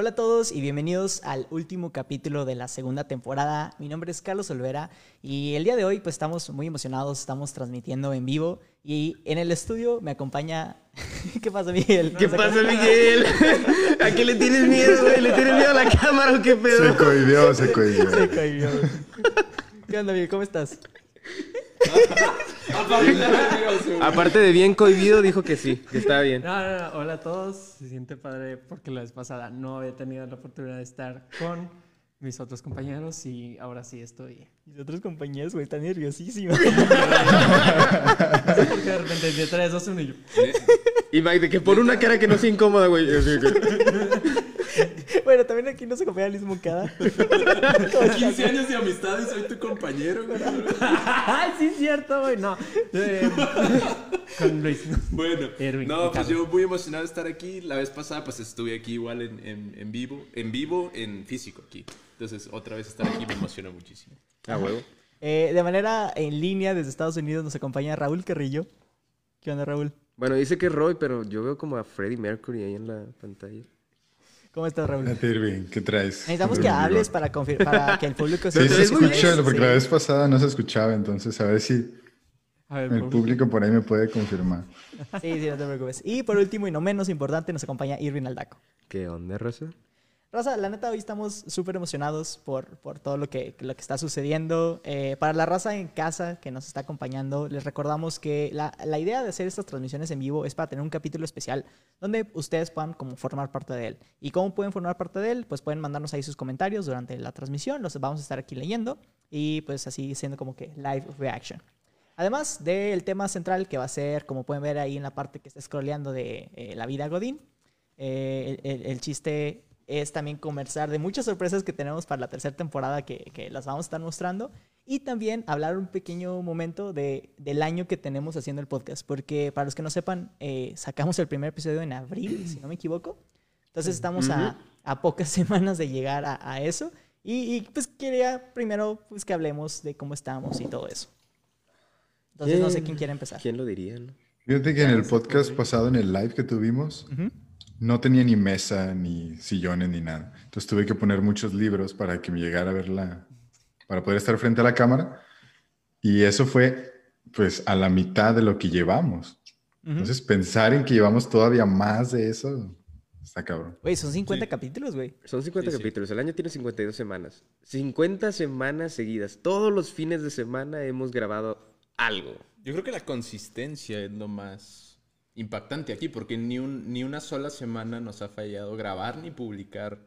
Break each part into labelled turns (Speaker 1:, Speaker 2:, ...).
Speaker 1: Hola a todos y bienvenidos al último capítulo de la segunda temporada. Mi nombre es Carlos Olvera y el día de hoy pues estamos muy emocionados, estamos transmitiendo en vivo y en el estudio me acompaña... ¿Qué pasa Miguel?
Speaker 2: ¿Qué pasa Miguel? ¿A qué le tienes miedo, güey? ¿Le tienes miedo a la cámara o qué pedo?
Speaker 3: Se cohibió, se cohibió.
Speaker 1: Se cohibió. ¿Qué onda Miguel? ¿Cómo estás?
Speaker 2: Aparte de bien cohibido, dijo que sí, que estaba bien.
Speaker 4: No, no, no. Hola a todos. Se siente padre porque la vez pasada no había tenido la oportunidad de estar con mis otros compañeros y ahora sí estoy.
Speaker 1: Mis otros compañeros, güey, están nerviosísimos.
Speaker 4: Porque de repente de 3, 2, 1 y yo.
Speaker 2: Y Mike, de que por una cara que no sea incómoda, güey. así que-
Speaker 1: bueno, también aquí nos acompaña Luis Moncada.
Speaker 5: 15 años de amistad y soy tu compañero. güey.
Speaker 4: ¡Ay, sí es cierto, güey! No. Con Luis.
Speaker 5: Bueno,
Speaker 4: Erwin,
Speaker 5: no, pues yo muy emocionado de estar aquí. La vez pasada pues estuve aquí igual en, en, en vivo, en vivo, en físico aquí. Entonces otra vez estar aquí me emociona muchísimo.
Speaker 2: Ah, huevo.
Speaker 1: Eh, de manera en línea desde Estados Unidos nos acompaña Raúl Carrillo. ¿Qué onda Raúl?
Speaker 2: Bueno, dice que es Roy, pero yo veo como a Freddie Mercury ahí en la pantalla.
Speaker 1: ¿Cómo estás Raúl?
Speaker 3: Hola, Irving, ¿qué traes?
Speaker 1: Necesitamos que hables para, para que el público
Speaker 3: Sí, se
Speaker 2: muy
Speaker 3: escucha,
Speaker 1: bien.
Speaker 3: porque
Speaker 1: Sí.
Speaker 3: la vez pasada no se escuchaba, entonces a ver si
Speaker 4: A ver,
Speaker 3: el
Speaker 4: por-
Speaker 3: público por ahí me puede confirmar.
Speaker 1: Sí, sí, no te preocupes. Y por último y no menos importante nos acompaña Irvin Aldaco.
Speaker 2: ¿Qué onda, Rosa?
Speaker 1: Raza, la neta, hoy estamos súper emocionados por, por todo lo que, lo que está sucediendo. Eh, para la raza en casa que nos está acompañando, les recordamos que la, la idea de hacer estas transmisiones en vivo es para tener un capítulo especial donde ustedes puedan como formar parte de él. ¿Y cómo pueden formar parte de él? Pues pueden mandarnos ahí sus comentarios durante la transmisión, los vamos a estar aquí leyendo y pues así siendo como que live reaction. Además del tema central que va a ser, como pueden ver ahí en la parte que está scrolleando de eh, la vida Godín, eh, el, el- el chiste es también conversar de muchas sorpresas que tenemos para la tercera temporada que, que las vamos a estar mostrando y también hablar un pequeño momento de, del año que tenemos haciendo el podcast, porque para los que no sepan, eh, sacamos el primer episodio en abril, si no me equivoco, entonces estamos a, a pocas semanas de llegar a, a eso y, y, pues quería primero pues que hablemos de cómo estamos y todo eso. Entonces no sé quién quiere empezar.
Speaker 2: ¿Quién lo diría, no?
Speaker 3: Fíjate que en el podcast pasado, en el live que tuvimos. No tenía ni mesa, ni sillones, ni nada. Entonces tuve que poner muchos libros para que me llegara a ver la... para poder estar frente a la cámara. Y eso fue, pues, a la mitad de lo que llevamos. Entonces, pensar en que llevamos todavía más de eso, está cabrón.
Speaker 1: Güey, son 50
Speaker 5: Sí.
Speaker 1: capítulos, güey.
Speaker 2: Son 50
Speaker 5: Sí, sí.
Speaker 2: capítulos. El año tiene 52 semanas. 50 semanas seguidas. Todos los fines de semana hemos grabado algo.
Speaker 5: Yo creo que la consistencia es lo más impactante aquí, porque ni, un, ni una sola semana nos ha fallado grabar ni publicar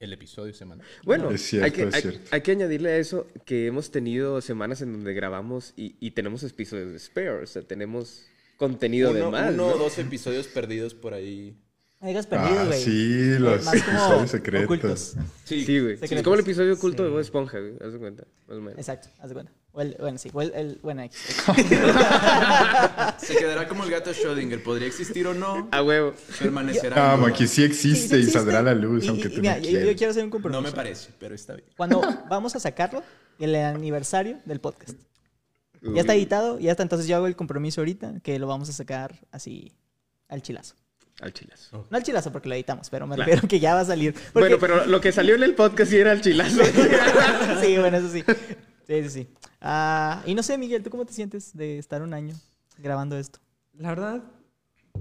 Speaker 5: el episodio semanal.
Speaker 2: Bueno,
Speaker 3: Es cierto,
Speaker 2: hay, que,
Speaker 3: es
Speaker 2: hay-
Speaker 3: cierto.
Speaker 2: hay que añadirle a eso que hemos tenido semanas en donde grabamos y, y tenemos episodios de spare, o sea, tenemos contenido de
Speaker 5: Uno,
Speaker 2: más.
Speaker 5: uno
Speaker 2: ¿no?
Speaker 5: o dos episodios perdidos por ahí.
Speaker 1: Perdido,
Speaker 3: Ah, sí, los
Speaker 1: Más
Speaker 3: episodios secretos.
Speaker 1: ocultos.
Speaker 5: Sí,
Speaker 2: Sí, güey.
Speaker 1: Secretos.
Speaker 2: Es como el episodio oculto de
Speaker 4: Sí.
Speaker 2: Bob Esponja, güey. Haz de cuenta, más o menos.
Speaker 1: Exacto, haz de cuenta. O el- bueno, sí. o el, bueno, X.
Speaker 5: se quedará como el gato Schrödinger. ¿Podría existir o no?
Speaker 2: A huevo.
Speaker 5: Permanecerá.
Speaker 3: Ah, aquí sí existe
Speaker 1: Sí, sí
Speaker 3: y saldrá a la
Speaker 1: existe.
Speaker 3: luz,
Speaker 1: Y-
Speaker 3: aunque
Speaker 1: y-
Speaker 3: tú
Speaker 1: mira,
Speaker 3: no
Speaker 1: yo, quiero hacer un compromiso.
Speaker 5: No me parece, pero está bien.
Speaker 1: Cuando vamos a sacarlo, el aniversario del podcast. Ya está
Speaker 2: Uy,
Speaker 1: editado, ya está. Entonces yo hago el compromiso ahorita que lo vamos a sacar así al chilazo.
Speaker 2: Al chilazo.
Speaker 1: No al chilazo porque lo editamos, pero me
Speaker 2: Claro.
Speaker 1: refiero que ya va a salir. Porque-
Speaker 2: Bueno, pero lo que salió en el podcast sí era el chilazo.
Speaker 1: sí, bueno, eso sí. Sí, sí, sí. Ah, y no sé, Miguel, ¿tú cómo te sientes de estar un año grabando esto?
Speaker 4: La verdad,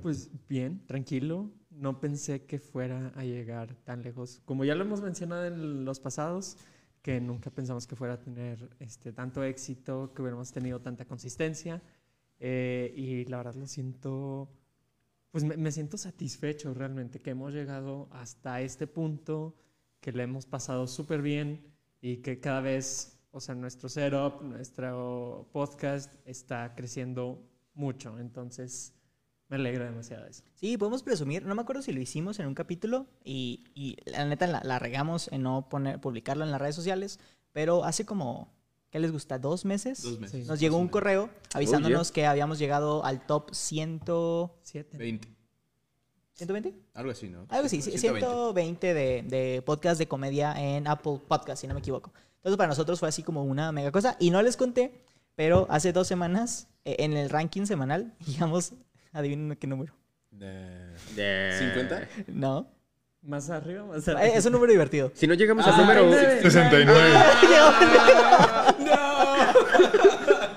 Speaker 4: pues bien, tranquilo. No pensé que fuera a llegar tan lejos. Como ya lo hemos mencionado en los pasados, que nunca pensamos que fuera a tener este, tanto éxito, que hubiéramos tenido tanta consistencia. Eh, y la verdad lo siento, pues me, me siento satisfecho realmente que hemos llegado hasta este punto, que le hemos pasado súper bien y que cada vez, o sea, nuestro setup, nuestro podcast está creciendo mucho. Entonces, me alegra demasiado de eso.
Speaker 1: Sí, podemos presumir. No me acuerdo si lo hicimos en un capítulo y, y la neta la, la regamos en no poner, publicarlo en las redes sociales, pero hace como, ¿qué les gusta? ¿Dos meses?
Speaker 5: Dos meses.
Speaker 4: Sí.
Speaker 1: Nos llegó un correo avisándonos
Speaker 2: yeah.
Speaker 1: que habíamos llegado al top 100,
Speaker 4: Siete.
Speaker 5: 20.
Speaker 1: 120.
Speaker 5: Algo así, ¿no?
Speaker 1: Algo así, sí, 120 de, de podcast de comedia en Apple Podcast, si no me equivoco. Entonces para nosotros fue así como una mega cosa. Y no les conté, pero hace dos semanas, eh, en el ranking semanal, llegamos, adivinen qué número.
Speaker 5: De-
Speaker 2: Yeah.
Speaker 5: ¿50?
Speaker 1: No,
Speaker 4: Más arriba, más
Speaker 1: Eh,
Speaker 4: arriba.
Speaker 1: Es un número divertido.
Speaker 2: Si no llegamos al
Speaker 4: Ah,
Speaker 2: número...
Speaker 4: nueve.
Speaker 3: 69.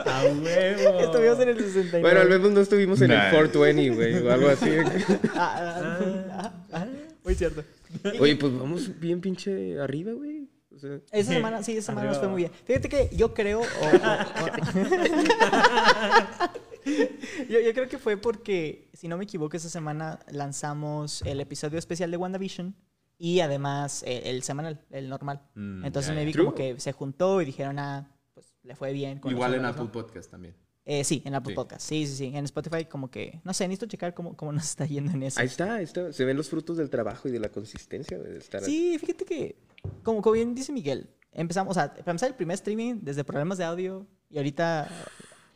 Speaker 4: ¡A huevo!
Speaker 1: Estuvimos en el 69.
Speaker 2: Bueno, al menos no estuvimos en
Speaker 3: Nice.
Speaker 2: el 420, güey, o algo así.
Speaker 1: Ah, ah, ah, ah, muy cierto.
Speaker 2: Oye, pues vamos bien pinche arriba, güey. O sea,
Speaker 1: Esa semana, sí, esa semana nos fue muy bien. Fíjate que yo creo. o- o- o- yo, yo creo que fue porque, si no me equivoco, esa semana lanzamos el episodio especial de WandaVision y además eh, el, semanal, el normal.
Speaker 5: Mm,
Speaker 1: Entonces me vi
Speaker 2: True.
Speaker 1: como que se juntó y dijeron, ah, pues le fue bien. con
Speaker 5: Igual en Apple
Speaker 1: ¿no?
Speaker 5: Podcast también.
Speaker 1: Eh, sí, en Apple
Speaker 5: Sí.
Speaker 1: Podcast. Sí, sí, sí. En Spotify, como que. No sé, necesito checar cómo, cómo nos está yendo en eso.
Speaker 2: ahí está, ahí está. Se ven los frutos del trabajo y de la consistencia de estar
Speaker 1: Sí, fíjate que, como, como bien dice Miguel, empezamos, o sea, para empezar el primer streaming desde problemas de audio y ahorita,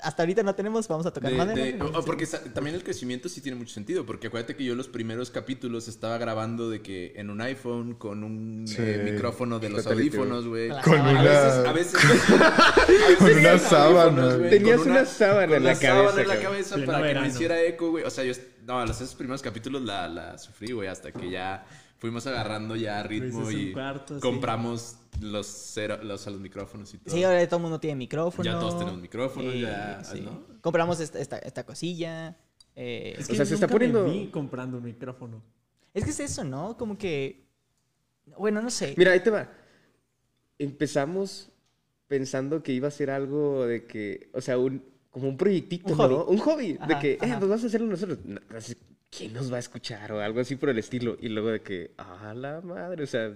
Speaker 1: hasta ahorita no tenemos, vamos a tocar
Speaker 5: De-
Speaker 1: madera.
Speaker 5: de- porque también el crecimiento sí tiene mucho sentido, porque acuérdate que yo los primeros capítulos estaba grabando de que en un iPhone con un
Speaker 3: Sí.
Speaker 5: eh, micrófono de los audífonos, güey.
Speaker 1: Con
Speaker 3: una...
Speaker 5: a veces, a veces
Speaker 3: Con una sábana,
Speaker 2: Tenías una sábana en la
Speaker 5: la sábana
Speaker 2: cabeza,
Speaker 5: en la cabeza para que me hiciera eco, güey. O sea, yo, no, los esos primeros capítulos la, la sufrí, güey, hasta que ya fuimos agarrando ya ritmo
Speaker 4: Luis es un
Speaker 5: y
Speaker 4: cuarto, sí.
Speaker 5: compramos los, cero, los, micrófonos y todo.
Speaker 1: Sí, ahora todo el mundo tiene micrófono.
Speaker 5: Ya todos tenemos micrófono,
Speaker 1: eh,
Speaker 5: ya,
Speaker 1: sí.
Speaker 5: ¿no?
Speaker 1: Compramos esta, esta, esta cosilla. eh,
Speaker 4: Es
Speaker 2: O
Speaker 4: que
Speaker 2: sea, se está
Speaker 4: nunca me
Speaker 2: poniendo-
Speaker 4: vi comprando un micrófono.
Speaker 1: es que es eso, ¿no? Como que. Bueno, no sé.
Speaker 2: Mira, ahí te va. Empezamos pensando que iba a ser algo de que, o sea, un, como un proyectito,
Speaker 1: Un
Speaker 2: ¿no?
Speaker 1: hobby.
Speaker 2: Un hobby. de
Speaker 1: Ajá,
Speaker 2: que, eh,
Speaker 1: ajá.
Speaker 2: pues vamos a hacerlo nosotros. No, ¿Quién nos va a escuchar? O algo así por el estilo. Y luego de que, ah, la madre, o sea,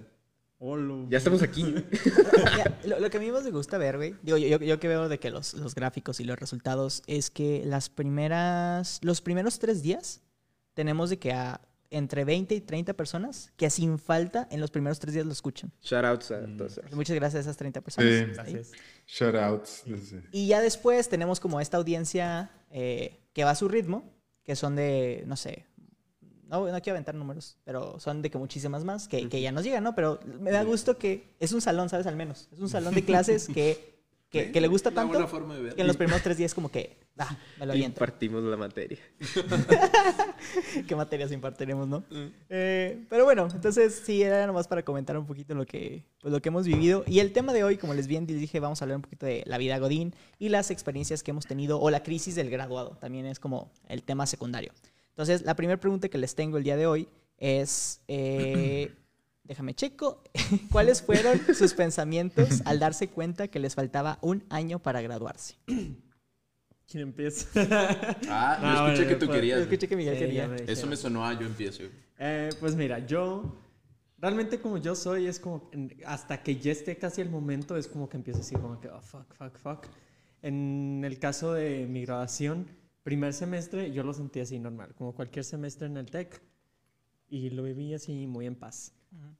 Speaker 4: Olo.
Speaker 2: ya estamos aquí.
Speaker 1: Lo, lo que a mí más me gusta ver, güey, digo, yo, yo, yo que veo de que los, los gráficos y los resultados es que las primeras, los primeros tres días tenemos de que a entre 20 y 30 personas que sin falta en los primeros tres días lo escuchan.
Speaker 2: Shoutouts a
Speaker 5: Mm.
Speaker 2: todos.
Speaker 1: Muchas gracias a esas 30 personas.
Speaker 3: Sí.
Speaker 4: Gracias.
Speaker 3: Shoutouts.
Speaker 1: Y ya después tenemos como esta audiencia eh, que va a su ritmo, que son de, no sé, no, no quiero aventar números, pero son de que muchísimas más, que, que ya nos llegan, ¿no? Pero me da gusto que es un salón, ¿sabes? Al menos. Es un salón de clases que, que, que le gusta
Speaker 5: buena
Speaker 1: tanto
Speaker 5: forma de ver.
Speaker 1: que en los primeros tres días como que, ah, me lo aviento.
Speaker 2: Impartimos la materia.
Speaker 1: ¿Qué materias impartiremos, no? Eh, pero bueno, entonces sí, era nomás para comentar un poquito lo que, pues, lo que hemos vivido. Y el tema de hoy, como les bien dije, vamos a hablar un poquito de la vida Godín y las experiencias que hemos tenido o la crisis del graduado. También es como el tema secundario. Entonces, la primera pregunta que les tengo el día de hoy es, eh, déjame checo, ¿cuáles fueron sus pensamientos al darse cuenta que les faltaba un año para graduarse?
Speaker 4: ¿Quién empieza?
Speaker 5: Ah, yo
Speaker 4: Ah,
Speaker 5: escuché
Speaker 4: bueno,
Speaker 5: que tú
Speaker 4: pues,
Speaker 5: querías.
Speaker 1: Yo escuché que Miguel
Speaker 4: Sí,
Speaker 1: quería.
Speaker 4: me
Speaker 5: Eso me sonó a yo empiezo.
Speaker 4: Eh, pues mira, yo realmente como yo soy es como hasta que ya esté casi el momento es como que empiezo así como que oh, fuck, fuck, fuck. En el caso de mi graduación, primer semestre yo lo sentí así normal, como cualquier semestre en el TEC y lo viví así muy en paz.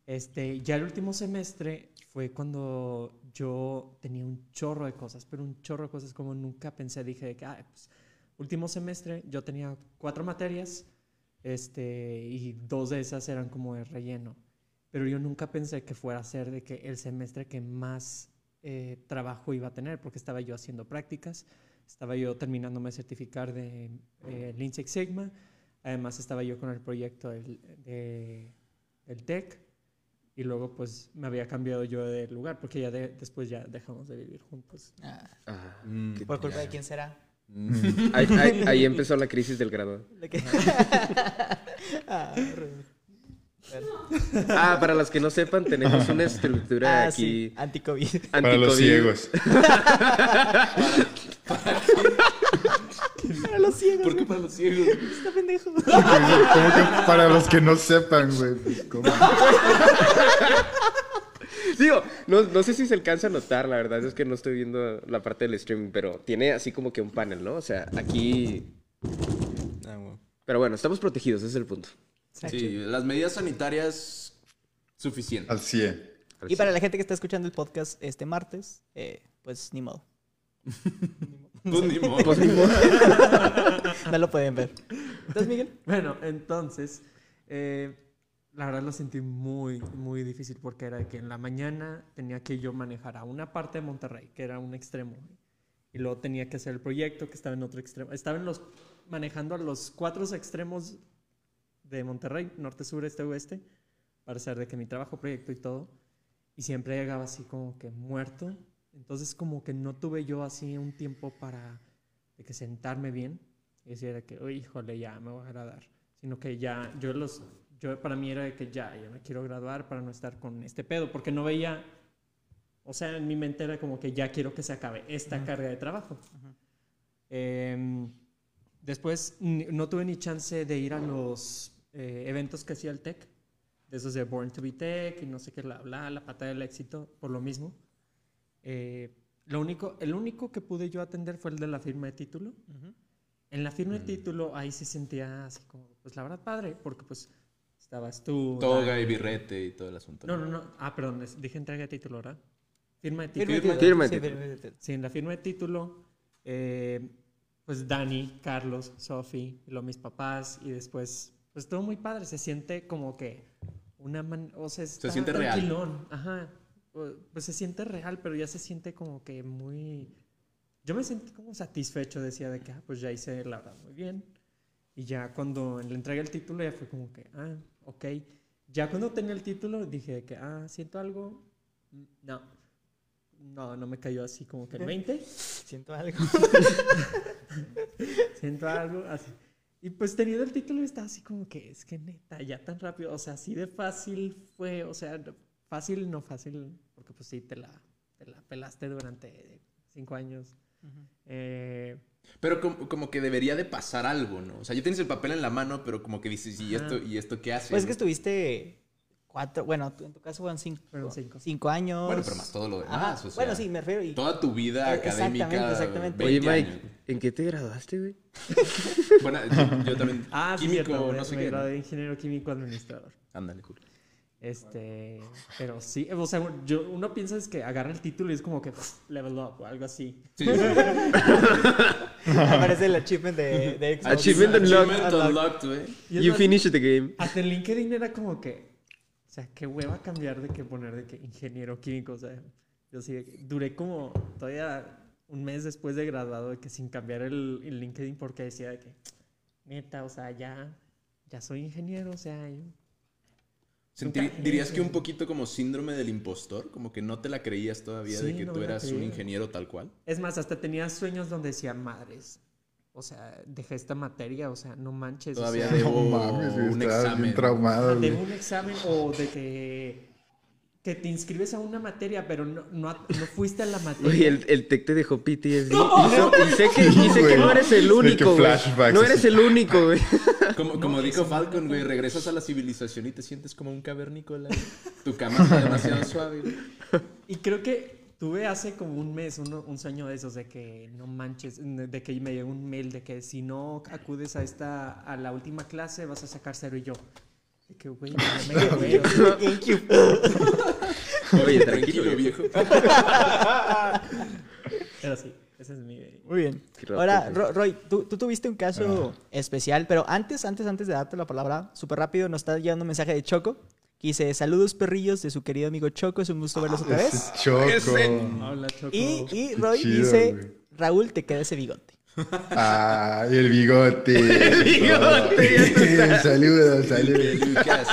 Speaker 4: Este, ya el último semestre fue cuando yo tenía un chorro de cosas, pero un chorro de cosas como nunca pensé. Dije que, "Ay, pues, último semestre yo tenía cuatro materias este, y dos de esas eran como de relleno. Pero yo nunca pensé que fuera a ser de que el semestre que más eh, trabajo iba a tener, porque estaba yo haciendo prácticas, estaba yo terminándome de certificar de eh, Lean Six Sigma, además estaba yo con el proyecto del, de- del TEC, y luego pues me había cambiado yo de lugar, porque ya de- después ya dejamos de vivir juntos.
Speaker 1: Ah,
Speaker 2: Ah,
Speaker 5: Mm.
Speaker 1: ¿Por culpa de quién será?
Speaker 2: ahí, ahí- ahí empezó la crisis del grado.
Speaker 1: ¿De qué? Ah,
Speaker 2: Ah, para los que no sepan, tenemos una estructura
Speaker 1: Ah,
Speaker 2: aquí
Speaker 1: sí, anti-COVID.
Speaker 3: Para los ciegos.
Speaker 1: Para los ciegos.
Speaker 5: ¿Por qué para los ciegos?
Speaker 1: Está pendejo.
Speaker 3: Como que para los que no sepan, güey. pues, ¿cómo?
Speaker 2: Digo, no, no sé si se alcanza a notar, la verdad es que no estoy viendo la parte del streaming, pero tiene así como que un panel, ¿no? O sea, aquí...
Speaker 5: Ah, bueno.
Speaker 2: Pero bueno, estamos protegidos, ese es el punto.
Speaker 5: Sí, las medidas sanitarias suficientes.
Speaker 3: Al 100.
Speaker 1: Y para la gente que está escuchando el podcast este martes, eh, pues ni modo.
Speaker 5: Pues ni modo.
Speaker 2: Pues ni modo.
Speaker 1: No lo pueden ver. Entonces, Miguel.
Speaker 4: Bueno, entonces, eh, la verdad lo sentí muy, muy difícil porque era de que en la mañana tenía que yo manejar a una parte de Monterrey, que era un extremo, y luego tenía que hacer el proyecto que estaba en otro extremo. Estaba en los, manejando a los cuatro extremos de Monterrey, norte, sur, este, oeste, para hacer de que mi trabajo, proyecto y todo. Y siempre llegaba así como que muerto. Entonces como que no tuve yo así un tiempo para de que sentarme bien y decir de que, "Uy, híjole, ya me voy a graduar. Sino que ya, yo los, yo para mí era de que ya, ya me quiero graduar para no estar con este pedo, porque no veía, o sea, en mi mente era como que ya quiero que se acabe esta carga de trabajo. Em, después no tuve ni chance de ir a los eh, eventos que hacía el TEC, de esos de Born to be Tech y no sé qué, bla, bla, la pata del éxito, por lo mismo. Eh, lo único, el único que pude yo atender fue el de la firma de título. En la firma de título ahí se sentía así como, pues la verdad padre, porque pues estabas tú.
Speaker 5: Toga
Speaker 4: Dani.
Speaker 5: y birrete y todo el asunto.
Speaker 4: No, no, no. Ah, perdón, dije entrega de título, ¿verdad? Firma de título.
Speaker 2: Firme de
Speaker 1: sí, de título.
Speaker 4: Sí, en la firma de título, eh, pues Dani, Carlos, Sofi, luego mis papás, y después, pues todo muy padre, se siente como que una man, o sea, está
Speaker 5: siente real.
Speaker 4: Ajá, pues se siente real, pero ya se siente como que muy, yo me sentí como satisfecho, decía de que, ah, pues ya hice la verdad muy bien, y ya cuando le entregué el título ya fue como que, ah, ok, ya cuando tenía el título dije de que, ah, siento algo, no, no, no me cayó así como que el 20.
Speaker 1: Siento algo.
Speaker 4: Siento algo así. Y pues teniendo el título estaba así como que es que neta, ya tan rápido, o sea, así de fácil fue, o sea, fácil, no fácil, porque pues sí, te la, te la pelaste durante cinco años. Eh,
Speaker 5: Pero como, como que debería de pasar algo, ¿no? O sea, ya tienes el papel en la mano, pero como que dices, ¿y esto, ¿y esto qué hace?
Speaker 1: Pues es que estuviste cuatro, bueno, en tu caso fueron cinco,
Speaker 4: Fueron cinco.
Speaker 1: cinco años.
Speaker 5: Bueno, pero más todo lo demás.
Speaker 1: Ajá,
Speaker 5: o sea,
Speaker 1: bueno, sí, me refiero. Y,
Speaker 5: Toda tu vida
Speaker 1: Eh, exactamente,
Speaker 5: académica.
Speaker 1: exactamente.
Speaker 5: 20
Speaker 2: Oye, Mike,
Speaker 5: años.
Speaker 2: ¿en qué te graduaste, güey?
Speaker 5: Bueno, yo, yo también.
Speaker 4: ah, sí,
Speaker 5: químico,
Speaker 4: cierto, me-
Speaker 5: no sé
Speaker 4: me
Speaker 5: qué.
Speaker 4: gradué de ingeniero químico administrador.
Speaker 5: Ándale, cool.
Speaker 4: Este, pero sí, o sea, yo, uno piensa es que agarra el título y es como que pff, level up o algo así.
Speaker 5: Sí,
Speaker 1: aparece el achievement de, de Xbox.
Speaker 2: Achievement unlocked.
Speaker 5: Unlocked, güey.
Speaker 2: You
Speaker 4: más,
Speaker 2: finished the game.
Speaker 4: Hasta en LinkedIn era como que, o sea, qué hueva cambiar de que poner de que ingeniero químico, o sea, yo sí, duré como todavía un mes después de graduado de que sin cambiar el, el LinkedIn porque decía de que, neta, o sea, ya, ya soy ingeniero, o sea, yo-
Speaker 5: Sentir- ¿Dirías que un poquito como síndrome del impostor? Como que no te la creías todavía de
Speaker 4: Sí,
Speaker 5: que
Speaker 4: no
Speaker 5: tú eras un ingeniero tal cual.
Speaker 4: Es más, hasta tenía sueños donde decía, madres, o sea, dejé esta materia, o sea, no manches. o
Speaker 5: Todavía
Speaker 4: sea,
Speaker 5: debo
Speaker 3: No mames,
Speaker 5: un examen.
Speaker 3: traumado,
Speaker 4: de
Speaker 3: güey.
Speaker 4: un examen o de que, que te inscribes a una materia, pero no, no, no fuiste a la materia.
Speaker 2: Oye, el, el tech te dejó PTSD. Y, so- y sé que, y sé que no eres el
Speaker 3: De
Speaker 2: único, güey.
Speaker 3: flashbacks
Speaker 2: No
Speaker 3: así.
Speaker 2: eres el único, güey.
Speaker 5: Como, como dijo Falcon, güey, regresas a la civilización y te sientes como un cavernícola. Tu cama está demasiado suave.
Speaker 4: Y creo que tuve hace como un mes uno- un sueño de esos, de que no manches, de que me llegó un mail de que si no acudes a esta, a la última clase vas a sacar cero y yo. De que, güey, no me güey, o sea,
Speaker 2: Oye, tranquilo, viejo.
Speaker 5: viejo.
Speaker 4: Pero sí, ese es mi...
Speaker 1: Muy bien. Ahora. Ro- Roy, tú, tú tuviste un caso especial, pero antes, antes, antes de darte la palabra, súper rápido, nos está llegando un mensaje de Choco. Que dice, saludos perrillos de su querido amigo Choco, es un gusto verlos otra vez.
Speaker 3: Ese Choco.
Speaker 4: Hola, Choco.
Speaker 1: Y, y Roy
Speaker 3: chido,
Speaker 1: dice. Raúl, te queda ese bigote.
Speaker 3: Ah, el bigote. el
Speaker 2: bigote,
Speaker 3: saludos, saludos.
Speaker 5: Lucas,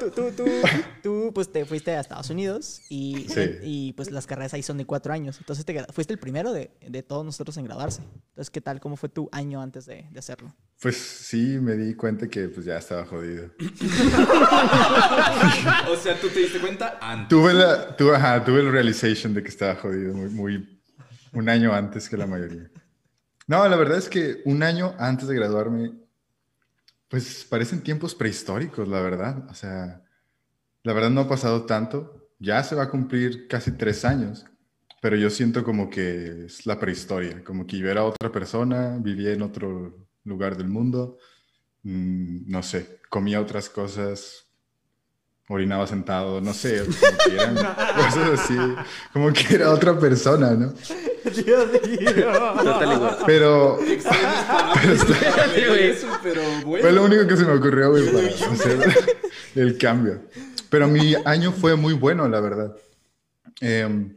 Speaker 1: tú, tú, tú, tú, pues te fuiste a Estados Unidos y,
Speaker 3: Sí.
Speaker 1: y, pues las carreras ahí son de cuatro años. Entonces te fuiste el primero de, de todos nosotros en graduarse. Entonces, ¿qué tal? ¿Cómo fue tu año antes de, de hacerlo?
Speaker 3: Pues sí, me di cuenta que pues ya estaba jodido.
Speaker 5: O sea, tú te diste cuenta antes.
Speaker 3: Tuve la, tuve, ajá, tuve el realization de que estaba jodido muy, muy, un año antes que la mayoría. No, la verdad es que un año antes de graduarme, pues parecen tiempos prehistóricos, la verdad. O sea, la verdad no ha pasado tanto. Ya se va a cumplir casi tres años, pero yo siento como que es la prehistoria, como que yo era otra persona, vivía en otro lugar del mundo, mm, no sé, comía otras cosas, orinaba sentado, no sé, como que eran cosas así, como que era otra persona, ¿no?
Speaker 1: Dios mío.
Speaker 2: Total igual.
Speaker 3: Pero
Speaker 5: pero bueno.
Speaker 3: fue lo único que se me ocurrió, güey, para hacer el cambio. Pero mi año fue muy bueno, la verdad. Em,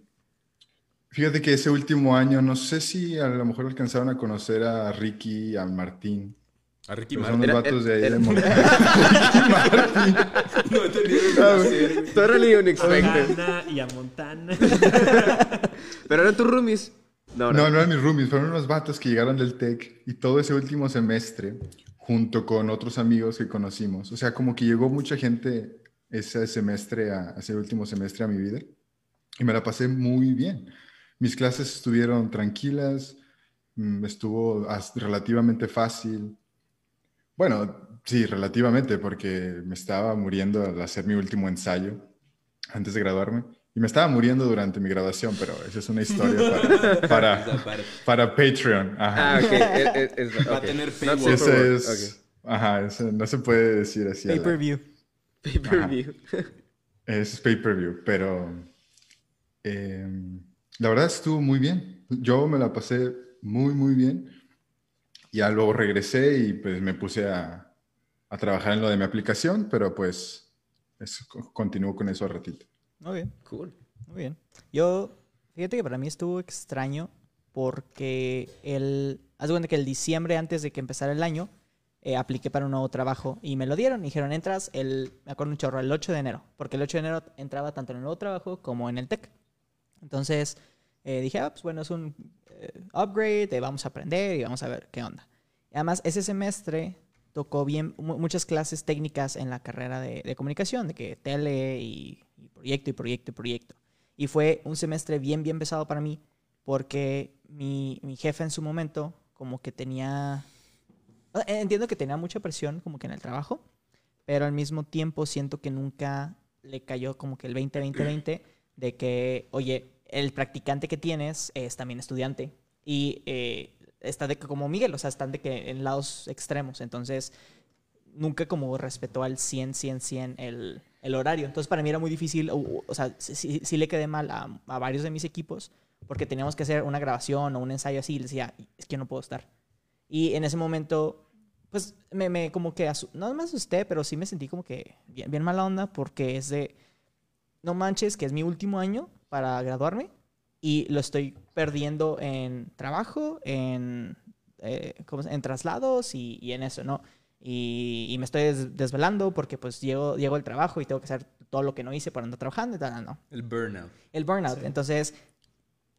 Speaker 3: fíjate que ese último año, no sé si a lo mejor alcanzaron a conocer a Ricky, a Martín.
Speaker 5: A Ricky
Speaker 3: son
Speaker 5: Martin.
Speaker 3: los
Speaker 2: Era-
Speaker 3: vatos de ahí de Monterrey.
Speaker 5: No entendí.
Speaker 2: Totally unexpected.
Speaker 4: Montana y a Montana.
Speaker 2: Pero eran tus roomies. No,
Speaker 3: No,
Speaker 2: no.
Speaker 3: eran mis roomies, fueron unos vatos que llegaron del TEC y todo ese último semestre, junto con otros amigos que conocimos. O sea, como que llegó mucha gente ese semestre, a, ese último semestre a mi vida y me la pasé muy bien. Mis clases estuvieron tranquilas, mm, estuvo relativamente fácil. Bueno, sí, relativamente, porque me estaba muriendo al hacer mi último ensayo antes de graduarme. Y me estaba muriendo durante mi graduación, pero esa es una historia para, para, para Patreon. Ajá.
Speaker 2: Ah, ok. es- es- es-
Speaker 5: Va a tener paywall.
Speaker 2: work.
Speaker 3: es... Ajá, ese no se puede decir así.
Speaker 1: Pay-per-view.
Speaker 2: Pay-per-view.
Speaker 3: Es pay-per-view, pero em, la verdad estuvo muy bien. Yo me la pasé muy, muy bien. Ya luego regresé y pues me puse a, a trabajar en lo de mi aplicación, pero pues eso, co- continúo con eso al ratito.
Speaker 1: Muy bien,
Speaker 2: Cool.
Speaker 1: muy bien. Yo, fíjate que para mí estuvo extraño porque el, haz de cuenta que el diciembre antes de que empezara el año, eh, apliqué para un nuevo trabajo y me lo dieron. Dijeron, entras el, me acuerdo un chorro, el 8 de enero, porque el 8 de enero entraba tanto en el nuevo trabajo como en el TEC. Entonces eh, dije, ah, pues bueno, es un upgrade, eh, vamos a aprender y vamos a ver qué onda. Y además, ese semestre tocó bien mu- muchas clases técnicas en la carrera de, comunicación, de que tele y, proyecto y proyecto y proyecto. Y fue un semestre bien, bien pesado para mí, porque mi, mi jefe en su momento como que tenía... sea, Entiendo que tenía mucha presión como que en el trabajo, pero al mismo tiempo siento que nunca le cayó como que el 20-20-20 de que, oye, el practicante que tienes es también estudiante y eh, está de que como Miguel, o sea, están de que en lados extremos, entonces nunca como respetó al 100, 100, 100 el, el horario. Entonces para mí era muy difícil, o, sea, sí, sí- sí le quedé mal a, varios de mis equipos porque teníamos que hacer una grabación o un ensayo así y decía, es que no puedo estar. Y en ese momento, pues me, como que, no me asusté, pero sí me sentí como que bien, bien mala onda porque es de, no manches, que es mi último año para graduarme y lo estoy perdiendo en trabajo, en, eh, ¿cómo se- en traslados y, y en eso, ¿no? Y, y me estoy des- desvelando porque pues llego, llego al trabajo y tengo que hacer todo lo que no hice para andar trabajando y tal, no.
Speaker 5: El burnout.
Speaker 1: El burnout.
Speaker 4: Sí.
Speaker 1: Entonces,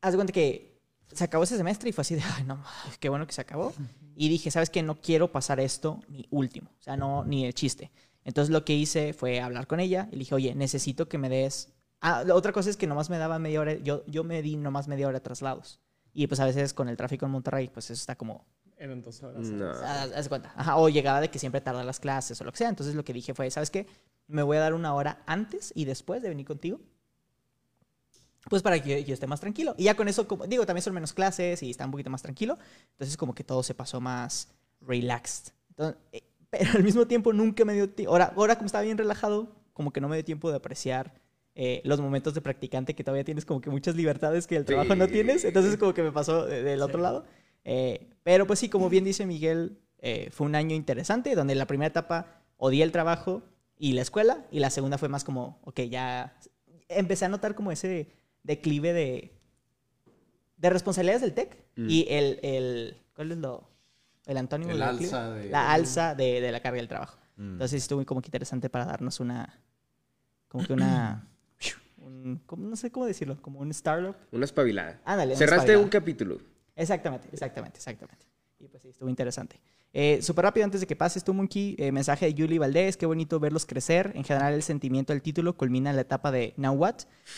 Speaker 1: haz de cuenta que se acabó ese semestre y fue así de, ay, no, qué bueno que se acabó. Y dije, ¿sabes qué? No quiero pasar esto ni último. O sea, no, ni el chiste. Entonces lo que hice fue hablar con ella y le dije, oye, necesito que me des... Ah, la otra cosa es que nomás me daba media hora, yo, yo me di nomás media hora de traslados. Y pues a veces con el tráfico en Monterrey, pues eso está como...
Speaker 4: Eran dos horas.
Speaker 2: No.
Speaker 1: Haz, haz de cuenta. Ajá, o llegaba de que siempre tardan las clases o lo que sea. Entonces lo que dije fue, ¿sabes qué? Me voy a dar una hora antes y después de venir contigo. Pues para que yo, yo esté más tranquilo. Y ya con eso, como, digo, también son menos clases y está un poquito más tranquilo. Entonces como que todo se pasó más relaxed. Entonces, eh, pero al mismo tiempo nunca me dio tiempo. Ahora, ahora como estaba bien relajado, como que no me dio tiempo de apreciar eh, los momentos de practicante que todavía tienes como que muchas libertades que el trabajo no
Speaker 2: Sí.
Speaker 1: tienes. Entonces como que me pasó de- del otro
Speaker 4: Sí.
Speaker 1: lado. Eh, pero pues sí, como bien dice Miguel, eh, fue un año interesante donde la primera etapa odié el trabajo y la escuela y la segunda fue más como, ok, ya empecé a notar como ese declive de, de responsabilidades del TEC
Speaker 2: Mm.
Speaker 1: y el, el, ¿cuál es lo? El antónimo
Speaker 5: El alza de-
Speaker 1: La alza de, de la carga del trabajo.
Speaker 5: Mm.
Speaker 1: Entonces estuvo como que interesante para darnos una, como que una, un- como- no sé cómo decirlo, como un startup.
Speaker 2: Una espabilada.
Speaker 1: Ándale,
Speaker 2: Cerraste
Speaker 1: espabilada.
Speaker 2: un capítulo.
Speaker 1: Exactamente, exactamente, exactamente. Y pues sí, estuvo interesante. Eh, Súper rápido antes de que pases tú, Monkey, eh, mensaje de Julie Valdés, qué bonito verlos crecer. En general el sentimiento del título culmina en la etapa de Now What.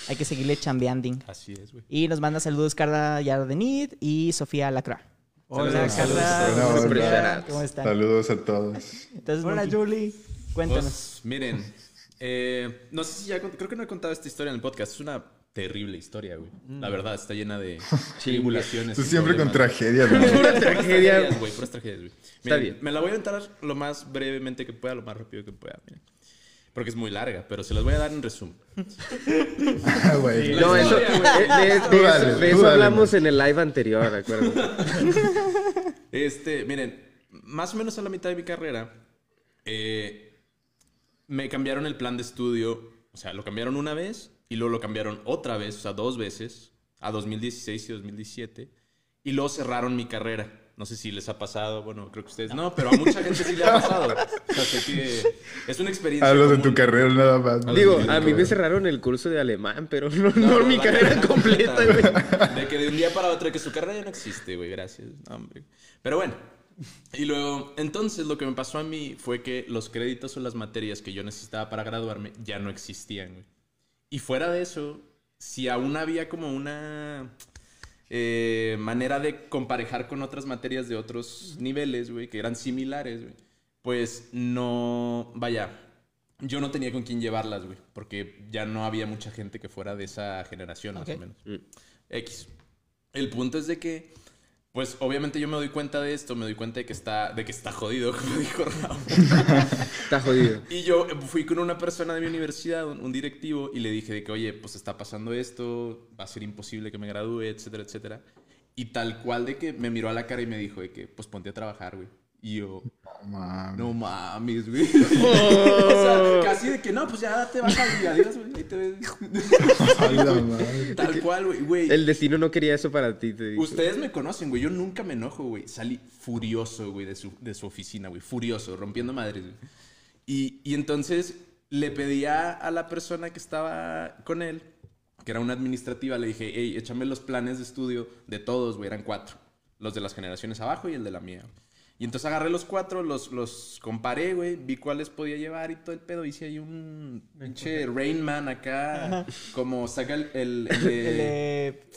Speaker 1: Hay que seguirle chambeando.
Speaker 5: Así es, güey.
Speaker 1: Y nos manda saludos Carla Yardenid y Sofía Lacra.
Speaker 4: Hola,
Speaker 1: Carla. ¿Cómo están?
Speaker 3: Saludos a todos.
Speaker 1: Entonces,
Speaker 4: Hola,
Speaker 1: Monkey,
Speaker 4: Julie.
Speaker 1: cuéntanos.
Speaker 5: Pues, miren, eh, no sé si ya, creo que no he contado esta historia en el podcast. Es una terrible historia, güey. La verdad, está llena de tribulaciones.
Speaker 3: Tú
Speaker 5: y
Speaker 3: siempre con tragedias, ¿no?
Speaker 2: Pura tragedia.
Speaker 5: tragedias, güey, puras tragedias, güey. Miren,
Speaker 2: bien.
Speaker 5: Me la voy a aventar lo más brevemente que pueda, lo más rápido que pueda, miren. Porque es muy larga, pero se las voy a dar en resumen.
Speaker 3: Ah, güey.
Speaker 2: No, eso,
Speaker 5: güey.
Speaker 2: de, de- de
Speaker 3: Tú
Speaker 2: eso,
Speaker 3: dale,
Speaker 2: de eso
Speaker 3: dale,
Speaker 2: hablamos en el live anterior, acuérdate.
Speaker 5: Este, miren, más o menos a la mitad de mi carrera, eh, me cambiaron el plan de estudio. O sea, lo cambiaron una vez y luego lo cambiaron otra vez, o sea, dos veces, a 2016 y 2017. Y luego cerraron mi carrera. No sé si les ha pasado, bueno, creo que ustedes no, pero a mucha gente sí le ha pasado. O sea, sé que es una experiencia.
Speaker 3: Hablo de tu carrera nada más.
Speaker 2: Digo, a mí me
Speaker 5: carrera.
Speaker 2: cerraron el curso de alemán, pero no,
Speaker 5: No,
Speaker 2: no
Speaker 5: pero
Speaker 2: mi
Speaker 5: la
Speaker 2: carrera completa, güey.
Speaker 5: De que de un día para otro, de que su carrera ya no existe, güey, gracias. No, hombre. Pero bueno. Y luego, entonces lo que me pasó a mí fue que los créditos o las materias que yo necesitaba para graduarme ya no existían, güey. Y fuera de eso, si aún había como una eh, manera de comparejar con otras materias de otros niveles, güey, que eran similares, güey, pues no, vaya, yo no tenía con quién llevarlas, güey, porque ya no había mucha gente que fuera de esa generación, más o menos. X. El punto es de que, pues obviamente yo me doy cuenta de esto, me doy cuenta de que está, de que está jodido, como dijo Raúl.
Speaker 2: Está jodido.
Speaker 5: Y yo fui con una persona de mi universidad, un, un directivo, y le dije de que, oye, pues está pasando esto, va a ser imposible que me gradúe, etcétera, etcétera. Y tal cual de que me miró a la cara y me dijo de que, pues ponte a trabajar, güey. Y yo,
Speaker 3: No mames.
Speaker 5: no mames, güey. o sea, casi de que, no, pues ya te bajas y adiós, güey. Ahí te ves.
Speaker 3: Ay, la madre.
Speaker 5: Tal cual, güey. güey.
Speaker 2: El destino no quería eso para ti, te digo.
Speaker 5: Ustedes me conocen, güey. Yo nunca me enojo, güey. Salí furioso, güey, de su, de su oficina, güey. Furioso, rompiendo madres, güey. Y, y entonces le pedía a la persona que estaba con él, que era una administrativa, le dije, hey, échame los planes de estudio de todos, güey. Eran cuatro. Los de las generaciones abajo y el de la mía. Y entonces agarré los cuatro, los, los comparé, güey, vi cuáles podía llevar y todo el pedo. Hice ahí un pinche Rain Man acá, como saca el, el- el de-
Speaker 1: El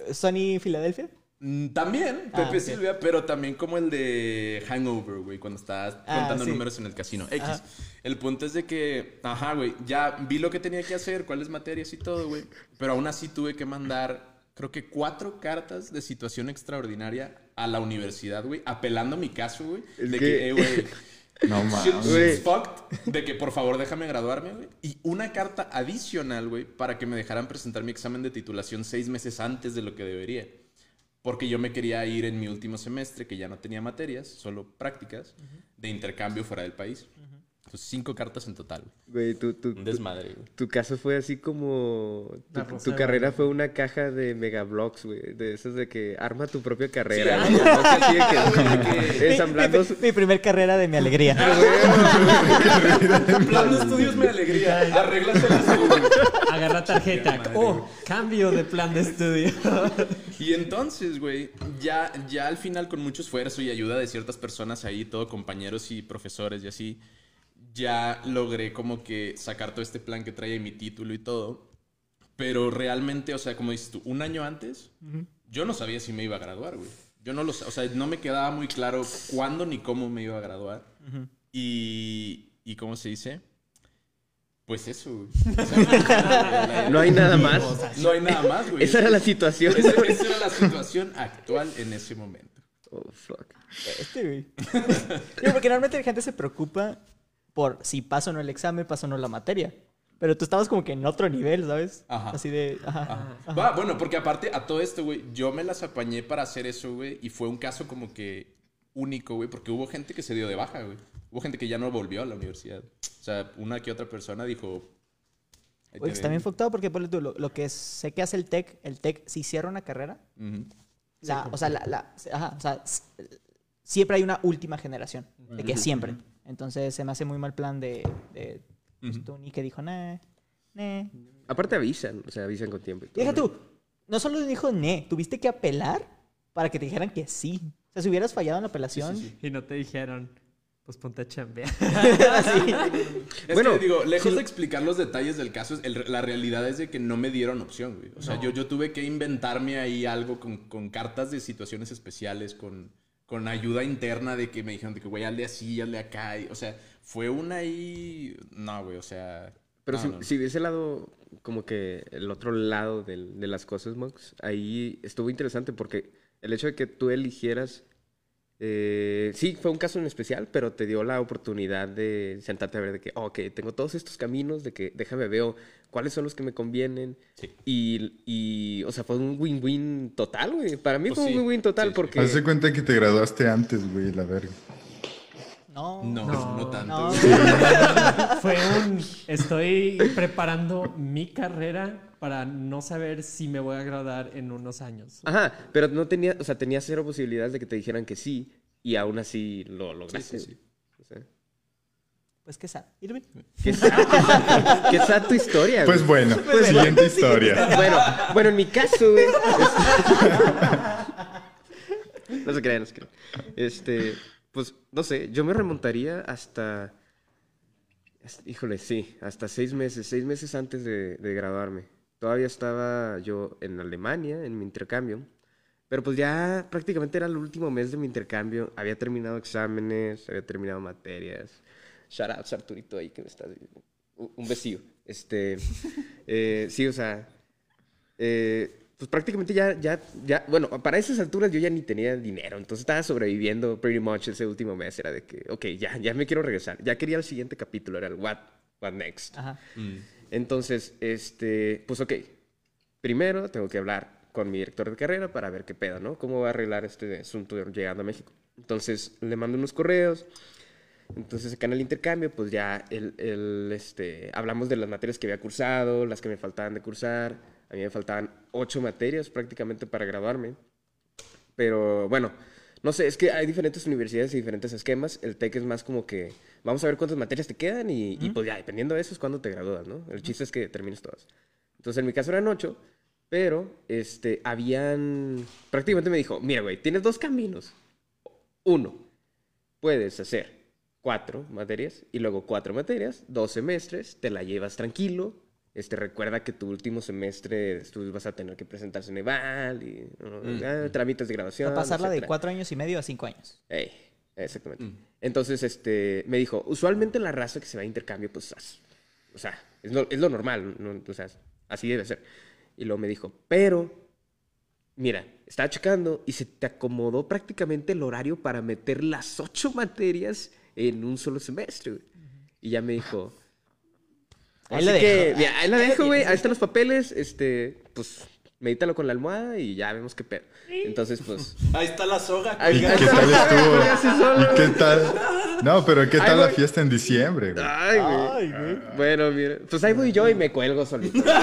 Speaker 1: de Sony Filadelfia.
Speaker 5: Mm, También,
Speaker 1: Ah,
Speaker 5: Pepe. Silvia, pero también como el de Hangover, güey, cuando estás
Speaker 1: Ah,
Speaker 5: contando
Speaker 1: sí.
Speaker 5: números en el casino. X.
Speaker 1: Ajá.
Speaker 5: El punto es de que, ajá, güey, ya vi lo que tenía que hacer, cuáles materias y todo, güey. Pero aún así tuve que mandar, creo que cuatro cartas de situación extraordinaria a la universidad, güey, apelando mi caso, güey. De
Speaker 2: que-
Speaker 5: que, eh, güey.
Speaker 3: No mames.
Speaker 2: Güey.
Speaker 5: shit's fucked, de que por favor déjame graduarme, güey. Y una carta adicional, güey, para que me dejaran presentar mi examen de titulación seis meses antes de lo que debería. Porque yo me quería ir en mi último semestre, que ya no tenía materias, solo prácticas, de intercambio fuera del país. Entonces, cinco cartas en total. güey.
Speaker 2: Güey, tu, tu,
Speaker 5: Un desmadre, güey.
Speaker 2: tu caso fue así como... Tu, carrera fue una caja de megablocks, güey. De esas de que arma tu propia carrera.
Speaker 5: Sí.
Speaker 2: No así de que- ensamblando...
Speaker 1: mi, mi- mi primer carrera de mi alegría.
Speaker 5: Plan de estudios me alegría. Arréglaselas tú.
Speaker 4: Agarra tarjeta.
Speaker 5: Madre,
Speaker 4: Oh, cambio de plan de estudio.
Speaker 5: Y entonces, güey, ya, ya al final con mucho esfuerzo y ayuda de ciertas personas ahí, todo compañeros y profesores y así, ya logré como que sacar todo este plan que traía mi título y todo. Pero realmente, o sea, como dices tú, un año antes, yo no sabía si me iba a graduar, güey. Yo no lo o sea, no me quedaba muy claro cuándo ni cómo me iba a graduar. Y, y ¿cómo se dice? Pues eso, güey. O sea,
Speaker 2: No hay nada más.
Speaker 5: no hay nada más, güey.
Speaker 2: Esa era la situación.
Speaker 5: Esa, esa era la situación actual en ese momento.
Speaker 2: Oh, fuck.
Speaker 1: Este, güey. Porque normalmente la gente se preocupa por si pasa o no el examen, pasa o no la materia. Pero tú estabas como que en otro nivel, ¿sabes?
Speaker 5: Ajá.
Speaker 1: Así de. Ajá.
Speaker 5: Ajá.
Speaker 1: ajá.
Speaker 5: Va, bueno, porque aparte a todo esto, güey, yo me las apañé para hacer eso, güey, y fue un caso como que único, güey, porque hubo gente que se dio de baja, güey. Hubo gente que ya no volvió a la universidad. O sea, una que otra persona dijo... "Ahí te
Speaker 1: Oye, está
Speaker 5: ven".
Speaker 1: bien enfocado porque tú, lo, lo que sé que hace el TEC, el TEC si cierra una carrera,
Speaker 5: Ujú.
Speaker 1: la- o sea, la, la- ajá, o sea, siempre hay una última generación, de que siempre. Entonces se me hace muy mal plan de, de pues. Tony que dijo, nah, nah.
Speaker 2: Aparte avisan, o sea, avisan con tiempo. y todo,
Speaker 1: Deja
Speaker 2: ¿no?
Speaker 1: tú, no solo dijo ne, tuviste que apelar para que te dijeran que sí. O sea, si hubieras fallado en la apelación,
Speaker 5: sí.
Speaker 4: Y no te dijeron, pues ponte a chambear.
Speaker 5: Es
Speaker 2: Bueno,
Speaker 5: que, digo, lejos de explicar los detalles del caso, el- la realidad es de que no me dieron opción, güey. O sea, yo, yo tuve que inventarme ahí algo con, con cartas de situaciones especiales, con, con ayuda interna de que me dijeron de que, güey, hazle así, hazle acá. y- o sea, fue una ahí... No, güey, o sea...
Speaker 2: Pero
Speaker 5: no,
Speaker 2: si,
Speaker 5: no, no.
Speaker 2: si ves el lado, como que el otro lado del- de las cosas, Mox, ahí estuvo interesante porque el hecho de que tú eligieras, eh, sí, fue un caso en especial, pero te dio la oportunidad de sentarte a ver de que, oh, ok, tengo todos estos caminos, de que déjame veo cuáles son los que me convienen.
Speaker 5: Sí.
Speaker 2: Y, y, o sea, fue un win-win total, güey. Para mí
Speaker 5: Pues
Speaker 2: fue
Speaker 5: sí,
Speaker 2: un win-win total
Speaker 5: sí, sí.
Speaker 2: porque...
Speaker 3: Hazte cuenta que te graduaste antes, güey, la verga.
Speaker 1: No.
Speaker 5: No, no,
Speaker 4: No,
Speaker 5: tanto.
Speaker 1: no.
Speaker 4: Fue un, estoy preparando mi carrera para no saber si me voy a graduar en unos años.
Speaker 2: Ajá, pero no tenía, o sea, tenía cero posibilidades de que te dijeran que sí, y aún así lo lograste.
Speaker 5: Sí, sí, sí.
Speaker 2: O sea,
Speaker 1: Pues qué sad. Irving.
Speaker 2: qué sad, qué sad tu historia. güey.
Speaker 3: Pues bueno, siguiente historia.
Speaker 2: Bueno, bueno, en mi caso, güey. este- no se crean, no se crean. Este, pues, no sé, yo me remontaría hasta. Híjole, sí, hasta seis meses, seis meses antes de, de graduarme. Todavía estaba yo en Alemania, en mi intercambio. Pero pues ya prácticamente era el último mes de mi intercambio. Había terminado exámenes, había terminado materias. Shout out, Arturito ahí que me está... Un un besillo. Este, eh, sí, o sea, eh, pues prácticamente ya, ya, ya, bueno, para esas alturas yo ya ni tenía dinero, entonces estaba sobreviviendo pretty much ese último mes, era de que, ok, ya, ya me quiero regresar, ya quería el siguiente capítulo, era el what, what next.
Speaker 1: Ajá.
Speaker 5: Mm.
Speaker 2: Entonces, este, pues ok, primero tengo que hablar con mi director de carrera para ver qué pedo, ¿no? ¿Cómo va a arreglar este asunto de llegando a México? Entonces, le mando unos correos. Entonces, acá en el intercambio, pues ya el, el, este, hablamos de las materias que había cursado, las que me faltaban de cursar. A mí me faltaban ocho materias prácticamente para graduarme. Pero bueno, no sé, es que hay diferentes universidades y diferentes esquemas. El TEC es más como que vamos a ver cuántas materias te quedan y, y, pues ya, dependiendo de eso es cuando te gradúas, ¿no? El chiste es que termines todas. Entonces, en mi caso eran ocho, pero este, habían. Prácticamente me dijo: Mira, güey, tienes dos caminos. Uno, puedes hacer cuatro materias y luego cuatro materias, dos semestres, te la llevas tranquilo. Este, recuerda que tu último semestre tú vas a tener que presentar Ceneval y ¿no? Ah, trámites de graduación.
Speaker 1: Para pasarla de cuatro años y medio a cinco años.
Speaker 2: Ey, exactamente.
Speaker 5: Mm.
Speaker 2: Entonces, este, me dijo, usualmente la raza que se va a intercambio, pues, o sea, es lo, es lo normal, ¿no? o sea, así debe ser. Y luego me dijo, pero, mira, estaba checando y se te acomodó prácticamente el horario para meter las ocho materias en un solo semestre. Y ya me dijo,
Speaker 1: Ahí
Speaker 2: Así
Speaker 1: la
Speaker 2: que,
Speaker 1: dejo.
Speaker 2: mira, ahí la dejo, güey. Ahí están los papeles. Este, pues, medítalo con la almohada y ya vemos qué pedo. Entonces, pues.
Speaker 5: Ahí está la soga.
Speaker 3: ¿Qué tal estuvo? ¿Y
Speaker 2: güey.
Speaker 3: qué tal? No, pero ¿qué tal la fiesta en diciembre, güey?
Speaker 2: Ay, güey. Bueno, mira. Pues ahí voy yo y me cuelgo solito.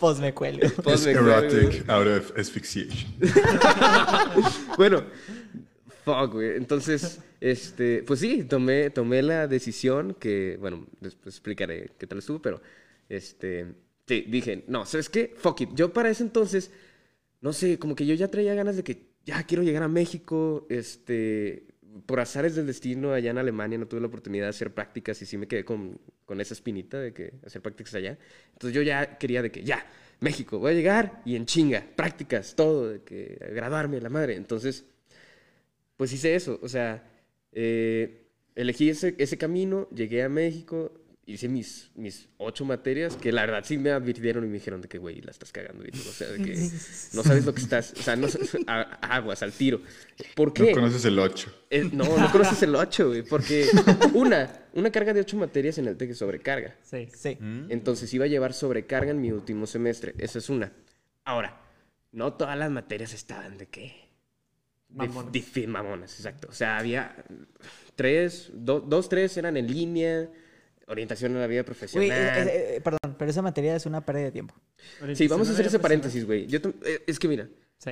Speaker 1: Pues me cuelgo.
Speaker 2: Pues
Speaker 3: Es
Speaker 2: me cuelgo,
Speaker 3: erotic out of asphyxiation.
Speaker 2: Bueno, fuck, güey. Entonces, este, pues sí, tomé, tomé la decisión que, bueno, después explicaré qué tal estuvo, pero, este, sí, dije, no, ¿sabes qué? Fuck it. Yo para ese entonces, no sé, como que yo ya traía ganas de que ya quiero llegar a México, este, por azares del destino, allá en Alemania no tuve la oportunidad de hacer prácticas y sí me quedé con, con esa espinita de que hacer prácticas allá. Entonces yo ya quería de que, ya, México, voy a llegar y en chinga, prácticas, todo, de que graduarme, la madre. Entonces, pues hice eso, o sea, eh, elegí ese, ese camino, llegué a México, hice mis, mis ocho materias, que la verdad sí me advirtieron y me dijeron de que, güey, la estás cagando, y todo, o sea, de que no sabes lo que estás, o sea, no, a- aguas, al tiro. ¿Por qué?
Speaker 3: No conoces el 8.
Speaker 2: Eh, no, no conoces el 8, güey, porque una, una carga de ocho materias en el TEC es sobrecarga.
Speaker 4: Sí.
Speaker 1: Sí.
Speaker 2: Entonces iba a llevar sobrecarga en mi último semestre. Esa es una. Ahora, no todas las materias estaban de qué. Difí- mamonas, exacto. O sea, había tres, do- dos, tres eran en línea, orientación en la vida profesional.
Speaker 1: eh, perdón, pero esa materia es una pérdida de tiempo.
Speaker 2: sí, vamos a hacer ese paréntesis, güey. Yo eh, es que mira,
Speaker 4: Sí.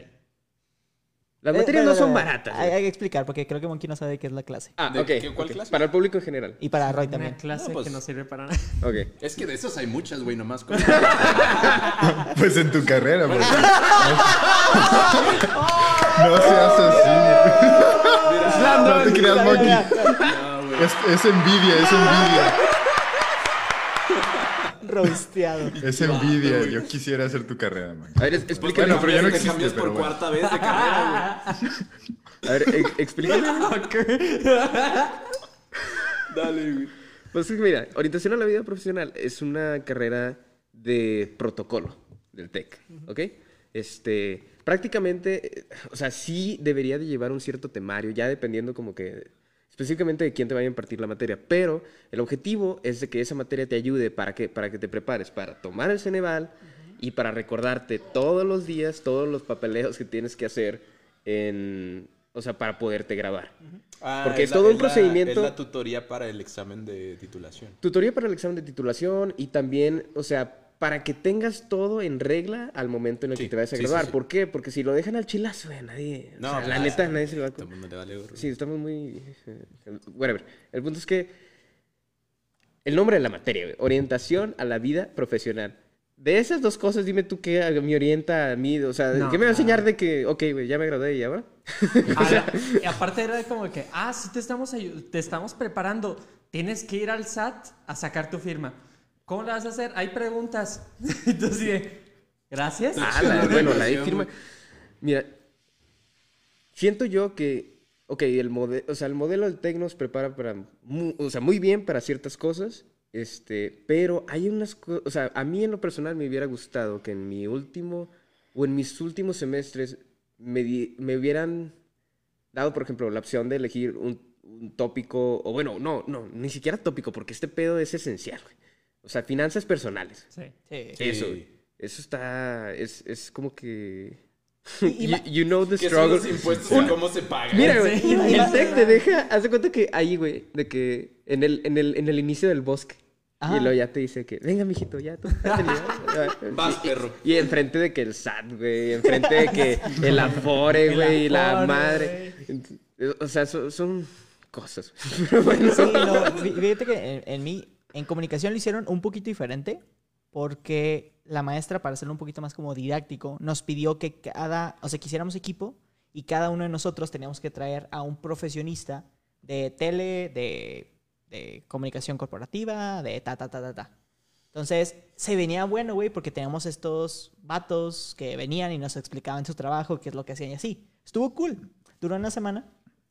Speaker 2: Las
Speaker 1: Eh,
Speaker 2: materias no son baratas.
Speaker 1: Hay, que explicar, porque creo que Monkey no sabe qué es la clase.
Speaker 2: Ah,
Speaker 5: ¿De
Speaker 2: ok.
Speaker 5: qué- cuál clase?
Speaker 2: Para el público en general.
Speaker 1: Y para Roy también.
Speaker 4: Una clase
Speaker 5: No, pues-
Speaker 4: que no sirve para nada.
Speaker 2: Ok.
Speaker 5: Es que de esas hay muchas, güey, nomás. con-
Speaker 3: Pues en tu carrera, güey. No seas así. No te creas, Monkey.
Speaker 5: No, güey.
Speaker 3: Es, es envidia, es envidia.
Speaker 1: Rosteado.
Speaker 3: Es envidia. Yo quisiera hacer tu carrera, man.
Speaker 2: A ver, es- explícame.
Speaker 3: Bueno, pero ya no
Speaker 5: te
Speaker 3: existe,
Speaker 5: cambias por
Speaker 3: bueno.
Speaker 5: cuarta vez de carrera,
Speaker 2: A ver, e- explícame.
Speaker 5: güey. Dale, güey.
Speaker 2: Pues es que mira, orientación a la vida profesional es una carrera de protocolo del TEC, ¿ok? Este, prácticamente, eh, o sea, sí debería de llevar un cierto temario, ya dependiendo como que específicamente de quién te vaya a impartir la materia, pero el objetivo es de que esa materia te ayude para que, para que te prepares para tomar el Ceneval y para recordarte todos los días, todos los papeleos que tienes que hacer en, o sea, para poderte grabar.
Speaker 5: Ah,
Speaker 2: Porque
Speaker 5: es
Speaker 2: todo un
Speaker 5: es
Speaker 2: procedimiento-
Speaker 5: es la tutoría para el examen de titulación.
Speaker 2: Tutoría para el examen de titulación y también, o sea, para que tengas todo en regla al momento en el
Speaker 5: Sí,
Speaker 2: que te vayas a
Speaker 5: sí, sí,
Speaker 2: graduar.
Speaker 5: sí.
Speaker 2: ¿Por qué? Porque si lo dejan al chilazo, güey, nadie. o
Speaker 5: No,
Speaker 2: sea, la neta, nadie se lo va a
Speaker 5: el mundo le vale.
Speaker 2: Sí, estamos muy. eh, Whatever. El punto es que. El nombre de la materia, güey. Orientación a la vida profesional. De esas dos cosas, dime tú qué me orienta a mí. O sea,
Speaker 4: No,
Speaker 2: ¿qué me va a enseñar de que, ok, güey, ya me gradué y ahora?
Speaker 4: Ahora, y aparte era como que, ah, sí te estamos, te estamos preparando. Tienes que ir al SAT a sacar tu firma. ¿Cómo la vas a hacer? Hay preguntas. Entonces, gracias.
Speaker 2: Ah, la- bueno, la de firma. Mira, siento yo que, ok, el, mode- o sea, el modelo del TEC nos prepara para, mu- o sea, muy bien para ciertas cosas, este, pero hay unas cosas, o sea, a mí en lo personal me hubiera gustado que en mi último, o en mis últimos semestres, me, di- me hubieran dado, por ejemplo, la opción de elegir un, un tópico, o bueno, no, no, ni siquiera tópico, porque este pedo es esencial, güey. O sea, finanzas personales.
Speaker 4: Sí.
Speaker 1: Sí.
Speaker 2: Eso, güey. Eso está. Es, es como que. You, you know the
Speaker 5: ¿Qué son
Speaker 2: struggle.
Speaker 5: los impuestos y cómo se pagan?
Speaker 2: Mira, güey.
Speaker 4: Sí.
Speaker 2: El tech te deja. Haz de cuenta que ahí, güey. De que en el, en el, en el inicio del bosque.
Speaker 1: Ajá.
Speaker 2: Y luego ya te dice que, venga, mijito, ya tú. pásale, ya".
Speaker 5: Vas, perro.
Speaker 2: Y enfrente de que el SAT, güey. Enfrente de que el Afore, güey. Y la madre. O sea, son, son cosas. Pero bueno.
Speaker 1: Sí, no, fí- fíjate que en, en mí, en comunicación lo hicieron un poquito diferente porque la maestra, para hacerlo un poquito más como didáctico, nos pidió que cada, o sea, quisiéramos equipo y cada uno de nosotros teníamos que traer a un profesionista de tele, de, de comunicación corporativa, de ta, ta, ta, ta, ta. Entonces, se venía bueno, güey, porque teníamos estos vatos que venían y nos explicaban su trabajo, qué es lo que hacían y así. Estuvo cool. Duró una semana.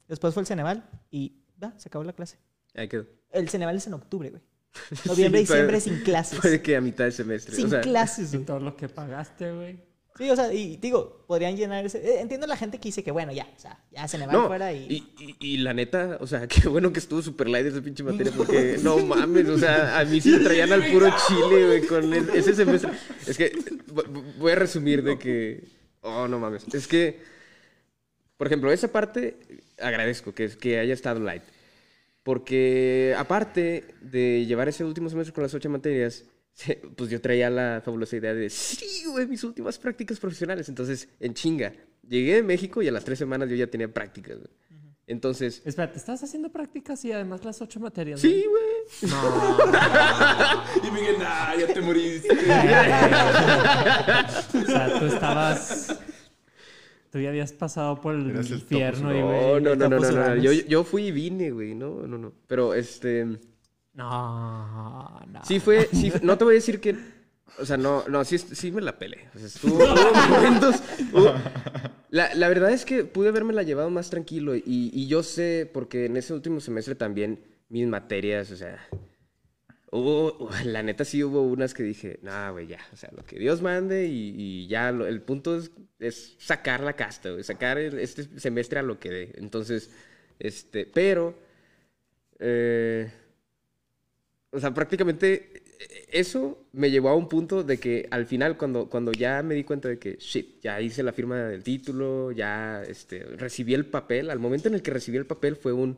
Speaker 1: Después fue el Ceneval y va, se acabó la clase.
Speaker 2: Ahí quedó.
Speaker 1: El Ceneval es en octubre, güey. Noviembre y
Speaker 2: Sí,
Speaker 1: diciembre
Speaker 2: puede-
Speaker 1: sin clases.
Speaker 2: Puede que a mitad del semestre.
Speaker 1: Sin
Speaker 2: o sea,
Speaker 1: clases,
Speaker 4: Y
Speaker 1: güey.
Speaker 4: todo lo que pagaste, güey.
Speaker 1: Sí, o sea, y digo, podrían llenar ese... eh, Entiendo la gente que dice que, bueno, ya, o sea, ya Ceneval
Speaker 2: No,
Speaker 1: fuera y...
Speaker 2: y, y- y la neta, o sea, qué bueno que estuvo super light esa pinche materia, porque no mames, o sea, a mí sí me traían al puro chile, güey, con el- ese semestre. Es que vo- vo- voy a resumir de que, oh, no mames, es que, por ejemplo, esa parte agradezco que, que haya estado light, porque aparte de llevar ese último semestre con las ocho materias, pues yo traía la fabulosa idea de, sí, güey, mis últimas prácticas profesionales. Entonces, en chinga, llegué de México y a las tres semanas yo ya tenía prácticas. güey. Entonces,
Speaker 4: Espera, ¿te estás haciendo prácticas y además las ocho materias?
Speaker 2: sí, güey.
Speaker 4: No.
Speaker 5: Y Miguel, nah, ya te moriste.
Speaker 4: o sea, tú estabas. Tú ya habías pasado por el
Speaker 3: Eras el
Speaker 4: infierno y, güey.
Speaker 2: No, no, no, no, no. Yo, yo fui y vine, güey. No, no, no. Pero este.
Speaker 1: No, no.
Speaker 2: Sí fue, sí, no te voy a decir que, o sea, no, no, sí, sí me la pelé. O sea, estuvo, hubo momentos, hubo- la, la verdad es que pude haberme la llevado más tranquilo y, y yo sé, porque en ese último semestre también mis materias, o sea, hubo, la neta sí hubo unas que dije, nah, güey, ya, o sea, lo que Dios mande y, y ya, el punto es, es sacar la casta, sacar este semestre a lo que dé. Entonces, este, pero... Eh, o sea, prácticamente eh, eso me llevó a un punto de que al final, cuando, cuando ya me di cuenta de que, shit, ya hice la firma del título, ya este, recibí el papel, al momento en el que recibí el papel fue un...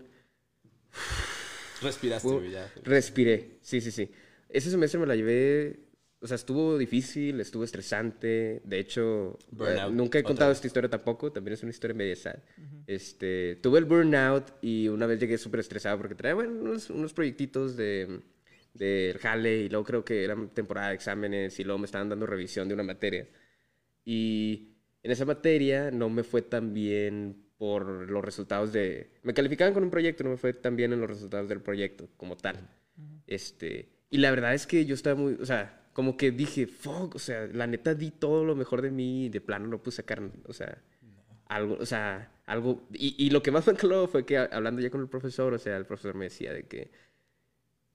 Speaker 5: Respiraste, güey, ya.
Speaker 2: respiré, sí, sí, sí. Ese semestre me la llevé, o sea, estuvo difícil, estuvo estresante, de hecho,
Speaker 5: Burnout,
Speaker 2: eh, nunca he contado
Speaker 5: vez.
Speaker 2: esta historia tampoco, también es una historia media sad. este, tuve el burnout y una vez llegué súper estresado porque traía bueno, unos, unos proyectitos de del jale y luego creo que era temporada de exámenes y luego me estaban dando revisión de una materia. Y en esa materia no me fue tan bien por los resultados de... Me calificaban con un proyecto, no me fue tan bien en los resultados del proyecto como tal. Este, y la verdad es que yo estaba muy, o sea, como que dije, fuck, o sea, la neta di todo lo mejor de mí y de plano no pude sacar, o sea, algo, o sea, algo, y, y lo que más me caló fue que hablando ya con el profesor, o sea, el profesor me decía de que,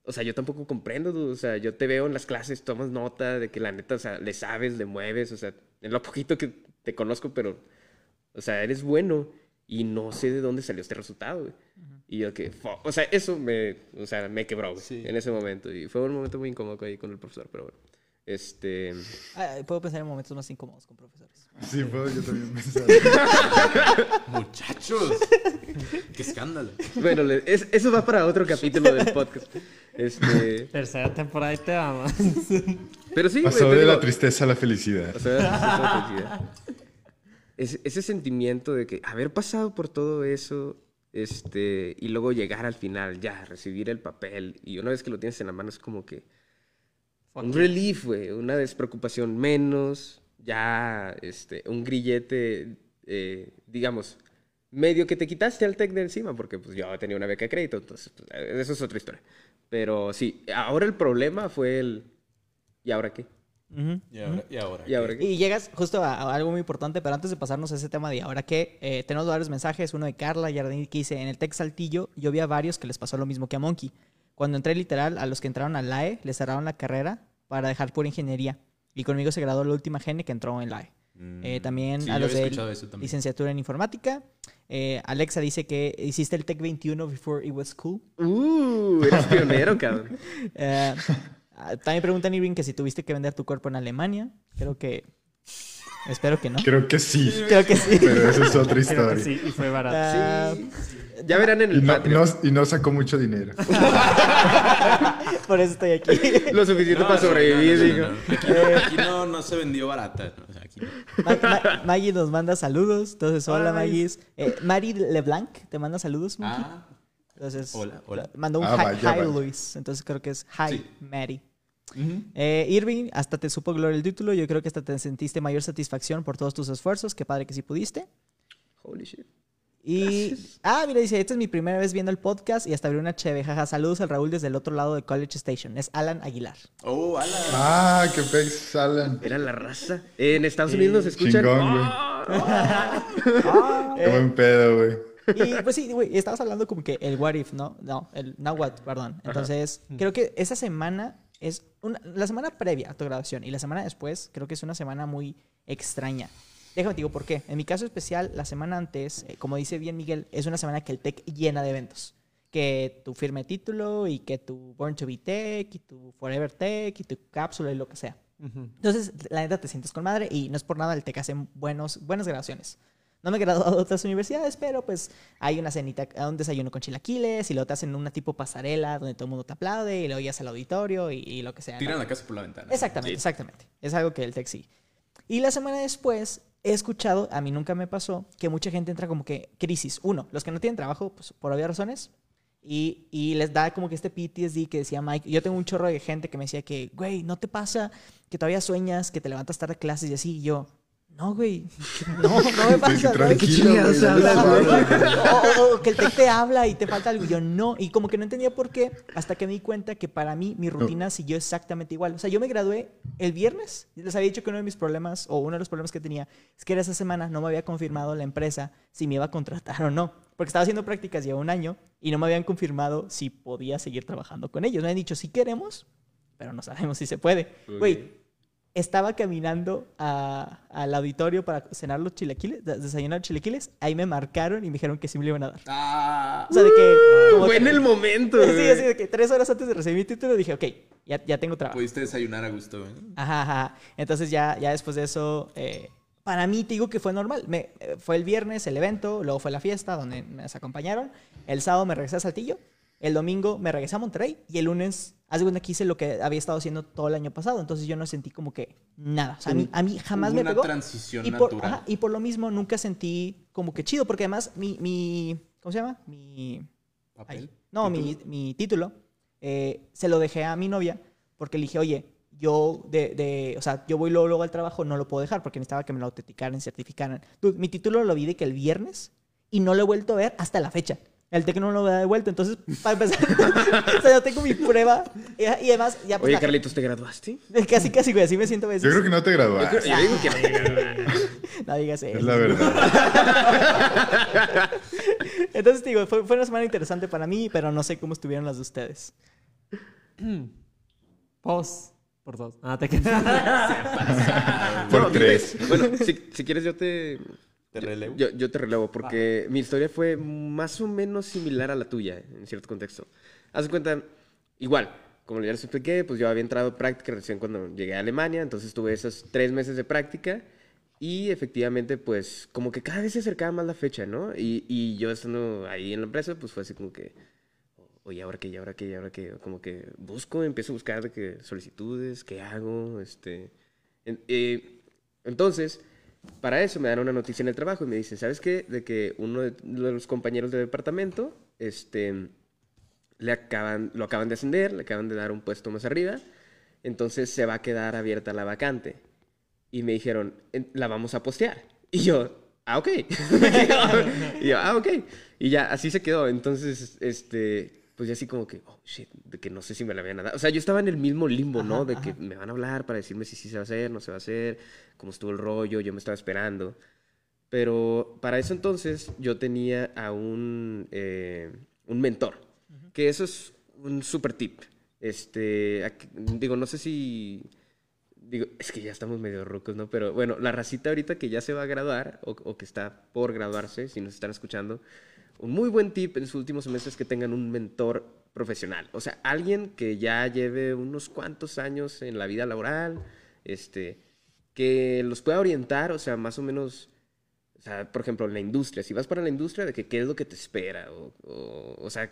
Speaker 2: o sea, yo tampoco comprendo, dude, o sea, yo te veo en las clases, tomas nota de que la neta, o sea, le sabes, le mueves, o sea, en lo poquito que te conozco, pero, o sea, eres bueno y no sé de dónde salió este resultado, güey. Y yo que, fuck, o sea, eso me, o sea, me quebró, güey,
Speaker 5: Sí.
Speaker 2: en ese momento. Y fue un momento muy incómodo ahí con el profesor, pero bueno. Este.
Speaker 1: Ah, puedo pensar en momentos más incómodos con profesores.
Speaker 3: Sí, puedo yo también pensar.
Speaker 5: Muchachos. Qué escándalo.
Speaker 2: Bueno, le- es- eso va para otro capítulo del podcast. Este.
Speaker 4: Tercera temporada y te vamos.
Speaker 2: Pero sí,
Speaker 3: Pasó de la tristeza a la felicidad.
Speaker 2: o sea, esa felicidad. Ese, ese sentimiento de que haber pasado por todo eso, este, y luego llegar al final, ya, recibir el papel, y una vez que lo tienes en la mano es como que un relief, güey, una despreocupación menos, ya, este, un grillete, eh, digamos, medio que te quitaste al tech de encima, porque pues yo tenía una beca de crédito, entonces, pues, eso es otra historia. Pero sí, ahora el problema fue el, ¿y ahora qué?
Speaker 5: Y ahora, y ahora.
Speaker 2: ¿Y ahora qué?
Speaker 1: Y llegas justo a, a algo muy importante, pero antes de pasarnos a ese tema de ahora qué, eh, tenemos varios mensajes. Uno de Carla Jardín que dice: En el Tech Saltillo, yo vi a varios que les pasó lo mismo que a Monkey. Cuando entré literal, a los que entraron al LAE, les cerraron la carrera para dejar pura ingeniería. Y conmigo se graduó la última gene que entró en LAE. Eh,
Speaker 5: Mm.
Speaker 1: también
Speaker 5: Sí,
Speaker 1: a los de
Speaker 5: también.
Speaker 1: licenciatura en informática. Eh, Alexa dice que hiciste el Tech 21 before it was cool.
Speaker 2: Uh, eres pionero, cabrón.
Speaker 1: Ah, también preguntan Irving que si tuviste que vender tu cuerpo en Alemania. Creo que. Espero que no.
Speaker 3: Creo que sí,
Speaker 1: Creo que sí.
Speaker 3: pero esa es otra
Speaker 4: Creo que
Speaker 3: historia.
Speaker 4: sí, y fue barato.
Speaker 1: Ah,
Speaker 2: Ya verán en
Speaker 3: Y
Speaker 2: el
Speaker 3: no,
Speaker 2: Patreon.
Speaker 3: no- y no sacó mucho dinero.
Speaker 1: por eso estoy aquí.
Speaker 2: Lo suficiente
Speaker 5: No,
Speaker 2: para sobrevivir,
Speaker 5: no, no,
Speaker 2: digo.
Speaker 5: no, no. Aquí, no, aquí no, no se vendió barata. O sea, aquí no.
Speaker 1: Ma- Ma- Maggie nos manda saludos. Entonces, hola, Maggie. Eh, Mari Leblanc te manda saludos. Monkey.
Speaker 5: Ah,
Speaker 1: Entonces,
Speaker 5: hola, hola.
Speaker 1: Mandó un
Speaker 3: Ah,
Speaker 1: hi,
Speaker 3: vaya,
Speaker 1: hi,
Speaker 3: vaya.
Speaker 1: Luis. Entonces, creo que es hi,
Speaker 5: Sí.
Speaker 1: Mary. Eh, Irving, hasta te supo gloria el título. Yo creo que hasta te sentiste mayor satisfacción por todos tus esfuerzos. Qué padre que sí pudiste.
Speaker 2: Holy shit.
Speaker 1: Y. Ah, mira, dice: Esta es mi primera vez viendo el podcast y hasta abrió una cheve. Jaja, saludos al Raúl desde el otro lado de College Station. Es Alan Aguilar.
Speaker 5: Oh, ala.
Speaker 3: Ah, qué pex, Alan.
Speaker 2: Era la raza. En Estados Unidos nos escuchan.
Speaker 3: Chingón, güey.
Speaker 1: Ah,
Speaker 3: Qué buen pedo, güey.
Speaker 1: Y pues sí, güey, estabas hablando como que el what if, ¿no? No, el now what, perdón. Entonces, creo que esa semana es una, la semana previa a tu graduación y la semana después creo que es una semana muy extraña. Déjame te digo por qué. En mi caso especial, la semana antes, eh, como dice bien Miguel, es una semana que el Tech llena de eventos. Que tu firme título y que tu Born to be Tech y tu Forever Tech y tu cápsula y lo que sea. Entonces, la neta te sientes con madre y no es por nada, el TEC hace buenos, buenas graduaciones. No me he graduado de otras universidades, pero pues hay una cenita, un desayuno con chilaquiles y luego te hacen una tipo pasarela donde todo el mundo te aplaude y luego ya al auditorio y, y lo que sea. ¿no?
Speaker 5: Tiran la casa por la ventana.
Speaker 1: Exactamente, exactamente. Es algo que el TEC sí. Y la semana después he escuchado, a mí nunca me pasó, que mucha gente entra como que crisis. Uno, los que no tienen trabajo, pues por obvias razones. Y, y les da como que este PTSD que decía Mike. Yo tengo un chorro de gente que me decía que, güey, ¿no te pasa que todavía sueñas, que te levantas tarde a clases y así? Y yo, no, güey, no, no me pasa. No, o, o- o que el tech te habla y te falta algo. Y yo no. Y como que no entendía por qué, hasta que me di cuenta que para mí mi rutina siguió exactamente igual. O sea, yo me gradué el viernes. Les había dicho que uno de mis problemas, o uno de los problemas que tenía, es que era esa semana no me había confirmado la empresa si me iba a contratar o no. Porque estaba haciendo prácticas ya un año y no me habían confirmado si podía seguir trabajando con ellos. Me han dicho, sí queremos, pero no sabemos si se puede. Güey, estaba caminando a- al auditorio para cenar los chilaquiles, de- desayunar chilaquiles. Ahí me marcaron y me dijeron que sí me lo iban a dar.
Speaker 5: Ah,
Speaker 1: O sea, de que. como
Speaker 2: Fue en el momento,
Speaker 1: Sí, así de que tres horas antes de recibir mi título dije, ok, ya, ya tengo trabajo.
Speaker 5: pudiste desayunar a gusto, güey.
Speaker 1: Ajá, ajá. Entonces ya, ya después de eso, eh, para mí te digo que fue normal. Me, eh, fue el viernes el evento, luego fue la fiesta donde me acompañaron. El sábado me regresé a Saltillo. El domingo me regresé a Monterrey. Y el lunes, haz de cuenta que hice lo que había estado haciendo todo el año pasado. Entonces yo no sentí como que nada. O sea, a mí, a mí jamás
Speaker 5: Hubo
Speaker 1: me
Speaker 5: una
Speaker 1: pegó.
Speaker 5: transición
Speaker 1: y por,
Speaker 5: natural.
Speaker 1: ajá, y por lo mismo nunca sentí como que chido. Porque además mi, mi ¿cómo se llama? Mi...
Speaker 5: ¿Papel?
Speaker 1: Ay, no, mi, mi título eh, se lo dejé a mi novia porque le dije, oye, yo de, de- o sea, yo voy luego, luego al trabajo, no lo puedo dejar porque necesitaba que me lo autenticaran, certificaran. Mi título lo vi de que el viernes y no lo he vuelto a ver hasta la fecha. El TEC no lo había devuelto, entonces, para empezar, o sea, yo tengo mi prueba y, y además, ya pues,
Speaker 2: Oye,
Speaker 1: la-
Speaker 2: Carlitos, ¿te graduaste?
Speaker 1: casi, casi, güey, así me siento a veces.
Speaker 3: Yo creo que no te
Speaker 2: Yo,
Speaker 3: graduaste.
Speaker 2: creo- yo digo que no.
Speaker 1: No digas eso.
Speaker 3: Es la verdad.
Speaker 1: Entonces, digo, fue, fue una semana interesante para mí, pero no sé cómo estuvieron las de ustedes.
Speaker 4: Pos. Por dos. Ah, te quedas.
Speaker 3: Por
Speaker 2: No,
Speaker 3: tres.
Speaker 2: Bueno, si, si quieres yo te...
Speaker 5: ¿Te relevo?
Speaker 2: Yo, yo te relevo porque mi historia fue más o menos similar a la tuya, en cierto contexto. Haz cuenta, igual, como ya les expliqué, pues yo había entrado a práctica recién cuando llegué a Alemania, entonces tuve esos tres meses de práctica y efectivamente, pues como que cada vez se acercaba más la fecha, ¿no? Y, y yo estando ahí en la empresa, pues fue así como que, oye, ¿ahora qué? ¿Y ahora qué? ¿Y ahora qué? Como que busco, empiezo a buscar que solicitudes, ¿qué hago? Este, eh, entonces, para eso me dan una noticia en el trabajo y me dicen, ¿sabes qué? De que uno de los compañeros del departamento, este, le acaban, lo acaban de ascender, le acaban de dar un puesto más arriba, entonces se va a quedar abierta la vacante. Y me dijeron, "En- la vamos a postear. Y yo, ah, ok. y yo, ah, ok. Y ya, así se quedó. Entonces, este, pues ya así como que, oh, shit, de que no sé si me la habían dado. O sea, yo estaba en el mismo limbo, ¿no? De que me van a hablar para decirme si sí se va a hacer, no se va a hacer, cómo estuvo el rollo, yo me estaba esperando. Pero para eso entonces yo tenía a un, eh, un mentor, que eso es un super tip. Este, aquí- digo, no sé si... Digo, es que ya estamos medio rucos, ¿no? Pero bueno, la racita ahorita que ya se va a graduar o, o que está por graduarse, si nos están escuchando, un muy buen tip en sus últimos semestres es que tengan un mentor profesional. O sea, alguien que ya lleve unos cuantos años en la vida laboral, este, que los pueda orientar, o sea, más o menos, o sea, por ejemplo, en la industria, si vas para la industria, de que qué es lo que te espera, o, o, o sea,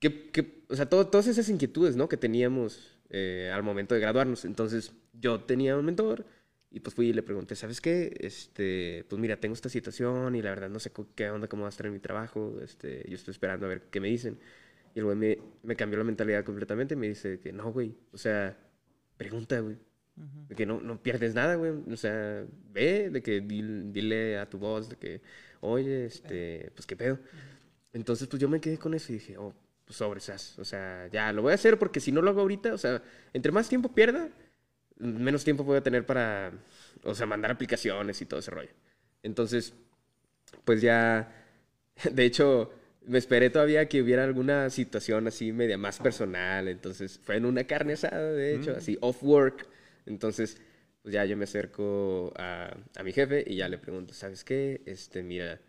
Speaker 2: que, que- o sea todo- todas esas inquietudes, ¿no? Que teníamos eh, al momento de graduarnos. Entonces, yo tenía un mentor y pues fui y le pregunté, ¿sabes qué? Este, pues mira, tengo esta situación y la verdad no sé qué onda, cómo va a estar en mi trabajo. Este, yo estoy esperando a ver qué me dicen. Y el güey me, me cambió la mentalidad completamente y me dice que no, güey, o sea, pregunta, güey. De que no, no pierdes nada, güey. O sea, ve, de que dil- dile a tu voz de que, oye, este, pues qué pedo. Entonces, pues yo me quedé con eso y dije, oh, pues sobresas. O sea, ya lo voy a hacer porque si no lo hago ahorita, o sea, entre más tiempo pierda, menos tiempo voy a tener para, o sea, mandar aplicaciones y todo ese rollo. Entonces, pues ya, de hecho, me esperé todavía que hubiera alguna situación así media más personal. Entonces, fue en una carne asada, de hecho, así off work. Entonces, pues ya yo me acerco a, a mi jefe y ya le pregunto, ¿sabes qué? Este, mira,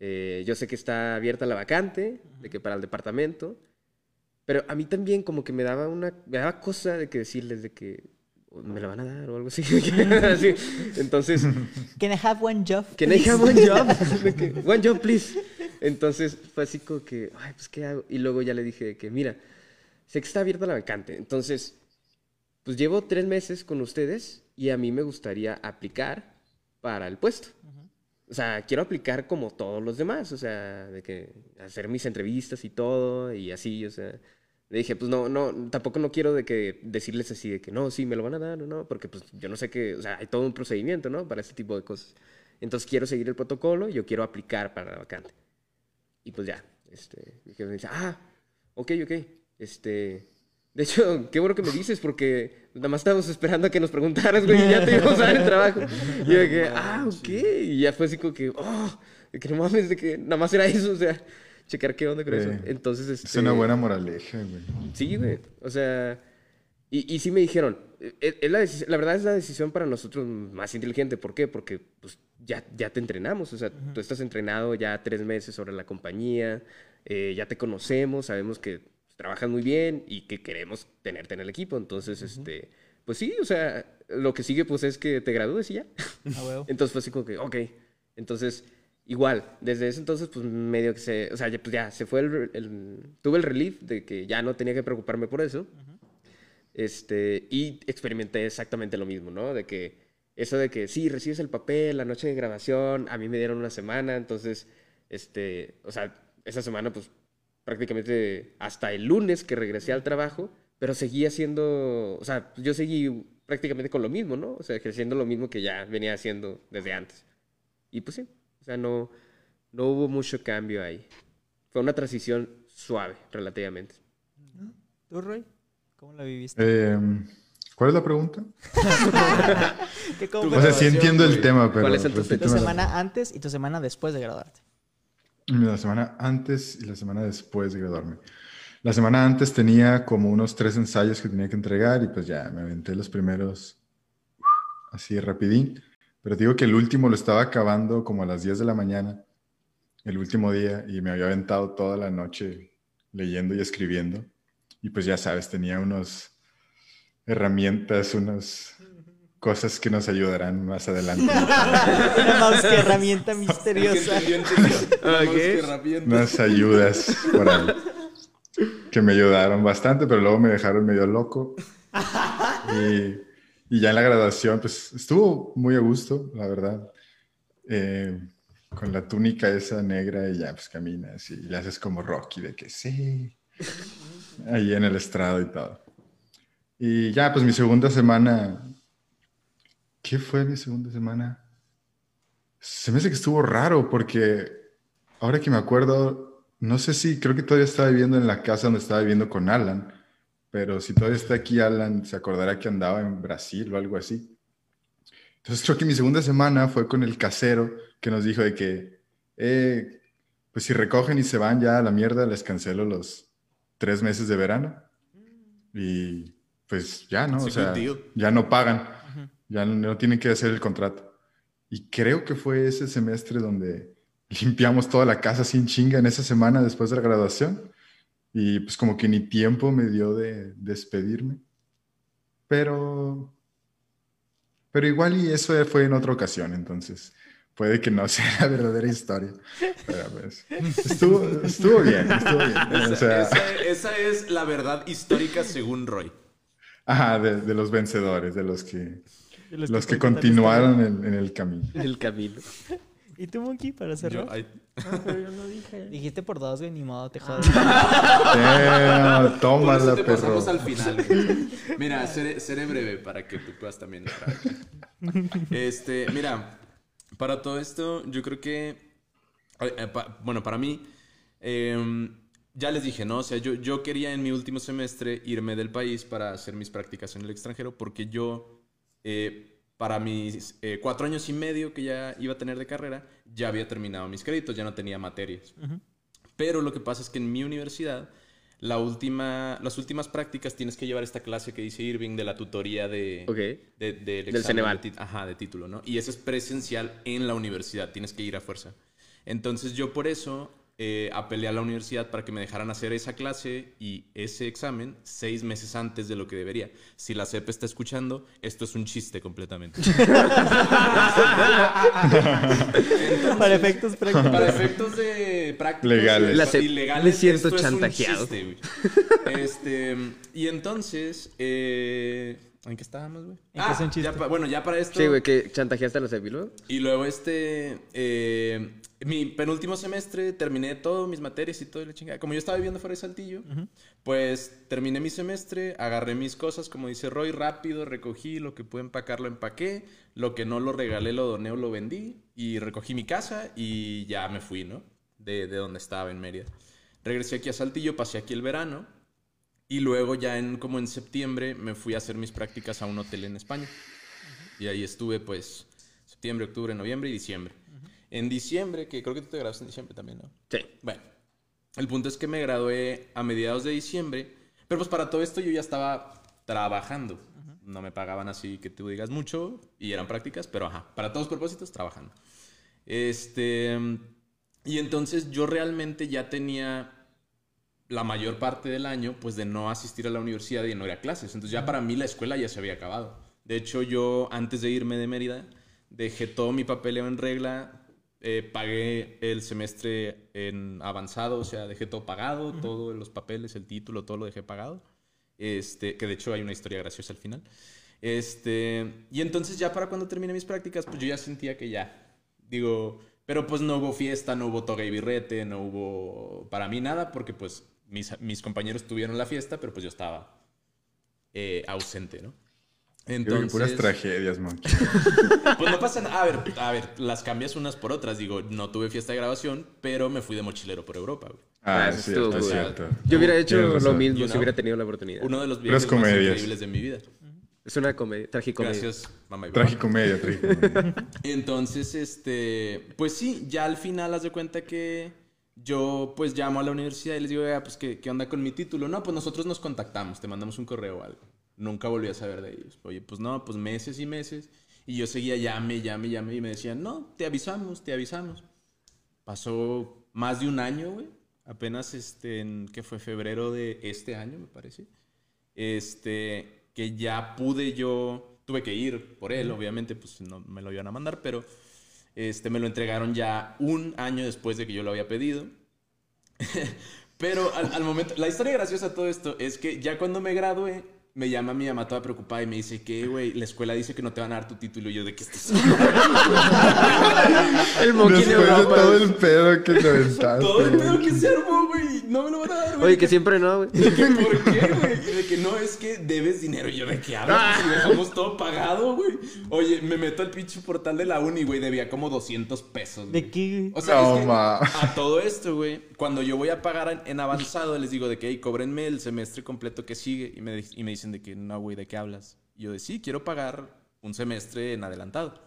Speaker 2: eh, yo sé que está abierta la vacante, de que para el departamento, pero a mí también como que me daba una, me daba cosa de que decirles de que me la van a dar o algo así. Así. Entonces,
Speaker 1: Can I have one job?
Speaker 2: que I have one job? One job, please. Entonces fue así como que, ay, pues, ¿qué hago? Y luego ya le dije que, mira, sé que está abierta la vacante. Entonces, pues llevo tres meses con ustedes y a mí me gustaría aplicar para el puesto. O sea, quiero aplicar como todos los demás, o sea, de que hacer mis entrevistas y todo y así, o sea, le dije, pues no, no, tampoco no quiero de que decirles así de que no, sí, me lo van a dar o no, porque pues yo no sé qué, o sea, hay todo un procedimiento, ¿no? Para este tipo de cosas. Entonces quiero seguir el protocolo y yo quiero aplicar para la vacante. Y pues ya, este, mi jefe me dice, ah, ok, ok, este, de hecho, qué bueno que me dices porque nada más estábamos esperando a que nos preguntaras, güey, y ya te íbamos a dar el trabajo. Y yo que, ah, ok, y ya fue así como que, oh, de que no mames, de que nada más era eso, o sea, checar qué onda con eso. Entonces, este...
Speaker 3: Es una buena moraleja, güey.
Speaker 2: Sí, güey. O sea, y, y sí me dijeron, es, es la, la verdad es la decisión para nosotros más inteligente. ¿Por qué? Porque pues, ya, ya te entrenamos. O sea, tú estás entrenado ya tres meses sobre la compañía, eh, ya te conocemos, sabemos que trabajas muy bien y que queremos tenerte en el equipo. Entonces, este, pues sí, o sea, lo que sigue pues es que te gradúes y ya.
Speaker 1: A huevo.
Speaker 2: Entonces fue así como que, ok. Entonces, igual, desde ese entonces, pues medio que se, o sea, ya, pues ya se fue el, el- tuve el relief de que ya no tenía que preocuparme por eso. Este, y experimenté exactamente lo mismo, ¿no? De que eso de que sí, recibes el papel, la noche de grabación, a mí me dieron una semana, entonces, este, o sea, esa semana, pues prácticamente hasta el lunes que regresé al trabajo, pero seguía haciendo, o sea, yo seguí prácticamente con lo mismo, ¿no? O sea, ejerciendo lo mismo que ya venía haciendo desde antes. Y pues sí, o sea, no, no hubo mucho cambio ahí. Fue una transición suave, relativamente.
Speaker 1: ¿Tú, Roy? ¿Cómo la viviste?
Speaker 3: Eh, ¿Cuál es la pregunta?
Speaker 1: ¿Qué
Speaker 5: tu
Speaker 3: O sea, sí entiendo el tema, pero...
Speaker 2: ¿Cuáles son tus
Speaker 1: tu semana antes y tu semana después de graduarte.
Speaker 3: La semana antes y la semana después de graduarme. La semana antes tenía como unos tres ensayos que tenía que entregar y pues ya me aventé los primeros así rapidín. Pero te digo que el último lo estaba acabando como a las 10 de la mañana, el último día, y me había aventado toda la noche leyendo y escribiendo. Y pues ya sabes, tenía unas herramientas, unas cosas que nos ayudarán más adelante.
Speaker 1: Mouse que herramienta misteriosa.
Speaker 5: El que entendió, entendió. La
Speaker 2: Ok.
Speaker 5: mouse que herramienta.
Speaker 3: unas ayudas por ahí que me ayudaron bastante, pero luego me dejaron medio loco. Y, y ya en la graduación, pues estuvo muy a gusto, la verdad. Eh, con la túnica esa negra y ya pues caminas y le haces como Rocky de que sí. Ahí en el estrado y todo. Y ya, pues mi segunda semana. ¿Qué fue mi segunda semana? Se me hace que estuvo raro porque ahora que me acuerdo, no sé si, creo que todavía estaba viviendo en la casa donde estaba viviendo con Alan, pero si todavía está aquí Alan, se acordará que andaba en Brasil o algo así. Entonces creo que mi segunda semana fue con el casero que nos dijo de que, eh, pues si recogen y se van ya a la mierda, les cancelo los tres meses de verano. Y pues ya, ¿no? O sea, ya no pagan, ya no, no tienen que hacer el contrato. Y creo que fue ese semestre donde limpiamos toda la casa sin chinga en esa semana después de la graduación. Y pues como que ni tiempo me dio de despedirme. Pero, pero igual y eso fue en otra ocasión, entonces puede que no sea la verdadera historia. Pero pues estuvo, estuvo bien, estuvo bien. O
Speaker 5: Esa,
Speaker 3: sea,
Speaker 5: esa- esa es la verdad histórica según Roy.
Speaker 3: ajá, de, de los vencedores, de los que,
Speaker 1: De
Speaker 3: los que continuaron en, en el camino.
Speaker 2: El camino.
Speaker 1: ¿Y tú, Monkey, para cerrar?
Speaker 5: Yo- ay,
Speaker 4: Ah, pero yo no dije.
Speaker 1: Dijiste por dos, güey, ni modo, te jodas.
Speaker 3: Damn,
Speaker 5: por
Speaker 3: tómala,
Speaker 5: eso te
Speaker 3: perro.
Speaker 5: pasamos al final. güey. Mira, seré, seré breve para que tú puedas también entrar. Este, mira, para todo esto, yo creo que, eh, pa- bueno, para mí, eh, ya les dije, ¿no? O sea, yo, yo quería en mi último semestre irme del país para hacer mis prácticas en el extranjero porque yo, eh, para mis eh, cuatro años y medio que ya iba a tener de carrera, ya había terminado mis créditos, ya no tenía materias. Pero lo que pasa es que en mi universidad, la última, las últimas prácticas tienes que llevar esta clase que dice Irving de la tutoría de,
Speaker 2: Ok.
Speaker 5: de- del
Speaker 2: Del
Speaker 5: examen
Speaker 2: Ceneval.
Speaker 5: de ajá, de título, ¿no? Y eso es presencial en la universidad, tienes que ir a fuerza. Entonces yo por eso eh, apelé a la universidad para que me dejaran hacer esa clase y ese examen seis meses antes de lo que debería. Si la CEP está escuchando, esto es un chiste completamente.
Speaker 1: para efectos prácticos.
Speaker 5: Para efectos de prácticos
Speaker 3: Legales.
Speaker 5: y-
Speaker 2: La CEP,
Speaker 5: ilegales,
Speaker 2: me siento
Speaker 5: esto es un
Speaker 2: chantajeado.
Speaker 5: chiste, este, y entonces, eh, ¿en qué estábamos, güey?
Speaker 1: ¿En qué es un
Speaker 5: ya pa- bueno, ya para esto.
Speaker 2: Sí, güey, que chantajeaste a los luego.
Speaker 5: Y luego este, eh, mi penúltimo semestre terminé todo, mis materias y todo y la chingada. Como yo estaba viviendo fuera de Saltillo, pues terminé mi semestre, agarré mis cosas, como dice Roy, rápido, recogí lo que pude empacar, lo empaqué, lo que no lo regalé, lo doné o lo vendí y recogí mi casa y ya me fui, ¿no? De, de donde estaba en Mérida. Regresé aquí a Saltillo, pasé aquí el verano y luego ya en como en septiembre me fui a hacer mis prácticas a un hotel en España. Y ahí estuve pues septiembre, octubre, noviembre y diciembre. En diciembre, que creo que tú te graduaste en diciembre también, ¿no?
Speaker 2: Sí.
Speaker 5: Bueno, el punto es que me gradué a mediados de diciembre, pero pues para todo esto yo ya estaba trabajando. No me pagaban así que tú digas mucho y eran prácticas, pero ajá, para todos propósitos trabajando. Este, y entonces yo realmente ya tenía la mayor parte del año pues de no asistir a la universidad y no ir a clases. Entonces ya para mí la escuela ya se había acabado. De hecho yo antes de irme de Mérida dejé todo mi papeleo en regla, eh, pagué el semestre en avanzado, o sea, dejé todo pagado, todos los papeles, el título, todo lo dejé pagado. Este, que de hecho hay una historia graciosa al final. Este, y entonces ya para cuando terminé mis prácticas, pues yo ya sentía que ya, digo, pero pues no hubo fiesta, no hubo toga y birrete, no hubo para mí nada, porque pues mis, mis compañeros tuvieron la fiesta, pero pues yo estaba eh, ausente, ¿no? Entonces,
Speaker 3: puras tragedias, man.
Speaker 5: pues no pasa nada. A ver, a ver, las cambias unas por otras. Digo, no tuve fiesta de grabación, pero me fui de mochilero por Europa, güey.
Speaker 3: Ah,
Speaker 2: Ah,
Speaker 3: es cierto, es cierto.
Speaker 2: Yo hubiera hecho lo
Speaker 3: razón.
Speaker 2: mismo
Speaker 5: You
Speaker 2: si hubiera tenido la oportunidad.
Speaker 5: Uno de los viajes más
Speaker 3: comedias.
Speaker 5: increíbles de mi vida.
Speaker 2: Es una comedia, tragicomedia.
Speaker 5: Gracias, mamá y papá.
Speaker 3: Tragicomedia, tragicomedia.
Speaker 5: Entonces, este, pues sí, ya al final haz de cuenta que yo pues llamo a la universidad y les digo, "Oiga, pues ¿qué, qué onda con mi título. No, pues nosotros nos contactamos, te mandamos un correo o algo. Nunca volví a saber de ellos. Oye, pues no, pues meses y meses. Y yo seguía llame, llame, llame y me decían, no, te avisamos, te avisamos. Pasó más de un año, güey. Apenas este, en que fue febrero de este año, me parece. Este, que ya pude yo, tuve que ir por él, obviamente, pues no me lo iban a mandar, pero este, me lo entregaron ya un año después de que yo lo había pedido. pero al, al momento, la historia graciosa de todo esto es que ya cuando me gradué, me llama mi mamá toda preocupada y me dice que, güey, la escuela dice que no te van a dar tu título. Y yo, ¿de qué estás
Speaker 2: El
Speaker 3: Después de
Speaker 2: Europa.
Speaker 3: todo el pedo que te aventaste.
Speaker 5: Todo el pedo que se armó, güey. No me lo van a dar, güey.
Speaker 2: Oye, que siempre no, güey.
Speaker 5: ¿De que por qué, güey? De que no, es que debes dinero. Y yo, ¿de qué hablas? Si dejamos todo pagado, güey. Oye, me meto al pinche portal de la uni, güey. Debía como 200 pesos.
Speaker 1: ¿De
Speaker 5: güey.
Speaker 1: qué? güey?
Speaker 5: O sea,
Speaker 3: No,
Speaker 5: es que
Speaker 3: ma.
Speaker 5: a todo esto, güey, cuando yo voy a pagar en, avanzado, les digo de que, hey, cóbrenme el semestre completo que sigue. Y me, y me dicen de que, no, güey, ¿de qué hablas? Y yo de, sí, quiero pagar un semestre en adelantado.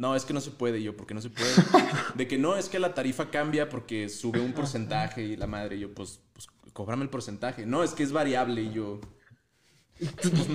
Speaker 5: No, es que no se puede. Y yo, ¿por qué no se puede? De que no, es que la tarifa cambia porque sube un porcentaje y la madre. Y yo, pues, pues, cóbrame el porcentaje. No, es que es variable. Y yo,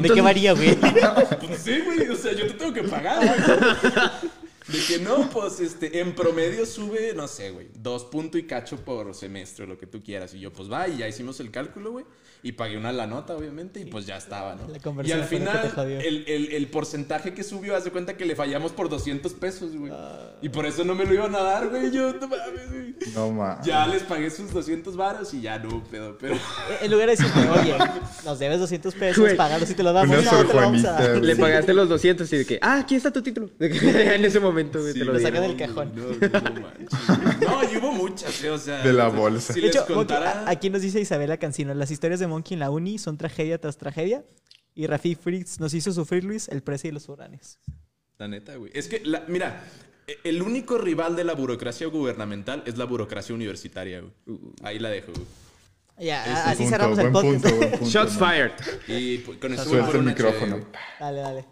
Speaker 1: ¿De qué varía, güey?
Speaker 5: pues sí, güey, o sea, yo te tengo que pagar, güey. De que no, pues, este, en promedio sube, no sé, güey, dos punto y cacho por semestre, lo que tú quieras. Y yo, pues, va, y ya hicimos el cálculo, güey. Y pagué una la nota, obviamente, y pues ya estaba, ¿no? Y al final, el, el, el porcentaje que subió, haz de cuenta que le fallamos por 200 pesos, güey.
Speaker 1: Ah.
Speaker 5: Y por eso no me lo iban a dar, güey. Yo, no mames, güey.
Speaker 3: No, ma.
Speaker 5: Ya les pagué sus 200 varos y ya no, pedo, pero...
Speaker 1: En lugar de decirme, oye, nos debes 200 pesos,
Speaker 2: Güey.
Speaker 1: pagalos y te lo damos.
Speaker 3: Una
Speaker 1: No, te lo vamos a dar.
Speaker 2: Le pagaste los 200 y de que, ah, aquí está tu título. En ese momento, güey,
Speaker 5: Sí,
Speaker 2: te lo
Speaker 1: lo saca del cajón.
Speaker 5: No, no, no manches. No, y hubo muchas, eh, o sea.
Speaker 3: De la bolsa.
Speaker 5: Si
Speaker 1: De
Speaker 5: les
Speaker 1: hecho,
Speaker 5: contara.
Speaker 1: a- aquí nos dice Isabela Cancino, las historias de Monkey en la uni son tragedia tras tragedia. Y Rafi Fritz nos hizo sufrir, Luis, el precio y los foráneos.
Speaker 5: La neta, güey. Es que, la- mira, e- el único rival de la burocracia gubernamental es la burocracia universitaria, güey. Ahí la dejo, güey.
Speaker 1: Ya, así
Speaker 3: Punto,
Speaker 1: cerramos el podcast.
Speaker 3: punto, punto,
Speaker 2: Shots
Speaker 3: ma.
Speaker 2: fired.
Speaker 5: Y pues, con eso
Speaker 3: Suelta el micrófono.
Speaker 5: chévere.
Speaker 1: Dale, dale.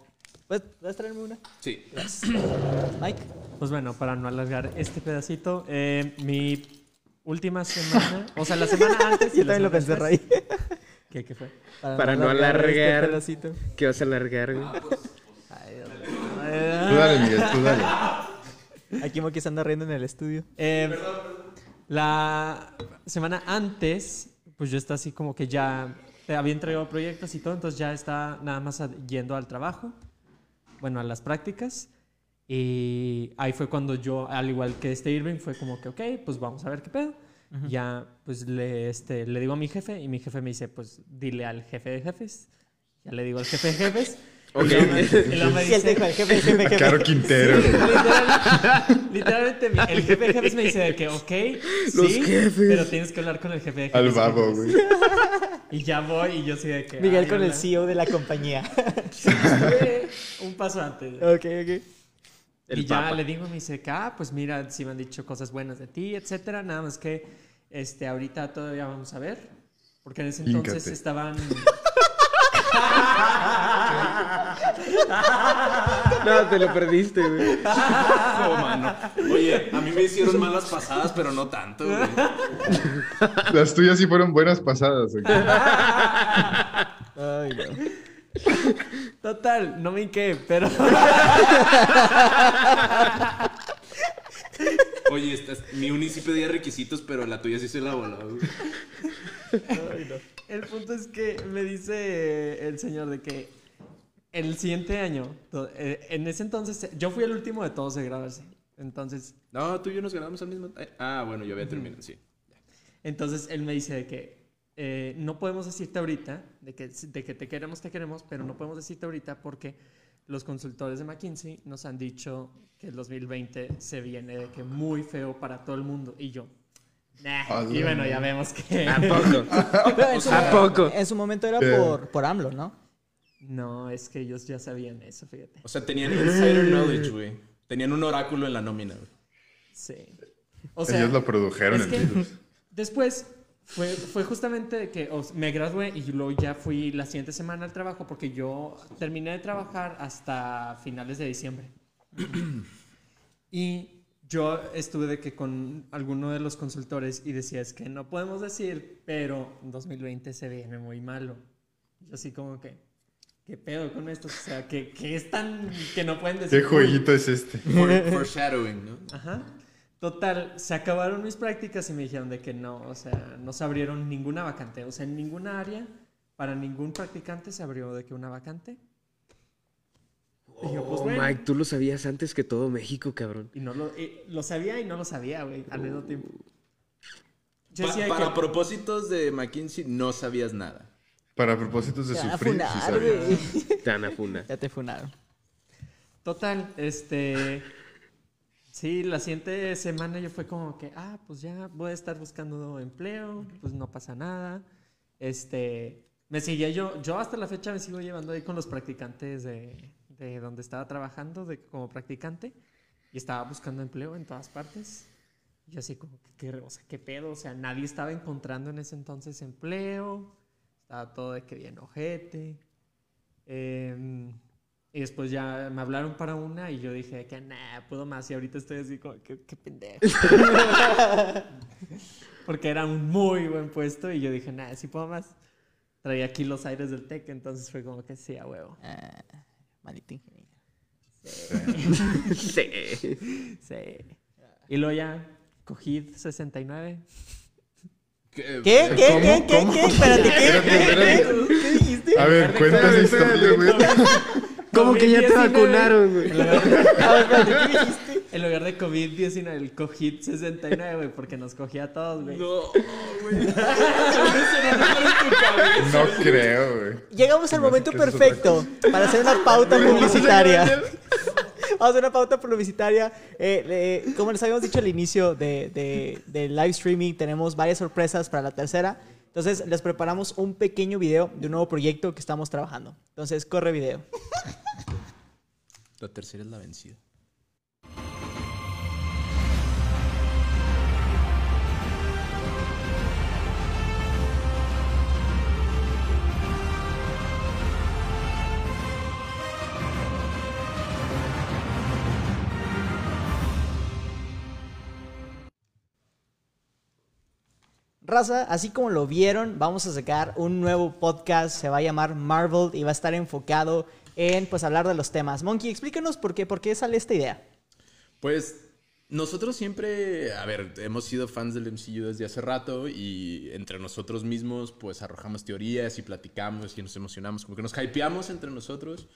Speaker 1: ¿Puedes, puedes traerme una?
Speaker 5: Sí.
Speaker 1: Mike.
Speaker 4: Pues bueno, para no alargar este pedacito, eh, mi última semana, o sea, la semana antes. y
Speaker 1: Yo también lo pensé,
Speaker 4: después-
Speaker 1: Ray.
Speaker 4: ¿Qué, qué fue?
Speaker 2: Para no
Speaker 1: este
Speaker 2: alargar.
Speaker 1: pedacito.
Speaker 2: ¿Qué vas a alargar, güey?
Speaker 3: Tú dale, Miguel, tú dale.
Speaker 1: Aquí Monkey se anda riendo en el estudio.
Speaker 4: Eh, la semana antes, pues yo estaba así como que ya te había entregado proyectos y todo, entonces ya está nada más yendo al trabajo, bueno, a las prácticas. Y ahí fue cuando yo, al igual que este Irving, fue como que, ok, pues vamos a ver qué pedo. Ya, pues le, este, le digo a mi jefe y mi jefe me dice, pues dile al jefe de jefes. Ya le digo al jefe de jefes.
Speaker 2: Ok.
Speaker 4: Y luego me, y luego me
Speaker 1: Sí, él
Speaker 4: dice,
Speaker 1: dijo, el jefe, el jefe, el jefe.
Speaker 3: Caro Quintero.
Speaker 4: Literal- literalmente, el jefe de jefes me dice de que, ok,
Speaker 2: Los
Speaker 4: sí,
Speaker 2: jefes.
Speaker 4: pero tienes que hablar con el jefe de jefes.
Speaker 3: Al babo, güey.
Speaker 4: Y ya voy y yo soy de que...
Speaker 1: Miguel con el
Speaker 4: hola.
Speaker 1: CEO de la compañía.
Speaker 4: Estuve Un paso antes.
Speaker 1: ok, ok.
Speaker 2: El
Speaker 4: y ya
Speaker 2: papa.
Speaker 4: le digo, me dice ah, pues mira, sí me han dicho cosas buenas de ti, etcétera. Nada más que este, ahorita todavía vamos a ver. Porque en ese entonces
Speaker 3: Híncate.
Speaker 4: estaban...
Speaker 2: No, te lo perdiste, güey.
Speaker 5: No, mano. Oye, a mí me hicieron malas pasadas, pero no tanto, güey.
Speaker 3: Las tuyas sí fueron buenas pasadas, güey.
Speaker 1: Ay, no.
Speaker 4: Total, no me hinqué, pero...
Speaker 5: Oye, mi uni sí pedía requisitos, pero la tuya sí se la voló.
Speaker 4: El punto es que me dice el señor de que el siguiente año, eh, en ese entonces, yo fui el último de todos de graduarse. Entonces,
Speaker 5: No, tú y yo nos ganamos al mismo eh, Ah, bueno, yo había terminado, sí.
Speaker 4: entonces él me dice de que eh, no podemos decirte ahorita de que, de que te queremos, te queremos, pero no podemos decirte ahorita porque los consultores de McKinsey nos han dicho que el 2020 se viene de que muy feo para todo el mundo. Y yo, nah.
Speaker 3: Ah,
Speaker 4: Y bueno, ya vemos que...
Speaker 2: ¿A poco?
Speaker 1: En, su,
Speaker 2: ¿A poco?
Speaker 1: en su momento era
Speaker 3: Eh.
Speaker 1: por, por AMLO, ¿no?
Speaker 4: No, es que ellos ya sabían eso, fíjate.
Speaker 5: O sea, tenían insider knowledge, güey. Tenían un oráculo en la nómina, güey.
Speaker 4: Sí. O sea,
Speaker 3: Ellos lo produjeron
Speaker 4: es
Speaker 3: el
Speaker 4: que
Speaker 3: virus.
Speaker 4: después fue, fue justamente que o sea, me gradué y luego ya fui la siguiente semana al trabajo porque yo terminé de trabajar hasta finales de diciembre. y yo estuve de que con alguno de los consultores y decía es que no podemos decir, pero 2020 se viene muy malo. Yo así como que, ¿qué pedo con esto? O sea, que, que es tan que no pueden decir.
Speaker 3: ¿Qué jueguito es este?
Speaker 5: For- foreshadowing, ¿no?
Speaker 4: Ajá. Total, se acabaron mis prácticas y me dijeron de que no, o sea, no se abrieron ninguna vacante. O sea, en ninguna área, para ningún practicante se abrió de que una vacante. Y yo, pues,
Speaker 2: Oh,
Speaker 4: bueno.
Speaker 2: Mike, tú lo sabías antes que todo México, cabrón.
Speaker 4: Y no lo, eh, lo sabía y no lo sabía, güey, al mismo tiempo. Yo
Speaker 5: Pa-
Speaker 4: decía
Speaker 5: para
Speaker 4: que-
Speaker 5: propósitos de McKinsey, no sabías nada.
Speaker 3: Para propósitos de sufrir, sí
Speaker 1: funar,
Speaker 3: sabía.
Speaker 1: güey.
Speaker 2: Te van a funar.
Speaker 1: Ya te funaron.
Speaker 4: Total, este. Sí, la siguiente semana yo fue como que, ah, pues ya voy a estar buscando empleo, pues no pasa nada. Este. Me seguía yo, yo hasta la fecha me sigo llevando ahí con los practicantes de, de donde estaba trabajando de, como practicante y estaba buscando empleo en todas partes. Y yo así como, que, ¿qué, o sea, ¿qué pedo? O sea, nadie estaba encontrando en ese entonces empleo. Estaba todo de que bien ojete. Em, y después ya me hablaron para una y yo dije que nah, puedo más. Y ahorita estoy así como, qué, qué pendejo. Porque era un muy buen puesto y yo dije, nah, sí puedo más. Traía aquí los aires del tech, entonces fue como que sí, a huevo.
Speaker 1: Ah, maldito ingeniero.
Speaker 2: Sí.
Speaker 4: Sí. Y luego ya cogí 69.
Speaker 1: ¿Qué? ¿Qué? ¿Qué? ¿Qué? ¿Qué? ¿Qué? ¿qué?
Speaker 3: Espérate, espérate.
Speaker 1: ¿Qué dijiste?
Speaker 3: A ver, cuenta esa historia, güey.
Speaker 2: ¿Cómo que ya te
Speaker 4: COVID-19.
Speaker 2: vacunaron, güey?
Speaker 1: A ver, espérate, ¿qué dijiste?
Speaker 4: En lugar de COVID-19, el COVID 69, güey, porque nos cogía a todos, güey.
Speaker 5: No, güey.
Speaker 3: No creo, güey.
Speaker 1: Llegamos al momento perfecto para hacer una pauta publicitaria. Vamos a hacer una pauta publicitaria. Eh, eh, como les habíamos dicho al inicio de, de- del live streaming, tenemos varias sorpresas para la tercera. Entonces, les preparamos un pequeño video de un nuevo proyecto que estamos trabajando. Entonces, corre video.
Speaker 5: La tercera es la vencida.
Speaker 1: Raza, así como lo vieron, vamos a sacar un nuevo podcast. Se va a llamar Marvel y va a estar enfocado en pues hablar de los temas. Monkey, explícanos por qué, por qué sale esta idea.
Speaker 5: Pues nosotros siempre, a ver, hemos sido fans del MCU desde hace rato y entre nosotros mismos pues arrojamos teorías y platicamos y nos emocionamos, como que nos hypeamos entre nosotros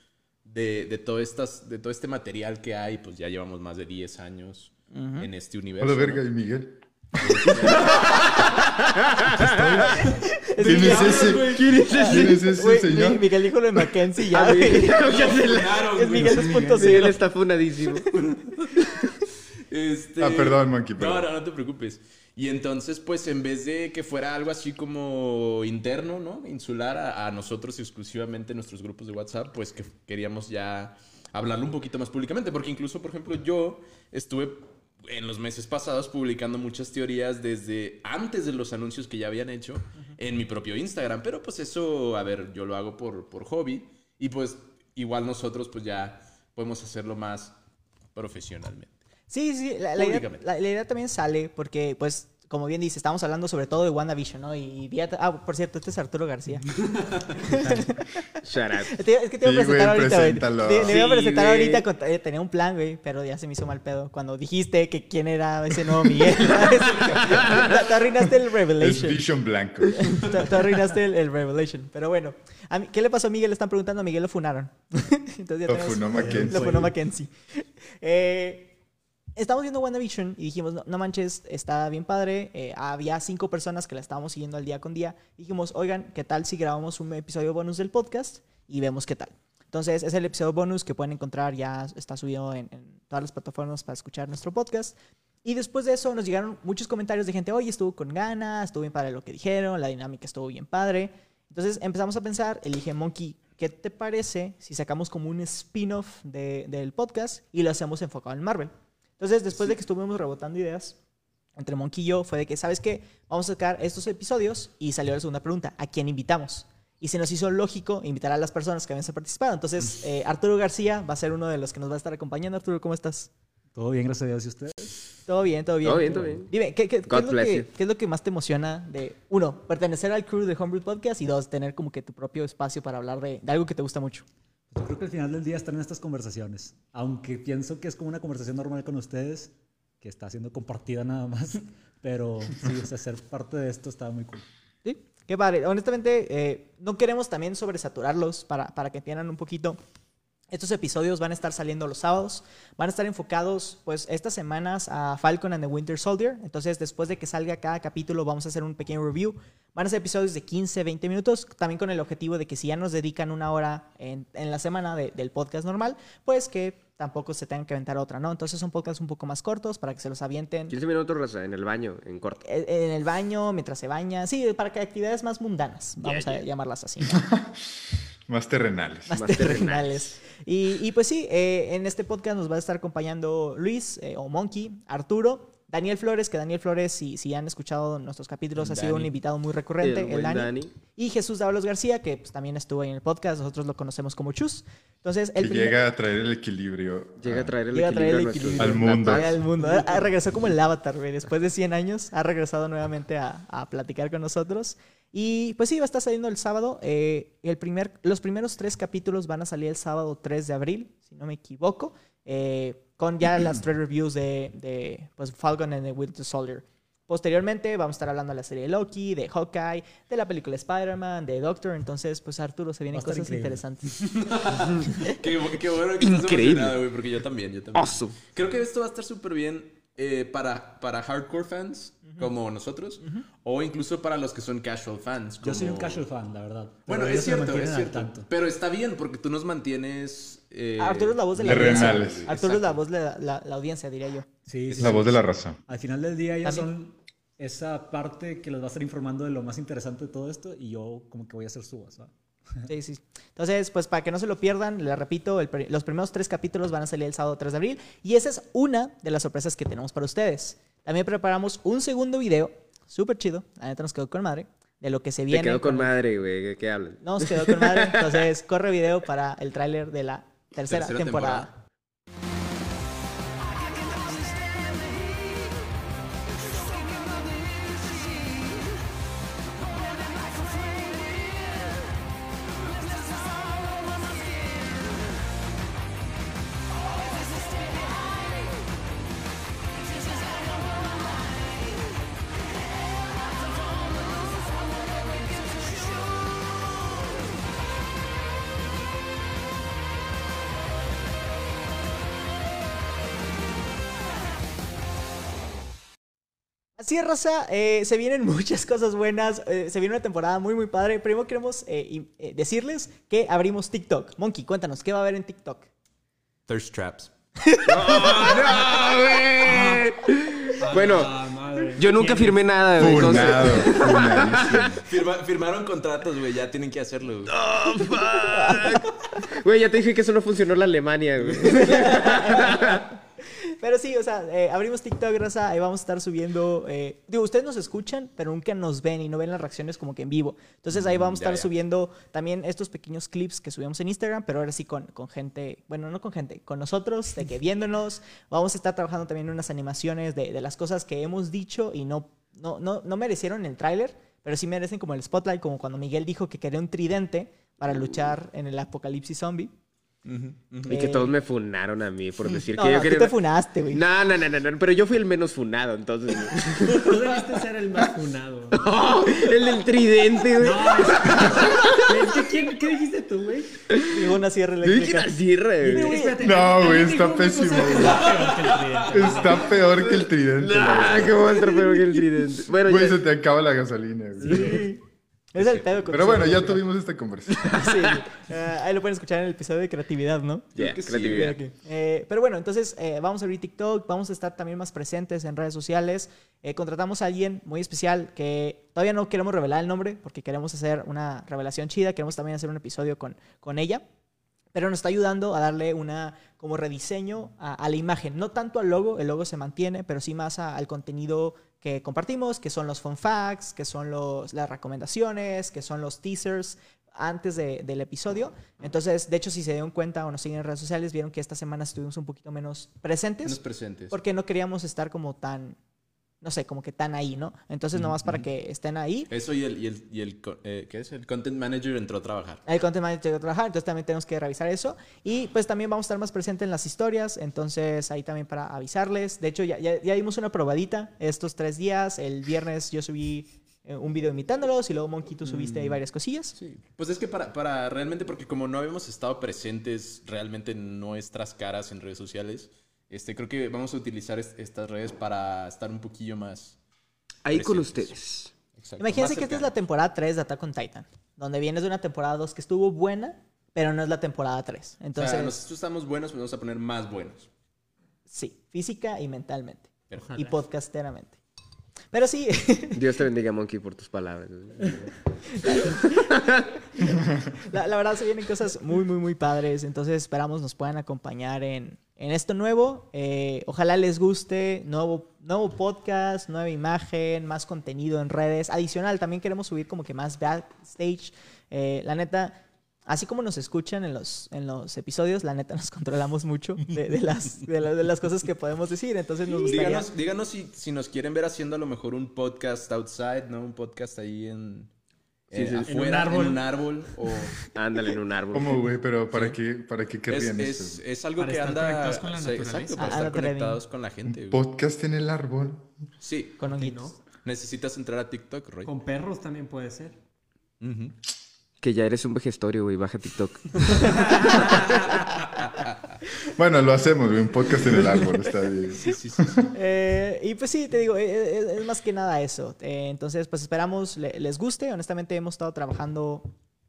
Speaker 5: de, de, todo, estas, de todo este material que hay, pues ya llevamos más de 10 años en este universo.
Speaker 3: Hola,
Speaker 5: ¿no?
Speaker 3: verga, y Miguel.
Speaker 1: Es
Speaker 3: ¿Quién es ese? ¿Quién es ese señor?
Speaker 1: Mi- Miguel dijo lo de Mackenzie ya,
Speaker 2: Ah,
Speaker 1: güey. Es. Miguel
Speaker 5: Sí,
Speaker 1: 2.0.
Speaker 2: Miguel está funadísimo.
Speaker 5: Este-
Speaker 3: Ah, perdón, Monkey,
Speaker 5: No,
Speaker 3: perdón.
Speaker 5: no, no te preocupes. Y entonces, pues, en vez de que fuera algo así como interno, ¿no? Insular a, a nosotros exclusivamente nuestros grupos de WhatsApp, pues que queríamos ya hablarlo un poquito más públicamente. Porque incluso, por ejemplo, yo estuve en los meses pasados publicando muchas teorías desde antes de los anuncios que ya habían hecho en mi propio Instagram. Pero pues eso, a ver, yo lo hago por, por hobby. Y pues igual nosotros pues ya podemos hacerlo más profesionalmente.
Speaker 1: Sí, sí, la, la idea, la- la idea también sale porque, pues, como bien dice, estamos hablando sobre todo de WandaVision, ¿no? Y día- ah, por cierto, este es Arturo García.
Speaker 2: Shut up.
Speaker 1: Te- es que te iba a
Speaker 3: Sí,
Speaker 1: presentar
Speaker 3: güey,
Speaker 1: ahorita, güey. Te- Le iba a presentar
Speaker 2: güey.
Speaker 1: ahorita, con- eh, tenía un plan, güey, pero ya se me hizo mal pedo. Cuando dijiste que quién era ese nuevo Miguel. Te- Te arruinaste el
Speaker 3: Es
Speaker 1: Revelation.
Speaker 3: Vision Blanco.
Speaker 1: Te, te arruinaste el, el Revelation. Pero bueno, a mí- ¿qué le pasó a Miguel? Le están preguntando a Miguel, lo funaron. Entonces ya
Speaker 3: Lo
Speaker 1: tenemos-
Speaker 3: funó Mackenzie.
Speaker 1: Lo funó Mackenzie. Eh, estamos viendo WandaVision y dijimos, no, no manches, está bien padre. Eh, había cinco personas que la estábamos siguiendo al día con día. Dijimos, oigan, ¿qué tal si grabamos un episodio bonus del podcast y vemos qué tal? Entonces, es el episodio bonus que pueden encontrar, ya está subido en, todas las plataformas para escuchar nuestro podcast. Y después de eso nos llegaron muchos comentarios de gente, oye, estuvo con ganas, estuvo bien padre lo que dijeron, la dinámica estuvo bien padre. Entonces empezamos a pensar, elige Monkey, ¿qué te parece si sacamos como un spin-off de- del podcast y lo hacemos enfocado en Marvel? Entonces, después de que estuvimos rebotando ideas entre Monkey y yo, fue de que, ¿sabes qué? Vamos a sacar estos episodios y salió la segunda pregunta, ¿a quién invitamos? Y se nos hizo lógico invitar a las personas que habían participado. Entonces, eh, Arturo García va a ser uno de los que nos va a estar acompañando. Arturo, ¿cómo estás?
Speaker 6: Todo bien, gracias a Dios. ¿Y ustedes?
Speaker 1: Todo bien, todo bien.
Speaker 2: Todo bien, todo bien.
Speaker 1: Dime, ¿qué, qué- qué es lo
Speaker 2: bless
Speaker 1: que,
Speaker 2: you.
Speaker 1: qué es lo que más te emociona de, uno, pertenecer al crew de Homebrew Podcast y dos, tener como que tu propio espacio para hablar de, de algo que te gusta mucho?
Speaker 6: Yo creo que al final del día están en estas conversaciones. Aunque pienso que es como una conversación normal con ustedes, que está siendo compartida nada más. Pero sí, o sea, ser parte de esto está muy cool.
Speaker 1: Sí, qué padre. Honestamente, eh, no queremos también sobresaturarlos para, para que entiendan un poquito. Estos episodios van a estar saliendo los sábados, van a estar enfocados pues estas semanas a Falcon and the Winter Soldier. Entonces después de que salga cada capítulo vamos a hacer un pequeño review. Van a ser episodios de 15, 20 minutos, también con el objetivo de que si ya nos dedican una hora en, en la semana de- del podcast normal, pues que tampoco se tengan que aventar otra, ¿no? Entonces son podcasts un poco más cortos para que se los avienten
Speaker 2: 15 minutos, en el baño, en corto.
Speaker 1: en en el baño, mientras se baña. Sí, para que actividades más mundanas, vamos a llamarlas así. ¿no?
Speaker 3: Más terrenales.
Speaker 1: más
Speaker 2: Más terrenales.
Speaker 1: terrenales. Y, y pues sí, eh, en este podcast nos va a estar acompañando Luis eh, o Monkey, Arturo, Daniel Flores, que Daniel Flores, si, si han escuchado nuestros capítulos, ha sido un
Speaker 5: Dani.
Speaker 1: invitado muy recurrente,
Speaker 2: El
Speaker 1: el, Dani.
Speaker 2: Dani.
Speaker 1: Y Jesús Dávalos García, que pues, también estuvo ahí en el podcast, nosotros lo conocemos como Chus. Entonces, primer-
Speaker 3: llega a traer el equilibrio.
Speaker 2: Llega a traer el
Speaker 1: Llega a traer el
Speaker 2: equilibrio,
Speaker 1: equilibrio.
Speaker 3: Al mundo.
Speaker 1: Al mundo. Ah, ah, regresó como el avatar, güey. Después de 100 años, ha regresado nuevamente a, a platicar con nosotros. Y pues sí, va a estar saliendo el sábado. Eh, el primer, los primeros tres capítulos van a salir el sábado 3 de abril, si no me equivoco. eh, con ya las tres reviews de, de pues, Falcon and the Winter Soldier. Posteriormente vamos a estar hablando de la serie de Loki, de Hawkeye, de la película Spider-Man, de Doctor. Entonces, pues Arturo, se vienen cosas
Speaker 6: increíble.
Speaker 1: interesantes.
Speaker 5: Qué, qué bueno que estás
Speaker 2: Increíble.
Speaker 5: emocionado, güey, porque yo también, yo también.
Speaker 2: Awesome.
Speaker 5: Creo que esto va a estar súper bien eh, para, para hardcore fans como nosotros o incluso para los que son casual fans.
Speaker 6: Yo soy un casual fan, la verdad.
Speaker 5: Bueno,
Speaker 6: Pero ellos
Speaker 5: es cierto, es cierto.
Speaker 6: tanto.
Speaker 5: Pero está bien porque tú nos mantienes... eh,
Speaker 1: Arturo es la voz de la audiencia. Arturo es la voz de la, la- la audiencia, diría yo.
Speaker 6: Sí, sí,
Speaker 3: La
Speaker 6: sí.
Speaker 3: voz de la raza.
Speaker 6: Al final del día ellos son esa parte que les va a estar informando de lo más interesante de todo esto y yo como que voy a hacer su voz. ¿va?
Speaker 1: Sí, sí. Entonces, pues para que no se lo pierdan, les repito, el los primeros tres capítulos van a salir el sábado 3 de abril y esa es una de las sorpresas que tenemos para ustedes. También preparamos un segundo video, súper chido, la neta nos quedó con madre, de lo que se
Speaker 2: Te
Speaker 1: viene.
Speaker 2: quedó con madre, güey. ¿de ¿Qué hablan?
Speaker 1: Nos quedó con madre, entonces corre video para el tráiler de la tercera,
Speaker 5: Tercera
Speaker 1: temporada.
Speaker 5: temporada.
Speaker 1: Es, Raza, eh, se vienen muchas cosas buenas, eh, se viene una temporada muy, muy padre. Primero queremos eh, y- eh, decirles que abrimos TikTok. Monkey, cuéntanos, ¿qué va a haber en TikTok?
Speaker 5: Thirst traps.
Speaker 2: Bueno,
Speaker 6: Ah, madre.
Speaker 2: yo nunca firmé nada, güey.
Speaker 3: funadísimo.
Speaker 5: Firma- firmaron contratos, güey, ya tienen que hacerlo. güey.
Speaker 2: Güey, ya te dije que eso no funcionó en la Alemania, güey.
Speaker 1: Pero sí, o sea, eh, abrimos TikTok, Raza, ahí vamos a estar subiendo. eh, digo, ustedes nos escuchan, pero nunca nos ven y no ven las reacciones como que en vivo. Entonces ahí vamos a
Speaker 5: Mm, ya,
Speaker 1: estar
Speaker 5: ya.
Speaker 1: subiendo también estos pequeños clips que subimos en Instagram, pero ahora sí con, con gente, bueno, no con gente, con nosotros, de que viéndonos. Vamos a estar trabajando también en unas animaciones de, de las cosas que hemos dicho y no, no, no, no merecieron el tráiler, pero sí merecen como el spotlight, como cuando Miguel dijo que quería un tridente para luchar en el apocalipsis zombie.
Speaker 2: Y que todos me funaron a mí por decir
Speaker 1: No,
Speaker 2: que
Speaker 1: no,
Speaker 2: yo
Speaker 1: tú
Speaker 2: quería.
Speaker 1: te funaste, güey.
Speaker 2: No, no, no, no, no, pero yo fui el menos funado, entonces.
Speaker 4: Tú debiste ser el más funado.
Speaker 2: el del tridente, güey.
Speaker 4: Es que, ¿quién- ¿Qué dijiste tú, güey?
Speaker 1: Digo una sierra
Speaker 2: Yo dije
Speaker 1: eléctrica.
Speaker 2: la sierra, güey.
Speaker 3: No, güey,
Speaker 4: dijo
Speaker 3: está
Speaker 4: una
Speaker 3: pésimo, güey.
Speaker 4: está peor que el tridente.
Speaker 3: Está peor que el tridente.
Speaker 2: Ah, qué va a estar peor que el tridente. Bueno,
Speaker 3: Güey,
Speaker 2: ya-
Speaker 3: se te acaba la gasolina. güey.
Speaker 1: Es el pedo con
Speaker 3: Pero bueno, ya
Speaker 1: tuvimos
Speaker 3: esta conversación.
Speaker 1: Sí, eh, ahí lo pueden escuchar en el episodio de creatividad, ¿no?
Speaker 2: Ya,
Speaker 5: que sí,
Speaker 2: creatividad.
Speaker 1: Eh, pero bueno, entonces eh, vamos a abrir TikTok, vamos a estar también más presentes en redes sociales. Eh, contratamos a alguien muy especial que todavía no queremos revelar el nombre porque queremos hacer una revelación chida, queremos también hacer un episodio con, con ella. Pero nos está ayudando a darle una como rediseño a, a la imagen. No tanto al logo, el logo se mantiene, pero sí más a- al contenido que compartimos, que son los fun facts, que son los, las recomendaciones, que son los teasers antes de- del episodio. Entonces, de hecho, si se dieron cuenta o nos siguen en redes sociales, vieron que esta semana estuvimos un poquito menos presentes
Speaker 5: Menos presentes.
Speaker 1: porque no queríamos estar como tan no sé, como que tan ahí, ¿no? Entonces, nomás para que estén ahí.
Speaker 5: Eso y el, y el, y el co- eh, ¿qué es? El content manager entró a trabajar.
Speaker 1: El content manager tiene que trabajar, entonces también tenemos que revisar eso. Y pues también vamos a estar más presentes en las historias, entonces ahí también para avisarles. De hecho, ya, ya, ya dimos una probadita estos tres días. El viernes yo subí eh, un video imitándolos y luego Monkey tú subiste ahí varias cosillas.
Speaker 5: Sí. Pues es que para, para realmente, porque como no habíamos estado presentes realmente en nuestras caras en redes sociales, este, creo que vamos a utilizar est- estas redes para estar un poquillo más.
Speaker 2: Ahí con ustedes.
Speaker 5: Exacto,
Speaker 1: Imagínense que esta es la temporada 3 de Attack on Titan, donde vienes de una temporada 2 que estuvo buena, pero no es la temporada 3. Entonces,
Speaker 5: o sea, nosotros estamos buenos, pero vamos a poner más buenos.
Speaker 1: sí, física y mentalmente.
Speaker 5: Perfecto.
Speaker 1: Y podcasteramente. Pero sí,
Speaker 2: Dios te bendiga, Monkey, por tus palabras.
Speaker 1: la, la verdad se vienen cosas muy, muy, muy padres. Entonces esperamos nos puedan acompañar en, en esto nuevo. Eh, ojalá les guste. Nuevo, nuevo podcast, nueva imagen, más contenido en redes. Adicional, también queremos subir como que más backstage. Eh, la neta, así como nos escuchan en los, en los episodios, la neta nos controlamos mucho de, las, de, la- de las cosas que podemos decir. Entonces nos gustaría...
Speaker 5: Díganos, díganos si, si nos quieren ver haciendo a lo mejor un podcast outside, ¿no? Un podcast ahí en.
Speaker 2: Sí,
Speaker 5: eh,
Speaker 2: sí.
Speaker 5: afuera,
Speaker 6: En un árbol.
Speaker 5: En un árbol. O
Speaker 2: Ándale en un árbol.
Speaker 3: ¿Cómo, güey? Pero ¿para qué, para qué querrían
Speaker 5: es,
Speaker 3: eso?
Speaker 5: es algo
Speaker 4: Para
Speaker 5: que
Speaker 4: estar
Speaker 5: anda.
Speaker 4: conectados con la
Speaker 5: sí,
Speaker 4: naturaleza.
Speaker 5: exacto, para
Speaker 1: Ah,
Speaker 5: estar conectados con la gente. güey.
Speaker 3: Podcast en el árbol.
Speaker 5: Sí.
Speaker 1: Con
Speaker 4: ¿Por qué
Speaker 1: honguitos.
Speaker 5: Necesitas entrar a TikTok, Roy.
Speaker 4: Con perros también puede ser.
Speaker 2: Que ya eres un vejestorio, güey. Baja TikTok.
Speaker 3: Bueno, lo hacemos. Un podcast en el árbol. Está bien.
Speaker 5: Sí, sí, sí. sí.
Speaker 1: Eh, y pues sí, te digo, eh, es, es más que nada eso. Eh, entonces, pues esperamos le- les guste. Honestamente, hemos estado trabajando,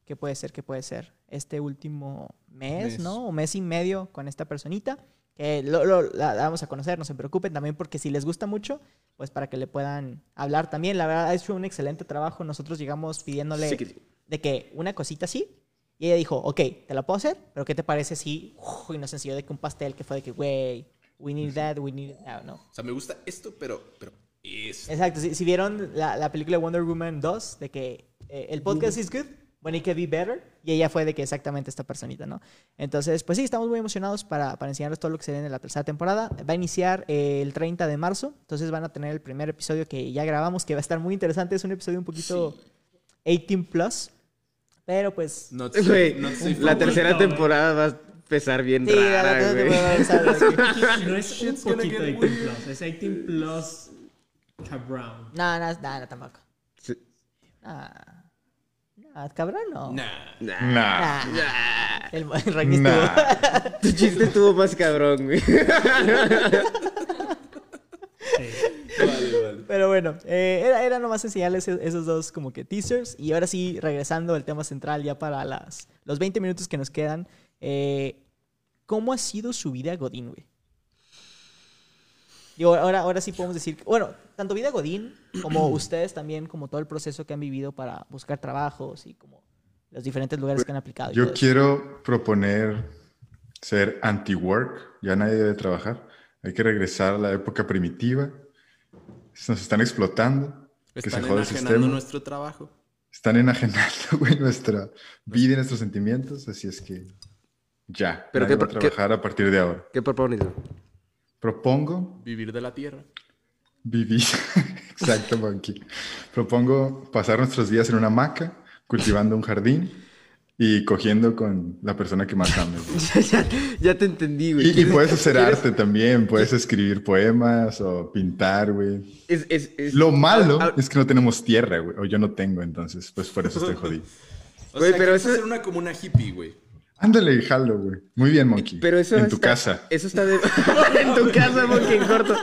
Speaker 1: ¿qué puede ser? ¿Qué puede ser? Este último mes,
Speaker 5: Mes.
Speaker 1: ¿no? O mes y medio con esta personita. Que lo, lo- la, la vamos a conocer, no se preocupen también, porque si les gusta mucho, pues para que le puedan hablar también. La verdad, ha hecho un excelente trabajo. Nosotros llegamos pidiéndole
Speaker 2: Sí que sí.
Speaker 1: de que una cosita así. Y ella dijo, ok, te la puedo hacer, pero ¿qué te parece si... uf, y nos enseñó de que un pastel que fue de que, güey, we need that, we need that, no.
Speaker 5: O sea, me gusta esto, pero. pero es.
Speaker 1: Exacto, si, si vieron la, la película Wonder Woman 2, de que eh, el podcast is good, when it can be better, y ella fue de que exactamente esta personita, ¿no? Entonces, pues sí, estamos muy emocionados para, para enseñarles todo lo que se viene en la tercera temporada. Va a iniciar eh, el 30 de marzo, entonces van a tener el primer episodio que ya grabamos, que va a estar muy interesante, es un episodio un poquito 18 plus, pero pues...
Speaker 5: Not not
Speaker 2: la tercera
Speaker 4: poquito,
Speaker 2: temporada va a empezar bien
Speaker 1: Sí,
Speaker 2: rara,
Speaker 1: la-
Speaker 2: güey.
Speaker 4: No es un poquito
Speaker 5: get
Speaker 4: 18 plus, es 18 plus cabrón.
Speaker 1: No, no, no, no, tampoco.
Speaker 2: Sí.
Speaker 1: No, no, cabrón, no.
Speaker 5: Nah.
Speaker 2: Nah.
Speaker 3: Nah.
Speaker 1: Nah. El, el estuvo-
Speaker 3: Nah.
Speaker 2: Tu chiste estuvo más cabrón, güey.
Speaker 1: Pero bueno, eh, era, era nomás enseñarles e- esos dos como que teasers. Y ahora sí, regresando al tema central ya para las, los 20 minutos que nos quedan. eh, ¿Cómo ha sido su vida Godín, güey? Digo, ahora, ahora sí podemos decir, bueno, tanto vida Godín como ustedes también, como todo el proceso que han vivido para buscar trabajos y como los diferentes lugares que han aplicado.
Speaker 3: Yo quiero proponer ser anti-work. Ya nadie debe trabajar. Hay que regresar a la época primitiva. Nos están explotando. Que se
Speaker 5: Están
Speaker 3: jode el
Speaker 5: enajenando nuestro trabajo.
Speaker 3: Están enajenando, güey, nuestra vida y nuestros sentimientos. Así es que ya.
Speaker 2: Pero qué
Speaker 3: va a
Speaker 2: qué-
Speaker 3: trabajar a partir de ahora.
Speaker 2: ¿Qué propones?
Speaker 3: Propongo
Speaker 5: Vivir de la tierra.
Speaker 3: vivir. Exacto, Monkey. Propongo pasar nuestros días en una hamaca, cultivando un jardín y cogiendo con la persona que más ames. güey.
Speaker 2: ya, ya te entendí, güey.
Speaker 3: Y, y
Speaker 2: ¿Quieres-
Speaker 3: puedes hacer
Speaker 2: quieres-
Speaker 3: arte también, puedes escribir poemas o pintar, güey.
Speaker 2: Es, es, es-
Speaker 3: Lo malo
Speaker 2: Ah, ah,
Speaker 3: es que no tenemos tierra, güey, o yo no tengo, entonces, pues por eso estoy jodido.
Speaker 5: O
Speaker 2: Güey,
Speaker 5: sea,
Speaker 2: pero
Speaker 5: quieres
Speaker 2: eso-
Speaker 5: hacer una comuna hippie, güey.
Speaker 3: Ándale, jalo, güey. Muy bien, Monkey.
Speaker 2: Pero eso
Speaker 3: en tu casa.
Speaker 2: Eso está de... en tu casa, Monkey, en corto.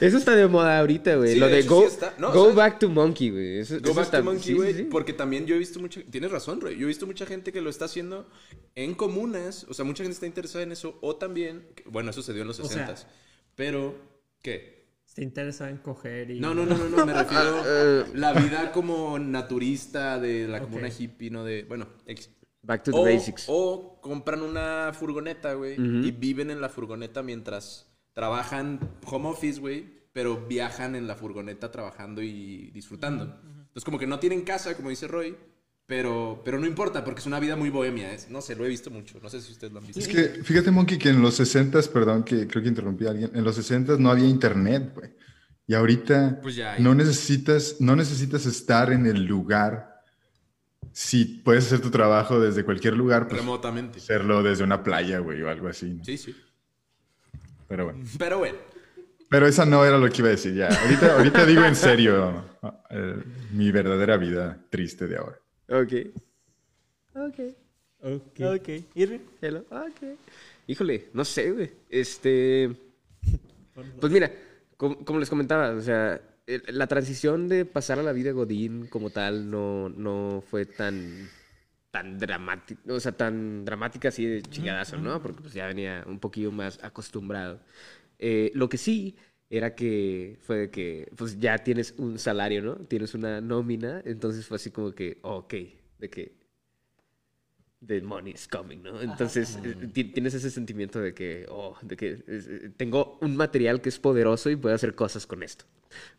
Speaker 2: Eso está de moda ahorita, güey.
Speaker 5: Sí,
Speaker 2: Lo
Speaker 5: de
Speaker 2: go,
Speaker 5: sí está. No,
Speaker 2: go back to Monkey, güey. Eso,
Speaker 5: Go
Speaker 2: eso
Speaker 5: back
Speaker 2: está-
Speaker 5: to monkey, güey.
Speaker 2: sí, sí.
Speaker 5: Porque también yo he visto mucha. Tienes razón, Roy. Yo he visto mucha gente que lo está haciendo en comunas. O sea, mucha gente está interesada en eso. O también. Bueno, eso se dio en los
Speaker 4: O sea-
Speaker 5: 60 Pero. ¿Qué?
Speaker 4: Está interesado en coger y...
Speaker 5: No, no, no, no, no. Me refiero
Speaker 2: eh.
Speaker 5: a la vida como naturista de la comuna hippie, ¿no? De. Bueno, ex-
Speaker 2: Back to the
Speaker 5: o,
Speaker 2: basics.
Speaker 5: o compran una furgoneta, güey,
Speaker 2: Ujú.
Speaker 5: y viven en la furgoneta mientras trabajan home office, güey, pero viajan en la furgoneta trabajando y disfrutando. Entonces, como que no tienen casa, como dice Roy, pero, pero no importa, porque es una vida muy bohemia. Es, no sé, lo he visto mucho. No sé si ustedes lo han visto.
Speaker 3: Es que, fíjate, Monkey, que en los 60 perdón que creo que interrumpí a alguien, en los 60 no había internet, güey. Y ahorita
Speaker 5: Pues ya,
Speaker 3: no
Speaker 5: ya.
Speaker 3: necesitas, no necesitas estar en el lugar. Si puedes hacer tu trabajo desde cualquier lugar, pues
Speaker 5: Remotamente.
Speaker 3: hacerlo desde una playa, güey, o algo así. ¿no?
Speaker 5: Sí, sí.
Speaker 3: Pero bueno.
Speaker 5: Pero bueno.
Speaker 3: Pero esa no era lo que iba a decir ya. Ahorita, ahorita digo en serio eh, mi verdadera vida triste de ahora.
Speaker 2: Ok. Ok.
Speaker 4: Ok.
Speaker 1: Ok. Irving.
Speaker 2: Hello. Ok. Híjole, no sé, güey. Este. Pues mira, como, como les comentaba, o sea, la transición de pasar a la vida Godín como tal no, no fue tan tan dramática, o sea, tan dramática así de chingadazo, ¿no? Porque pues ya venía un poquillo más acostumbrado. Eh, lo que sí era que fue de que pues ya tienes un salario, ¿no? Tienes una nómina, entonces fue así como que, ok, de que the money is coming, ¿no? Entonces eh, ti- tienes ese sentimiento de que, oh, de que eh, tengo un material que es poderoso y puedo hacer cosas con esto.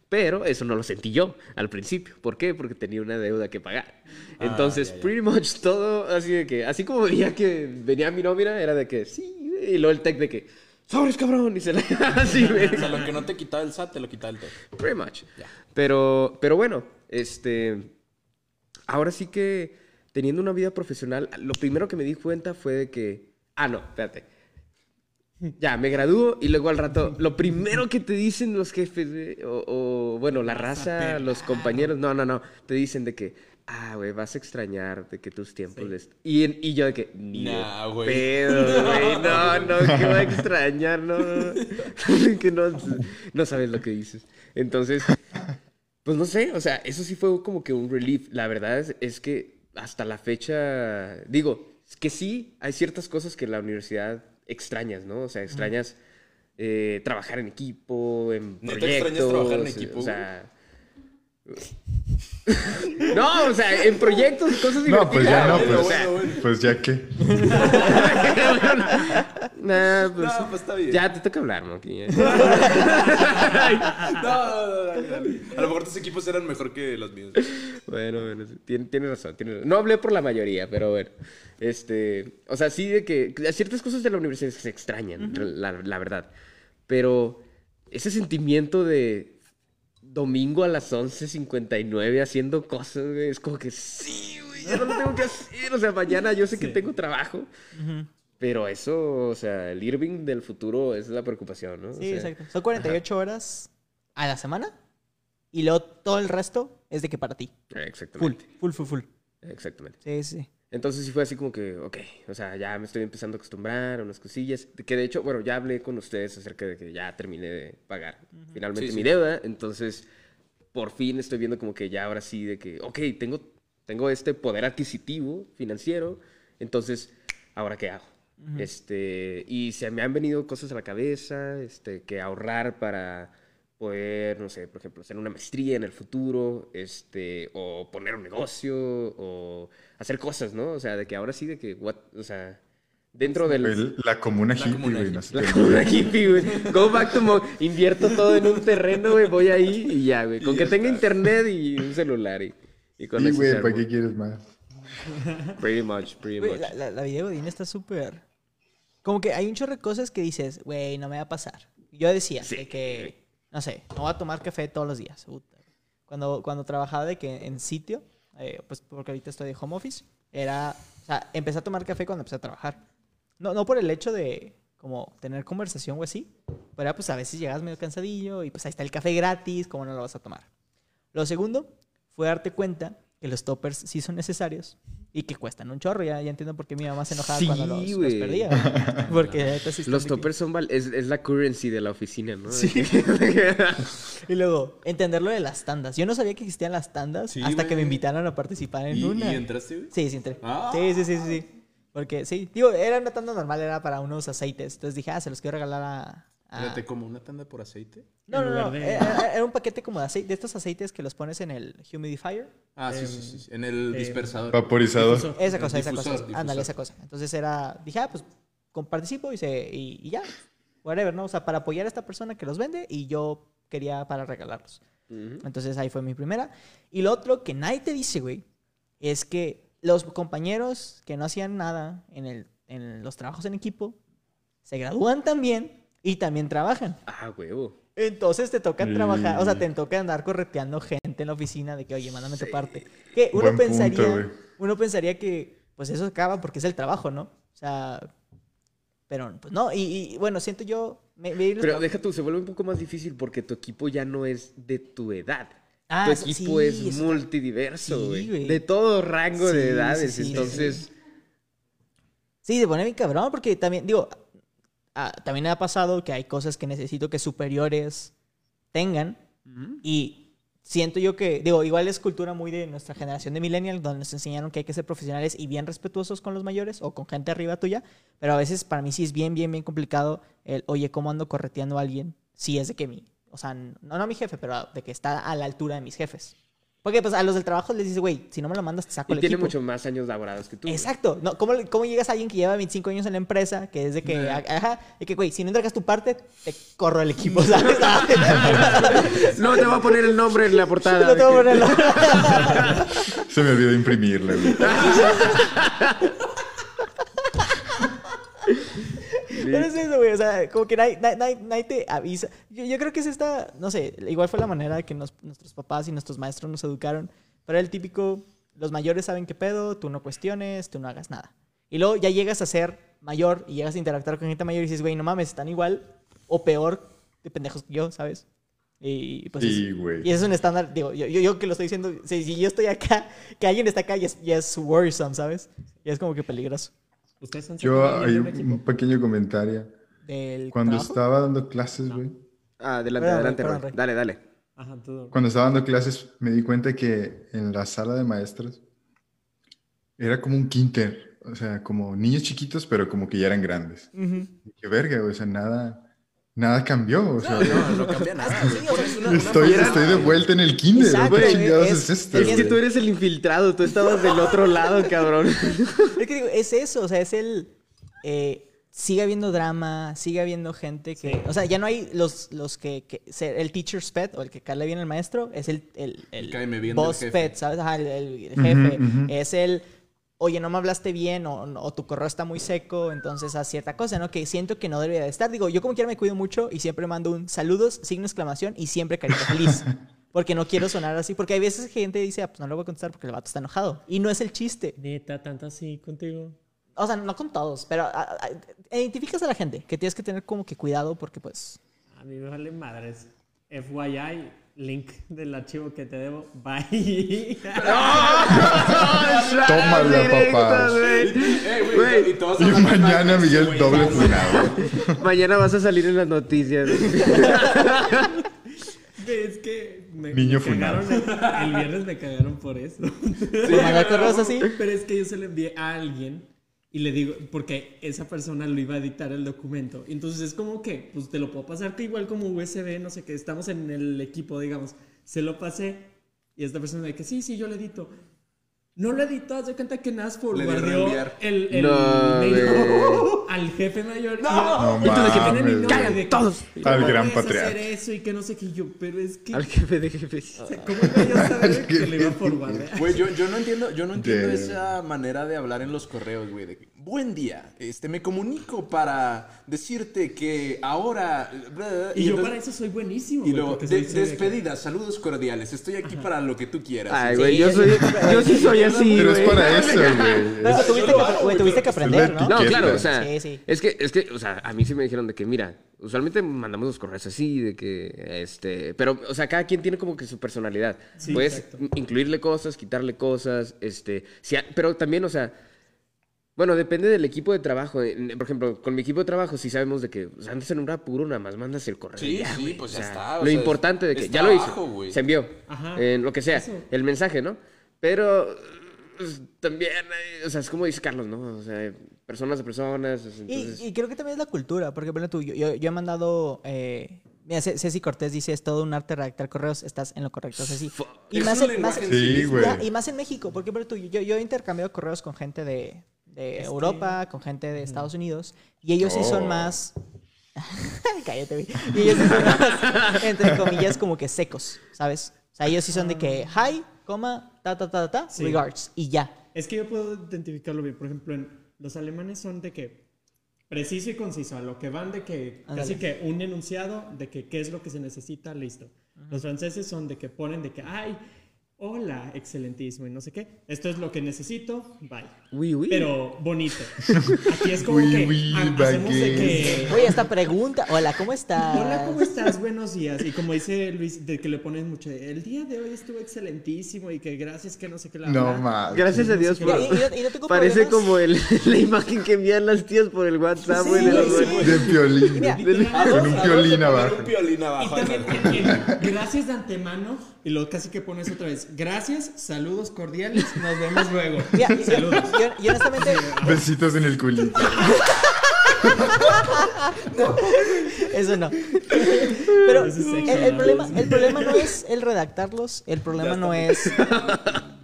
Speaker 2: Pero eso no lo sentí yo al principio. ¿Por qué? Porque tenía una deuda que pagar. Entonces,
Speaker 5: ya, ya.
Speaker 2: pretty much todo así de que, así como veía que venía mi nómina, era de que, sí, y luego el tech de que, sobres cabrón, y se la... así.
Speaker 5: O sea, lo que no te quitaba el SAT, te lo quitaba el TEC.
Speaker 2: Pretty much.
Speaker 5: Ya.
Speaker 2: Pero, pero bueno, este. Ahora sí que teniendo una vida profesional, lo primero que me di cuenta fue de que. Ah, no, espérate. Ya, me gradúo y luego al rato, lo primero que te dicen los jefes, o, o, bueno, la raza, los compañeros, no, no, no, te dicen de que, ah, güey, vas a extrañar de que tus tiempos... de est- Y, en- y yo de que, ni
Speaker 5: Nah, güey.
Speaker 2: pedo, güey, no, no, que va a extrañar, no, que no, no sabes lo que dices. Entonces, pues no sé, o sea, eso sí fue como que un relief. La verdad es, es que hasta la fecha, digo, que sí, hay ciertas cosas que en la universidad extrañas, ¿no? O sea, extrañas eh, trabajar en equipo, en
Speaker 5: ¿Neta
Speaker 2: proyectos.
Speaker 5: extrañas trabajar en equipo,
Speaker 2: O sea... No, o sea, en proyectos, cosas divertidas.
Speaker 3: No, pues ya no,
Speaker 2: o
Speaker 3: pues,
Speaker 2: sea,
Speaker 3: pues ya que.
Speaker 2: nah, pues,
Speaker 5: No, pues está bien.
Speaker 2: Ya te toca hablar, Monkey.
Speaker 5: No, no, no, dale, dale. A lo mejor tus equipos eran mejor que los míos.
Speaker 2: Bueno, bueno, tienes razón, tienes razón. No hablé por la mayoría, pero bueno. Este, o sea, sí de que ciertas cosas de la universidad se extrañan, la, la verdad. Pero ese sentimiento de domingo a las 11.59 haciendo cosas, güey, es como que sí, güey, ya no lo tengo que hacer. O sea, mañana yo sé que tengo trabajo. Pero eso, o sea, el Irving del futuro es la preocupación, ¿no? O
Speaker 1: Sí,
Speaker 2: sea,
Speaker 1: exacto. Son 48 horas a la semana y luego todo el resto es de que para ti. Full,
Speaker 2: Exactamente.
Speaker 1: full, full, full.
Speaker 2: Exactamente.
Speaker 1: Sí, sí.
Speaker 2: Entonces sí fue así como que, ok, o sea, ya me estoy empezando a acostumbrar a unas cosillas. Que de hecho, bueno, ya hablé con ustedes acerca de que ya terminé de pagar finalmente
Speaker 5: Sí,
Speaker 2: mi
Speaker 5: sí.
Speaker 2: deuda. Entonces, por fin estoy viendo como que ya ahora sí de que, ok, tengo, tengo este poder adquisitivo financiero. Entonces, ¿ahora qué hago? Este, y se me han venido cosas a la cabeza, este, que ahorrar para poder, no sé, por ejemplo, hacer una maestría en el futuro, este, o poner un negocio, o hacer cosas, ¿no? O sea, de que ahora sí, de que, what, o sea, dentro del...
Speaker 3: El- la comuna
Speaker 5: La
Speaker 3: hippie,
Speaker 5: comuna
Speaker 3: güey. no
Speaker 2: La comuna hippie, güey. Go back to mo invierto todo en un terreno, güey, voy ahí y ya, güey. Con que tenga internet y un celular y, y con
Speaker 3: Sí, güey. ¿para qué quieres más?
Speaker 2: Pretty much, pretty
Speaker 1: Güey,
Speaker 2: much.
Speaker 1: la, la, la vida de Godín está súper... Como que hay un chorro de cosas que dices, güey, no me va a pasar. Yo decía
Speaker 2: Sí.
Speaker 1: de que, no sé, no voy a tomar café todos los días. Cuando, cuando trabajaba de que en sitio, eh, pues porque ahorita estoy de home office, era, o sea, empecé a tomar café cuando empecé a trabajar. No, no por el hecho de como tener conversación o así, pero era, pues a veces llegas medio cansadillo y pues ahí está el café gratis, ¿cómo no lo vas a tomar? Lo segundo fue darte cuenta que los toppers sí son necesarios y que cuestan un chorro. Ya, ya entiendo por qué mi mamá se enojaba
Speaker 2: Sí,
Speaker 1: cuando los, los perdía. Porque
Speaker 2: Los toppers son val- es, es la currency de la oficina, ¿no?
Speaker 1: Sí. Y luego, entender lo de las tandas. Yo no sabía que existían las tandas
Speaker 5: Sí,
Speaker 1: hasta que me invitaron a participar en
Speaker 5: ¿Y,
Speaker 1: una.
Speaker 5: y entraste, güey?
Speaker 1: Sí, sí entré.
Speaker 5: Ah.
Speaker 1: Sí, sí, sí, sí, sí. Porque sí, digo, era una tanda normal, era para unos aceites. Entonces dije, ah, se los quiero regalar a... a-
Speaker 5: Espérate, ¿como una tanda por aceite?
Speaker 1: No,
Speaker 4: En
Speaker 1: no, no.
Speaker 4: de-
Speaker 1: Era, era un paquete como de aceite, de estos aceites que los pones en el humidifier.
Speaker 5: Ah, sí, sí, sí. sí. En el dispersador.
Speaker 3: Vaporizador.
Speaker 4: Difusor.
Speaker 1: Esa cosa, esa
Speaker 5: difusor,
Speaker 1: cosa. Ándale,
Speaker 5: difusor.
Speaker 1: esa cosa. Entonces era, dije, ah, pues participo y, se, y, y ya, whatever, ¿no? O sea, para apoyar a esta persona que los vende y yo quería para regalarlos.
Speaker 2: Ujú.
Speaker 1: Entonces ahí fue mi primera. Y lo otro que nadie te dice, güey, es que los compañeros que no hacían nada en, el, en los trabajos en equipo se gradúan también y también trabajan.
Speaker 2: Ah, huevo.
Speaker 1: Entonces te toca
Speaker 3: Sí.
Speaker 1: trabajar, o sea, te toca andar correteando gente en la oficina de que, oye, mándame tu parte. Que uno
Speaker 3: Buen
Speaker 1: pensaría, uno pensaría que, pues eso acaba porque es el trabajo, ¿no? O sea, pero pues no, y, y, bueno, siento yo, me, me-
Speaker 2: Pero deja tú, se vuelve un poco más difícil porque tu equipo ya no es de tu edad.
Speaker 1: Ah,
Speaker 2: tu equipo
Speaker 1: sí,
Speaker 2: es
Speaker 1: eso-
Speaker 2: multidiverso,
Speaker 1: Sí,
Speaker 2: güey.
Speaker 1: güey.
Speaker 2: de todo rango
Speaker 1: Sí,
Speaker 2: de
Speaker 1: sí,
Speaker 2: edades.
Speaker 1: sí, sí,
Speaker 2: Entonces,
Speaker 1: Sí, se pone bien cabrón porque también, digo, ah, también ha pasado que hay cosas que necesito que superiores tengan y siento yo que, digo, igual es cultura muy de nuestra generación de millennial donde nos enseñaron que hay que ser profesionales y bien respetuosos con los mayores o con gente arriba tuya, pero a veces para mí sí es bien, bien, bien complicado el, oye, ¿cómo ando correteando a alguien? Si es de que mi, o sea, no, no mi jefe, pero de que está a la altura de mis jefes. Porque pues a los del trabajo les dices, güey, si no me lo mandas te saco
Speaker 2: y
Speaker 1: el
Speaker 2: tiene
Speaker 1: equipo.
Speaker 2: mucho más años laborados que tú. güey.
Speaker 1: Exacto. No, ¿cómo, ¿Cómo llegas a alguien que lleva 25 años en la empresa, que es de que, ajá, y que, güey, si no entregas tu parte, te corro el equipo, ¿sabes?
Speaker 2: No te voy a poner el nombre en la portada.
Speaker 1: no te voy a
Speaker 2: de que-
Speaker 1: ponerlo.
Speaker 3: Se me olvidó imprimirla, güey.
Speaker 1: Pero es eso, güey. O sea, como que nadie, nadie- nadie te avisa. Yo, yo creo que es esta, no sé, igual fue la manera que nos- nuestros papás y nuestros maestros nos educaron. Pero era el típico, los mayores saben qué pedo, tú no cuestiones, tú no hagas nada. Y luego ya llegas a ser mayor y llegas a interactuar con gente mayor y dices, güey, no mames, están igual o peor de pendejos que yo, ¿sabes? Y pues
Speaker 3: Sí,
Speaker 1: es-
Speaker 3: güey.
Speaker 1: y es un estándar, digo, yo, yo, yo que lo estoy diciendo, si, si yo estoy acá, que alguien está acá, ya es, ya es worrisome, ¿sabes? Ya es como que peligroso.
Speaker 4: ¿Ustedes han
Speaker 3: Yo, hay un, pequeño comentario.
Speaker 1: Del
Speaker 3: Cuando
Speaker 1: trabajo.
Speaker 3: estaba dando clases, güey.
Speaker 2: Ah, adelante,
Speaker 1: Perdón,
Speaker 2: adelante,
Speaker 1: perdón,
Speaker 2: Roy.
Speaker 1: Roy.
Speaker 2: Dale, dale.
Speaker 4: Ajá, todo.
Speaker 3: Cuando estaba dando clases, me di cuenta que en la sala de maestros era como un quinter. O sea, como niños chiquitos, pero como que ya eran grandes. Qué verga, o sea, nada, nada cambió. O sea,
Speaker 5: No, no cambia nada, una
Speaker 3: estoy, de vuelta en el kinder.
Speaker 1: Exacto,
Speaker 3: ¿Qué chingados
Speaker 1: es-
Speaker 3: es, esto?
Speaker 1: es
Speaker 2: que tú eres el infiltrado, tú estabas del otro lado, cabrón.
Speaker 1: Es que digo, es eso, o sea, es el... eh, sigue habiendo drama, sigue habiendo gente que... O sea, ya no hay los, los que... que- el teacher's pet o el que cae bien al maestro, es el, el, el boss pet, ¿sabes? Ajá, el, jefe. Es el... Oye, no me hablaste bien o, o tu correo está muy seco, entonces haz cierta cosa, ¿no? Que siento que no debería de estar. Digo, yo como quiera me cuido mucho y siempre mando un saludos, signo exclamación y siempre carita feliz. Porque no quiero sonar así. Porque hay veces que gente dice, ah, pues no lo voy a contestar porque el vato está enojado. Y no es el chiste.
Speaker 4: Neta, tanto así contigo.
Speaker 1: O sea, no con todos, pero a- a- identificas a la gente que tienes que tener como que cuidado porque pues...
Speaker 4: A mí me vale madres. FYI, link del archivo que te debo. Bye.
Speaker 3: Tómala, papá.
Speaker 5: Güey, y
Speaker 3: mañana Miguel doble funado.
Speaker 2: Mañana vas a salir en las noticias.
Speaker 4: es que me,
Speaker 3: Niño
Speaker 4: me cagaron el, el viernes me cagaron por eso.
Speaker 1: ¿Por mandar correos así?
Speaker 4: Pero es que yo se lo envié a alguien y le digo, porque esa persona lo iba a editar el documento. Entonces es como que, pues te lo puedo pasar que igual como USB, no sé qué, estamos en el equipo, digamos. Se lo pasé y esta persona me dice, sí, sí, yo lo edito. No lo editó, haz de cuenta que Nas
Speaker 5: Le dio
Speaker 4: forwardeó
Speaker 5: reenviar.
Speaker 4: el, el
Speaker 2: No,
Speaker 4: mail al jefe mayor.
Speaker 3: No
Speaker 4: y entonces que tiene mi
Speaker 3: mames,
Speaker 4: nombre
Speaker 3: güey.
Speaker 4: de que,
Speaker 2: Todos.
Speaker 3: Al
Speaker 4: "¿Cómo
Speaker 3: gran
Speaker 4: hacer
Speaker 3: patriarca.
Speaker 4: eso y que no sé qué Y yo, pero es que,
Speaker 2: Al jefe de jefes.
Speaker 4: ¿cómo iba yo a saber que le iba a forwardear?
Speaker 5: Güey, yo, yo no entiendo, yo no entiendo esa manera de hablar en los correos, güey. de que, Buen día, este, me comunico para decirte que ahora...
Speaker 4: Y, yo
Speaker 5: entonces-
Speaker 4: para eso soy buenísimo.
Speaker 5: Y luego, de- despedida, saludos cordiales. Estoy aquí para lo que tú quieras.
Speaker 2: Ay, güey,
Speaker 1: Sí,
Speaker 2: yo
Speaker 1: sí,
Speaker 2: soy.
Speaker 1: sí.
Speaker 2: Yo sí soy así,
Speaker 3: Pero es para eso, güey.
Speaker 1: No, tuviste, que, tuviste que aprender, ¿no?
Speaker 2: No,
Speaker 3: ¿Qué
Speaker 2: claro, o sea,
Speaker 1: Sí, sí.
Speaker 2: es que, es que, o sea, a mí sí me dijeron de que, mira, usualmente mandamos los correos así, de que, este, pero, o sea, cada quien tiene como que su personalidad.
Speaker 4: Sí,
Speaker 2: Puedes
Speaker 4: exacto.
Speaker 2: incluirle cosas, quitarle cosas, este, si ha- pero también, o sea, bueno, depende del equipo de trabajo. En- Por ejemplo, con mi equipo de trabajo sí sabemos de que, o sea, andas en un apuro, nada más mandas el correo.
Speaker 5: Sí,
Speaker 2: y ya,
Speaker 5: sí, pues
Speaker 2: O
Speaker 5: ya
Speaker 2: sea,
Speaker 5: está, o
Speaker 2: Lo
Speaker 5: sea,
Speaker 2: importante de que ya lo hizo, se envió,
Speaker 4: Ajá.
Speaker 2: en lo que sea,
Speaker 4: Eso.
Speaker 2: el mensaje, ¿no? Pero pues, también, eh, o sea, es como dice Carlos, ¿no? O sea, personas de personas,
Speaker 1: Y,
Speaker 2: entonces...
Speaker 1: y creo que también es la cultura, porque bueno, tú, yo, yo, yo he mandado... Eh, mira, Ce- Ceci Cortés dice, es todo un arte redactar correos, estás en lo correcto, Ceci. Y más, en, más,
Speaker 3: Sí,
Speaker 1: ya, y más en México, porque bueno, tú, yo, yo he intercambiado correos con gente de, de
Speaker 4: Es
Speaker 1: Europa, con gente de Estados Unidos, y ellos sí son
Speaker 3: Oh.
Speaker 1: más... Cállate. Y ellos sí son más, entre comillas, como que secos, ¿sabes? O sea, ellos sí son de que, hi, coma, ta, ta, ta, ta, ta,
Speaker 4: Sí.
Speaker 1: regards, y ya.
Speaker 4: Es que yo puedo identificarlo bien. Por ejemplo, en los alemanes son de que preciso y conciso, a lo que van de que casi
Speaker 1: Ándale.
Speaker 4: que un enunciado de que qué es lo que se necesita, listo. Los franceses son de que ponen de que, ay, hola, excelentísimo y no sé qué. Esto es lo que necesito, bye. Pero bonito. Aquí es como que hacemos de que...
Speaker 1: Oye, esta pregunta. Hola, ¿cómo estás?
Speaker 4: Hola, ¿cómo estás? Buenos días. Y como dice Luis, de que le ponen mucho, el día de hoy estuvo excelentísimo y que gracias que no sé qué la
Speaker 3: No
Speaker 4: bla".
Speaker 3: más.
Speaker 2: Gracias a Dios
Speaker 1: Y,
Speaker 2: por...
Speaker 1: y- y no, y no tengo
Speaker 2: Parece
Speaker 1: problemas.
Speaker 2: como el, la imagen que envían las tías por el WhatsApp,
Speaker 1: Sí,
Speaker 2: güey. de los-
Speaker 1: sí.
Speaker 3: De violín.
Speaker 1: Mira,
Speaker 3: Con un violín abajo.
Speaker 5: Un violín
Speaker 4: Y
Speaker 5: abajo.
Speaker 4: también en- en gracias de antemano y luego casi que pones otra vez. Gracias, saludos cordiales, nos vemos luego.
Speaker 1: Yo,
Speaker 4: Saludos.
Speaker 1: yo- yo honestamente,
Speaker 3: Besitos en el culito.
Speaker 1: eso no. Pero
Speaker 4: Eso es
Speaker 1: el, el
Speaker 4: ¿no?
Speaker 1: problema, el problema no es el redactarlos, el problema no es.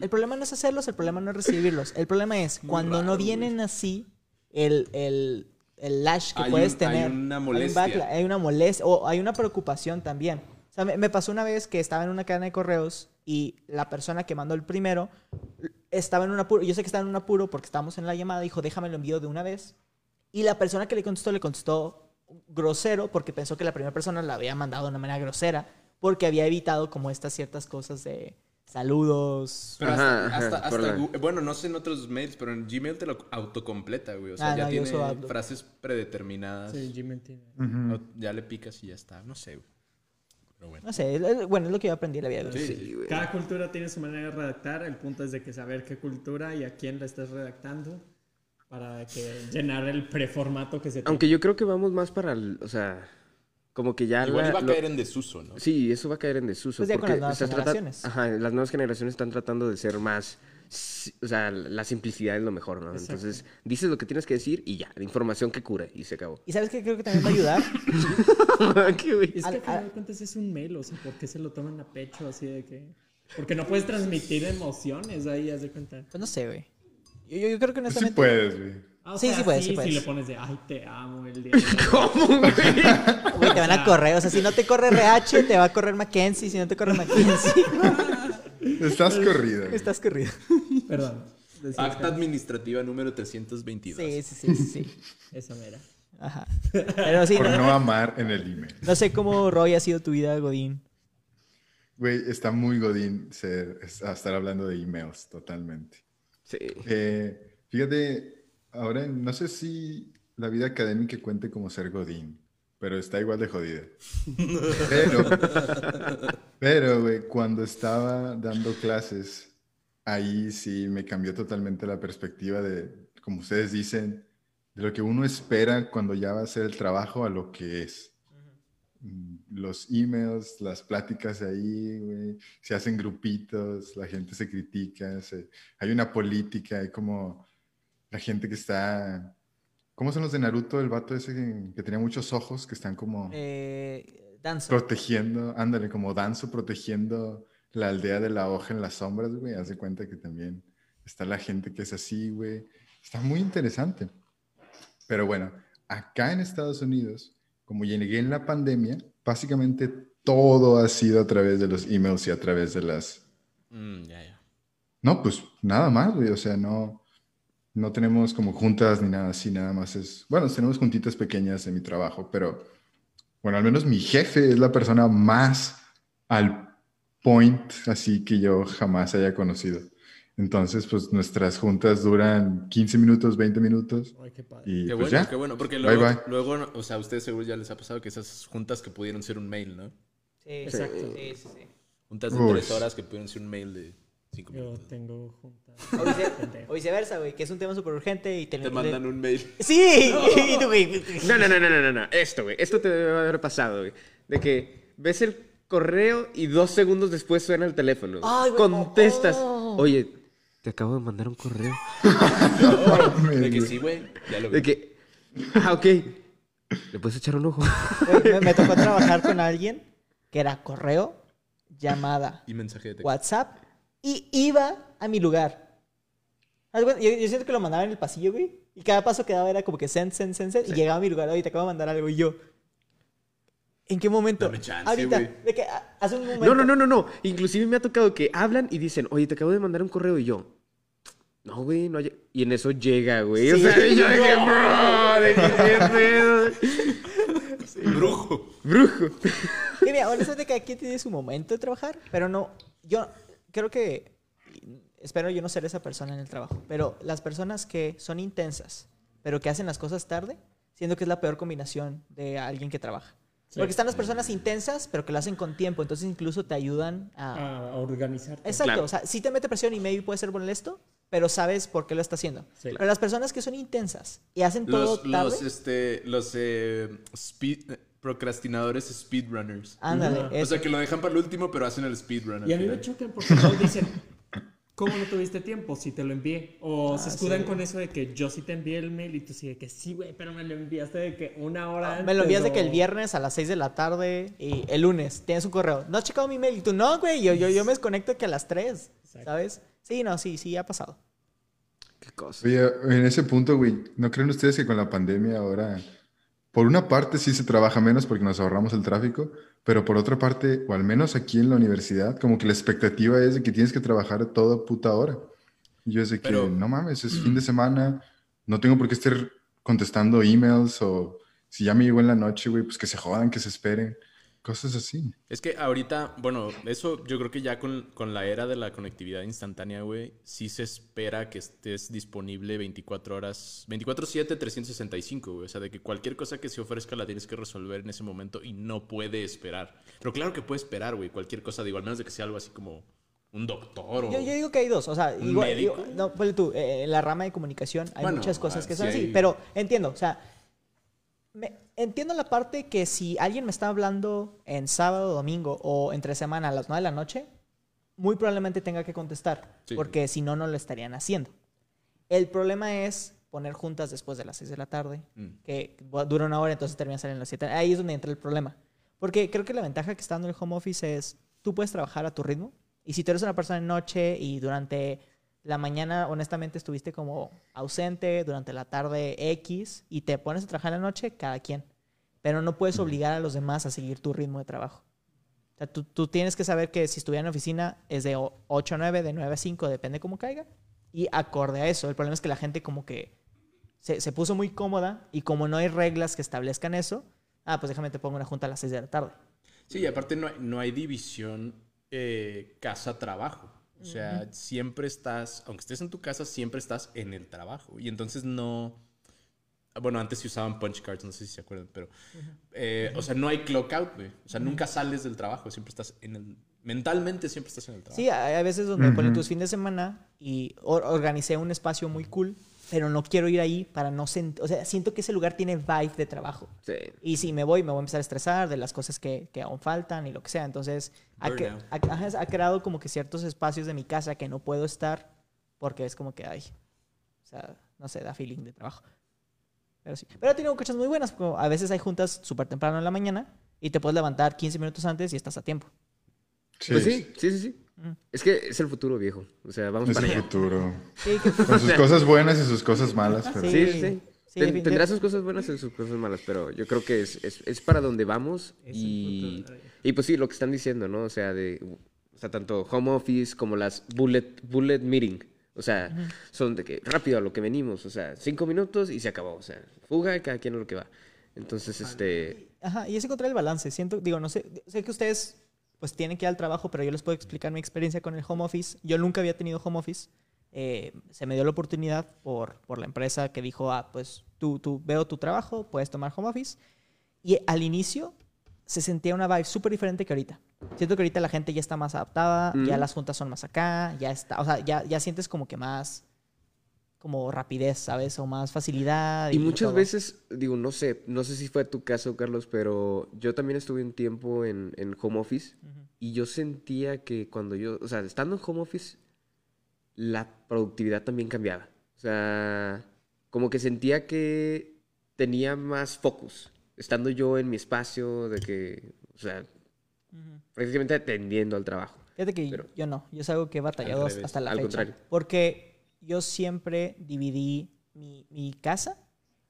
Speaker 1: El problema no es hacerlos, el problema no es recibirlos. El problema es cuando no vienen así, el, el, el lash que
Speaker 5: Hay
Speaker 1: puedes
Speaker 5: un-
Speaker 1: tener.
Speaker 5: hay una
Speaker 1: Hay, un
Speaker 5: molestia.
Speaker 1: hay una molestia, o hay una preocupación también. O sea, me, me pasó una vez que estaba en una cadena de correos y la persona que mandó el primero estaba en un apuro. Yo sé que estaba en un apuro porque estábamos en la llamada. Dijo, déjame lo envío de una vez. Y la persona que le contestó, le contestó grosero porque pensó que la primera persona la había mandado de una manera grosera porque había evitado como estas ciertas cosas de saludos.
Speaker 5: Pero
Speaker 2: Ajá,
Speaker 5: hasta,
Speaker 2: ajá,
Speaker 5: hasta, hasta Gu- bueno, no sé en otros mails, pero en Gmail te lo autocompleta, güey. O sea,
Speaker 1: Ah,
Speaker 5: ya
Speaker 1: no,
Speaker 5: tiene frases predeterminadas.
Speaker 4: Sí, Gmail tiene.
Speaker 5: No, ya le picas y ya está. No sé, güey. Pero bueno.
Speaker 1: No sé, bueno, es lo que yo aprendí en la vida.
Speaker 5: Sí.
Speaker 2: Sí, güey.
Speaker 4: Cada cultura tiene su manera de redactar. El punto es de que saber qué cultura y a quién la estás redactando para que llenar el preformato que se te
Speaker 2: Aunque yo creo que vamos más para el, o sea, como que ya
Speaker 5: Igual
Speaker 2: la-
Speaker 5: iba a
Speaker 2: lo-
Speaker 5: caer en desuso, ¿no?
Speaker 2: Sí, eso va a caer en desuso.
Speaker 1: Pues ya con
Speaker 2: porque
Speaker 1: las nuevas
Speaker 2: están trata-
Speaker 1: generaciones.
Speaker 2: Ajá, las nuevas generaciones están tratando de ser más... si- O sea, la simplicidad es lo mejor, ¿no?
Speaker 4: Exacto.
Speaker 2: Entonces, dices lo que tienes que decir y ya, la información que cura y se acabó.
Speaker 1: Y sabes que creo que también va a ayudar.
Speaker 2: ¿Qué, güey?
Speaker 4: Es que
Speaker 1: Al-
Speaker 4: al final
Speaker 1: al-
Speaker 4: de cuentas es un mail, o sea, ¿por qué se lo toman a pecho así de que...? Porque no puedes transmitir emociones ahí, haz de cuenta.
Speaker 1: Pues no sé, güey. Yo, yo- yo creo que
Speaker 3: Pues sí
Speaker 1: honestamente.
Speaker 3: puedes, güey.
Speaker 4: Ah, o
Speaker 1: Sí,
Speaker 4: sea,
Speaker 1: sí puedes, sí
Speaker 4: Si
Speaker 1: puedes.
Speaker 4: le pones de, ay, te amo el día de hoy".
Speaker 2: ¿Cómo, güey?
Speaker 1: Güey, te van a correr. O sea, si no te corre RH, te va a correr Mackenzie. Si no te corre Mackenzie,
Speaker 3: Estás corrido.
Speaker 1: estás corrido.
Speaker 4: Perdón.
Speaker 5: Acta
Speaker 4: que-
Speaker 5: administrativa número 322.
Speaker 1: Sí, sí, sí, sí. sí.
Speaker 4: Esa mera.
Speaker 1: Ajá. Pero sí,
Speaker 3: Por
Speaker 1: no,
Speaker 3: no amar en el email.
Speaker 1: no sé cómo Roy ha sido tu vida, Godín.
Speaker 3: Güey, está muy godín ser, estar hablando de emails, totalmente.
Speaker 2: Sí.
Speaker 3: Eh, fíjate, ahora no sé si la vida académica cuente como ser godín, pero está igual de jodida. Pero, pero, güey, cuando estaba dando clases, ahí sí me cambió totalmente la perspectiva de, como ustedes dicen, de lo que uno espera cuando ya va a hacer el trabajo a lo que es. Los emails, las pláticas ahí, güey, se hacen grupitos, la gente se critica, se- hay una política, hay como la gente que está... ¿Cómo son los de Naruto? El vato ese que, que tenía muchos ojos, que están como
Speaker 1: Eh, Danzo.
Speaker 3: protegiendo, ándale, como Danzo protegiendo la aldea de la hoja en las sombras, güey. Haz de cuenta que también está la gente que es así, güey. Está muy interesante. Pero bueno, acá en Estados Unidos, como llegué en la pandemia, básicamente todo ha sido a través de los emails y a través de las...
Speaker 5: Mm, ya, ya.
Speaker 3: No, pues nada más, güey. O sea, no, no tenemos como juntas ni nada así, nada más es... Bueno, tenemos juntitas pequeñas en mi trabajo, pero bueno, al menos mi jefe es la persona más al point, así que yo jamás haya conocido. Entonces, pues nuestras juntas duran 15 minutos, 20 minutos
Speaker 4: Ay, qué padre.
Speaker 3: y
Speaker 5: Qué
Speaker 3: pues
Speaker 5: bueno,
Speaker 3: ya.
Speaker 5: qué bueno. Porque
Speaker 3: Bye,
Speaker 5: luego,
Speaker 3: bye.
Speaker 5: luego, o sea, a ustedes seguro ya les ha pasado que esas juntas que pudieron ser un mail, ¿no?
Speaker 1: Sí,
Speaker 4: Exacto.
Speaker 1: Sí, sí, sí.
Speaker 5: Juntas de
Speaker 3: Uy.
Speaker 5: tres horas que pudieron ser un mail de cinco
Speaker 4: Yo
Speaker 5: minutos.
Speaker 4: tengo juntas.
Speaker 1: O, vice- o viceversa, güey, que es un tema súper urgente y te,
Speaker 5: Te mandan un mail.
Speaker 1: Sí, y tú, güey.
Speaker 2: No, no, no, no, no, no, no. Esto, güey. Esto te debe haber pasado, güey. De que ves el correo y dos segundos después suena el teléfono.
Speaker 1: Ay, güey.
Speaker 2: Contestas.
Speaker 1: Oh.
Speaker 2: Oye, te acabo de mandar un correo.
Speaker 5: De que sí, güey. Ya lo vi.
Speaker 2: De que. Ah, ok. ¿Le puedes echar un ojo?
Speaker 1: Güey, me, me tocó trabajar con alguien que era correo, llamada,
Speaker 5: Y mensaje de texto.
Speaker 1: WhatsApp y iba a mi lugar. Yo, yo siento que lo mandaba en el pasillo, güey. Y cada paso que daba era como que send, send, send, send. Y llegaba a mi lugar, oye, te acabo de mandar algo. Y yo, ¿en qué momento?
Speaker 5: Dame chance,
Speaker 1: Ahorita,
Speaker 5: güey.
Speaker 1: de que a- hace un momento.
Speaker 2: No, no, no, no, no. Inclusive me ha tocado que hablan y dicen, oye, te acabo de mandar un correo y yo. no, güey, no hay... Y en eso llega, güey. O
Speaker 1: Sí.
Speaker 2: sea, y yo dije, bro, de qué pedo.
Speaker 5: Brujo.
Speaker 2: Brujo.
Speaker 1: Y mira, honestamente cada quien tiene su momento de trabajar, pero no, yo creo que, espero yo no ser esa persona en el trabajo, pero las personas que son intensas, pero que hacen las cosas tarde, siento que es la peor combinación de alguien que trabaja. Porque están las personas intensas, pero que lo hacen con tiempo, entonces incluso te ayudan a...
Speaker 4: A organizarte.
Speaker 1: Exacto,
Speaker 2: Claro.
Speaker 1: o sea, sí te mete presión y maybe puede ser molesto, pero sabes por qué lo está haciendo.
Speaker 4: Sí.
Speaker 1: Pero las personas que son intensas y hacen todo
Speaker 5: Los,
Speaker 1: tarde,
Speaker 5: los, este, los eh, speed, procrastinadores speedrunners.
Speaker 1: ándale.
Speaker 5: O sea, que lo dejan para el último, pero hacen el speedrun.
Speaker 4: Y a mí me chocan porque luego dicen, ¿cómo no tuviste tiempo si te lo envié? O se
Speaker 1: Ah,
Speaker 4: escudan
Speaker 1: sí.
Speaker 4: con eso de que yo sí te envié el mail y tú sí de que sí, güey, pero me lo enviaste de que una hora antes.
Speaker 1: Ah, Me lo envías de que el
Speaker 4: o-
Speaker 1: viernes a las 6 de la tarde y el lunes tienes un correo. No has checado mi mail. Y tú, no, güey, yo, yo, yo me desconecto que a las 3.
Speaker 4: Exacto.
Speaker 1: ¿Sabes? Sí, no, sí, sí, ha pasado.
Speaker 2: Qué cosa.
Speaker 3: Oye, en ese punto, güey, ¿no creen ustedes que con la pandemia ahora, por una parte sí se trabaja menos porque nos ahorramos el tráfico, pero por otra parte, o al menos aquí en la universidad, como que la expectativa es de que tienes que trabajar a toda puta hora. Y yo es de que,
Speaker 5: Pero-
Speaker 3: no mames, es fin de semana, no tengo por qué estar contestando emails o si ya me llegó en la noche, güey, pues que se jodan, que se esperen, cosas así.
Speaker 5: Es que ahorita, bueno, eso yo creo que ya con, con la era de la conectividad instantánea, güey, sí se espera que estés disponible 24 horas, 24/7, 365, güey. O sea, de que cualquier cosa que se ofrezca la tienes que resolver en ese momento y no puede esperar. Pero claro que puede esperar, güey, cualquier cosa, digo, al menos de que sea algo así como un doctor o...
Speaker 1: Yo, yo digo que hay dos. O sea,
Speaker 5: ¿Un
Speaker 1: igual, digo- no, ponle tú, eh, en la rama de comunicación hay
Speaker 5: Bueno,
Speaker 1: muchas cosas
Speaker 5: ah,
Speaker 1: que
Speaker 5: sí
Speaker 1: son así.
Speaker 5: hay-
Speaker 1: Pero entiendo, o sea, me- entiendo la parte que si alguien me está hablando en sábado, domingo o entre semana a las 9 de la noche, muy probablemente tenga que contestar.
Speaker 5: Sí.
Speaker 1: Porque si no, no lo estarían haciendo. El problema es poner juntas después de las 6 de la tarde,
Speaker 5: Mm.
Speaker 1: que dura una hora, entonces termina saliendo a las 7. Ahí es donde entra el problema. Porque creo que la ventaja que está dando el home office es, tú puedes trabajar a tu ritmo. Y si tú eres una persona en noche y durante la mañana, honestamente, estuviste como ausente, durante la tarde X, y te pones a trabajar en la noche, cada quien. Pero no puedes obligar a los demás a seguir tu ritmo de trabajo. O sea, tú, tú tienes que saber que si estuviera en la oficina es de o- 8 a 9, de 9 a 5, depende cómo caiga. Y acorde a eso. El problema es que la gente como que se, se puso muy cómoda y como no hay reglas que establezcan eso, ah, pues déjame te pongo una junta a las 6 de la tarde.
Speaker 5: Sí, y aparte no hay, no hay división eh, casa-trabajo. O sea, siempre estás, aunque estés en tu casa, siempre estás en el trabajo. Y entonces no... Bueno, antes se usaban punch cards, no sé si se acuerdan, pero... eh, o sea, no hay clock out, güey. O sea, nunca sales del trabajo, siempre estás en el... Mentalmente siempre estás en el trabajo.
Speaker 1: Sí, hay veces donde ponle
Speaker 3: Ujú.
Speaker 1: tus fines de semana y or- organicé un espacio muy cool, pero no quiero ir ahí para no sentir, o sea, siento que ese lugar tiene vibe de trabajo.
Speaker 2: Sí.
Speaker 1: Y si me voy, me voy a empezar a estresar de las cosas que, que aún faltan y lo que sea. Entonces, ha, ha- ha creado como que ciertos espacios de mi casa que no puedo estar porque es como que, ay, o sea, no sé, da feeling de trabajo. Pero sí. Pero he tenido cosas muy buenas. como a veces hay juntas súper temprano en la mañana y te puedes levantar 15 minutos antes y estás a tiempo.
Speaker 2: Pues sí, sí, sí, sí. Es que es el futuro, viejo. O sea, vamos
Speaker 3: Es
Speaker 2: para
Speaker 3: el
Speaker 2: allá.
Speaker 3: futuro.
Speaker 1: Sí, que-
Speaker 3: Con sus cosas buenas y sus cosas malas, pero...
Speaker 2: Sí, sí, sí.
Speaker 1: Sí,
Speaker 2: Ten-
Speaker 1: de-
Speaker 2: tendrá sus cosas buenas y sus cosas malas, pero yo creo que es, es, es para donde vamos
Speaker 4: Es el
Speaker 2: y, y pues sí, lo que están diciendo, ¿no? O sea, de, o sea, tanto home office como las bullet, bullet meeting. O sea, son de que rápido a lo que venimos, o sea, cinco minutos y se acabó, o sea, fuga, cada quien a lo que va. Entonces, este,
Speaker 1: Ajá, y es encontrar el balance. Siento, digo, no sé, sé que ustedes pues tienen que ir al trabajo, pero yo les puedo explicar mi experiencia con el home office. Yo nunca había tenido home office. Eh, se me dio la oportunidad por, por la empresa que dijo, ah, pues tú, tú veo tu trabajo, puedes tomar home office. Y al inicio se sentía una vibe súper diferente que ahorita. Siento que ahorita la gente ya está más adaptada, ya las juntas son más acá, ya está, o sea, ya, ya sientes como que más como rapidez, ¿sabes? O más facilidad.
Speaker 2: Y muchas
Speaker 1: todo.
Speaker 2: veces, digo, no sé, no sé si fue tu caso, Carlos, pero yo también estuve un tiempo en, en home office
Speaker 1: Ujú.
Speaker 2: y yo sentía que cuando yo, o sea, estando en home office, la productividad también cambiaba. O sea, como que sentía que tenía más focus, estando yo en mi espacio, de que, o sea,
Speaker 1: Ujú.
Speaker 2: prácticamente atendiendo al trabajo.
Speaker 1: Fíjate que
Speaker 2: Pero-
Speaker 1: yo no, yo es algo que he batallado hasta la
Speaker 2: al
Speaker 1: fecha.
Speaker 2: contrario.
Speaker 1: Porque yo siempre dividí mi, mi casa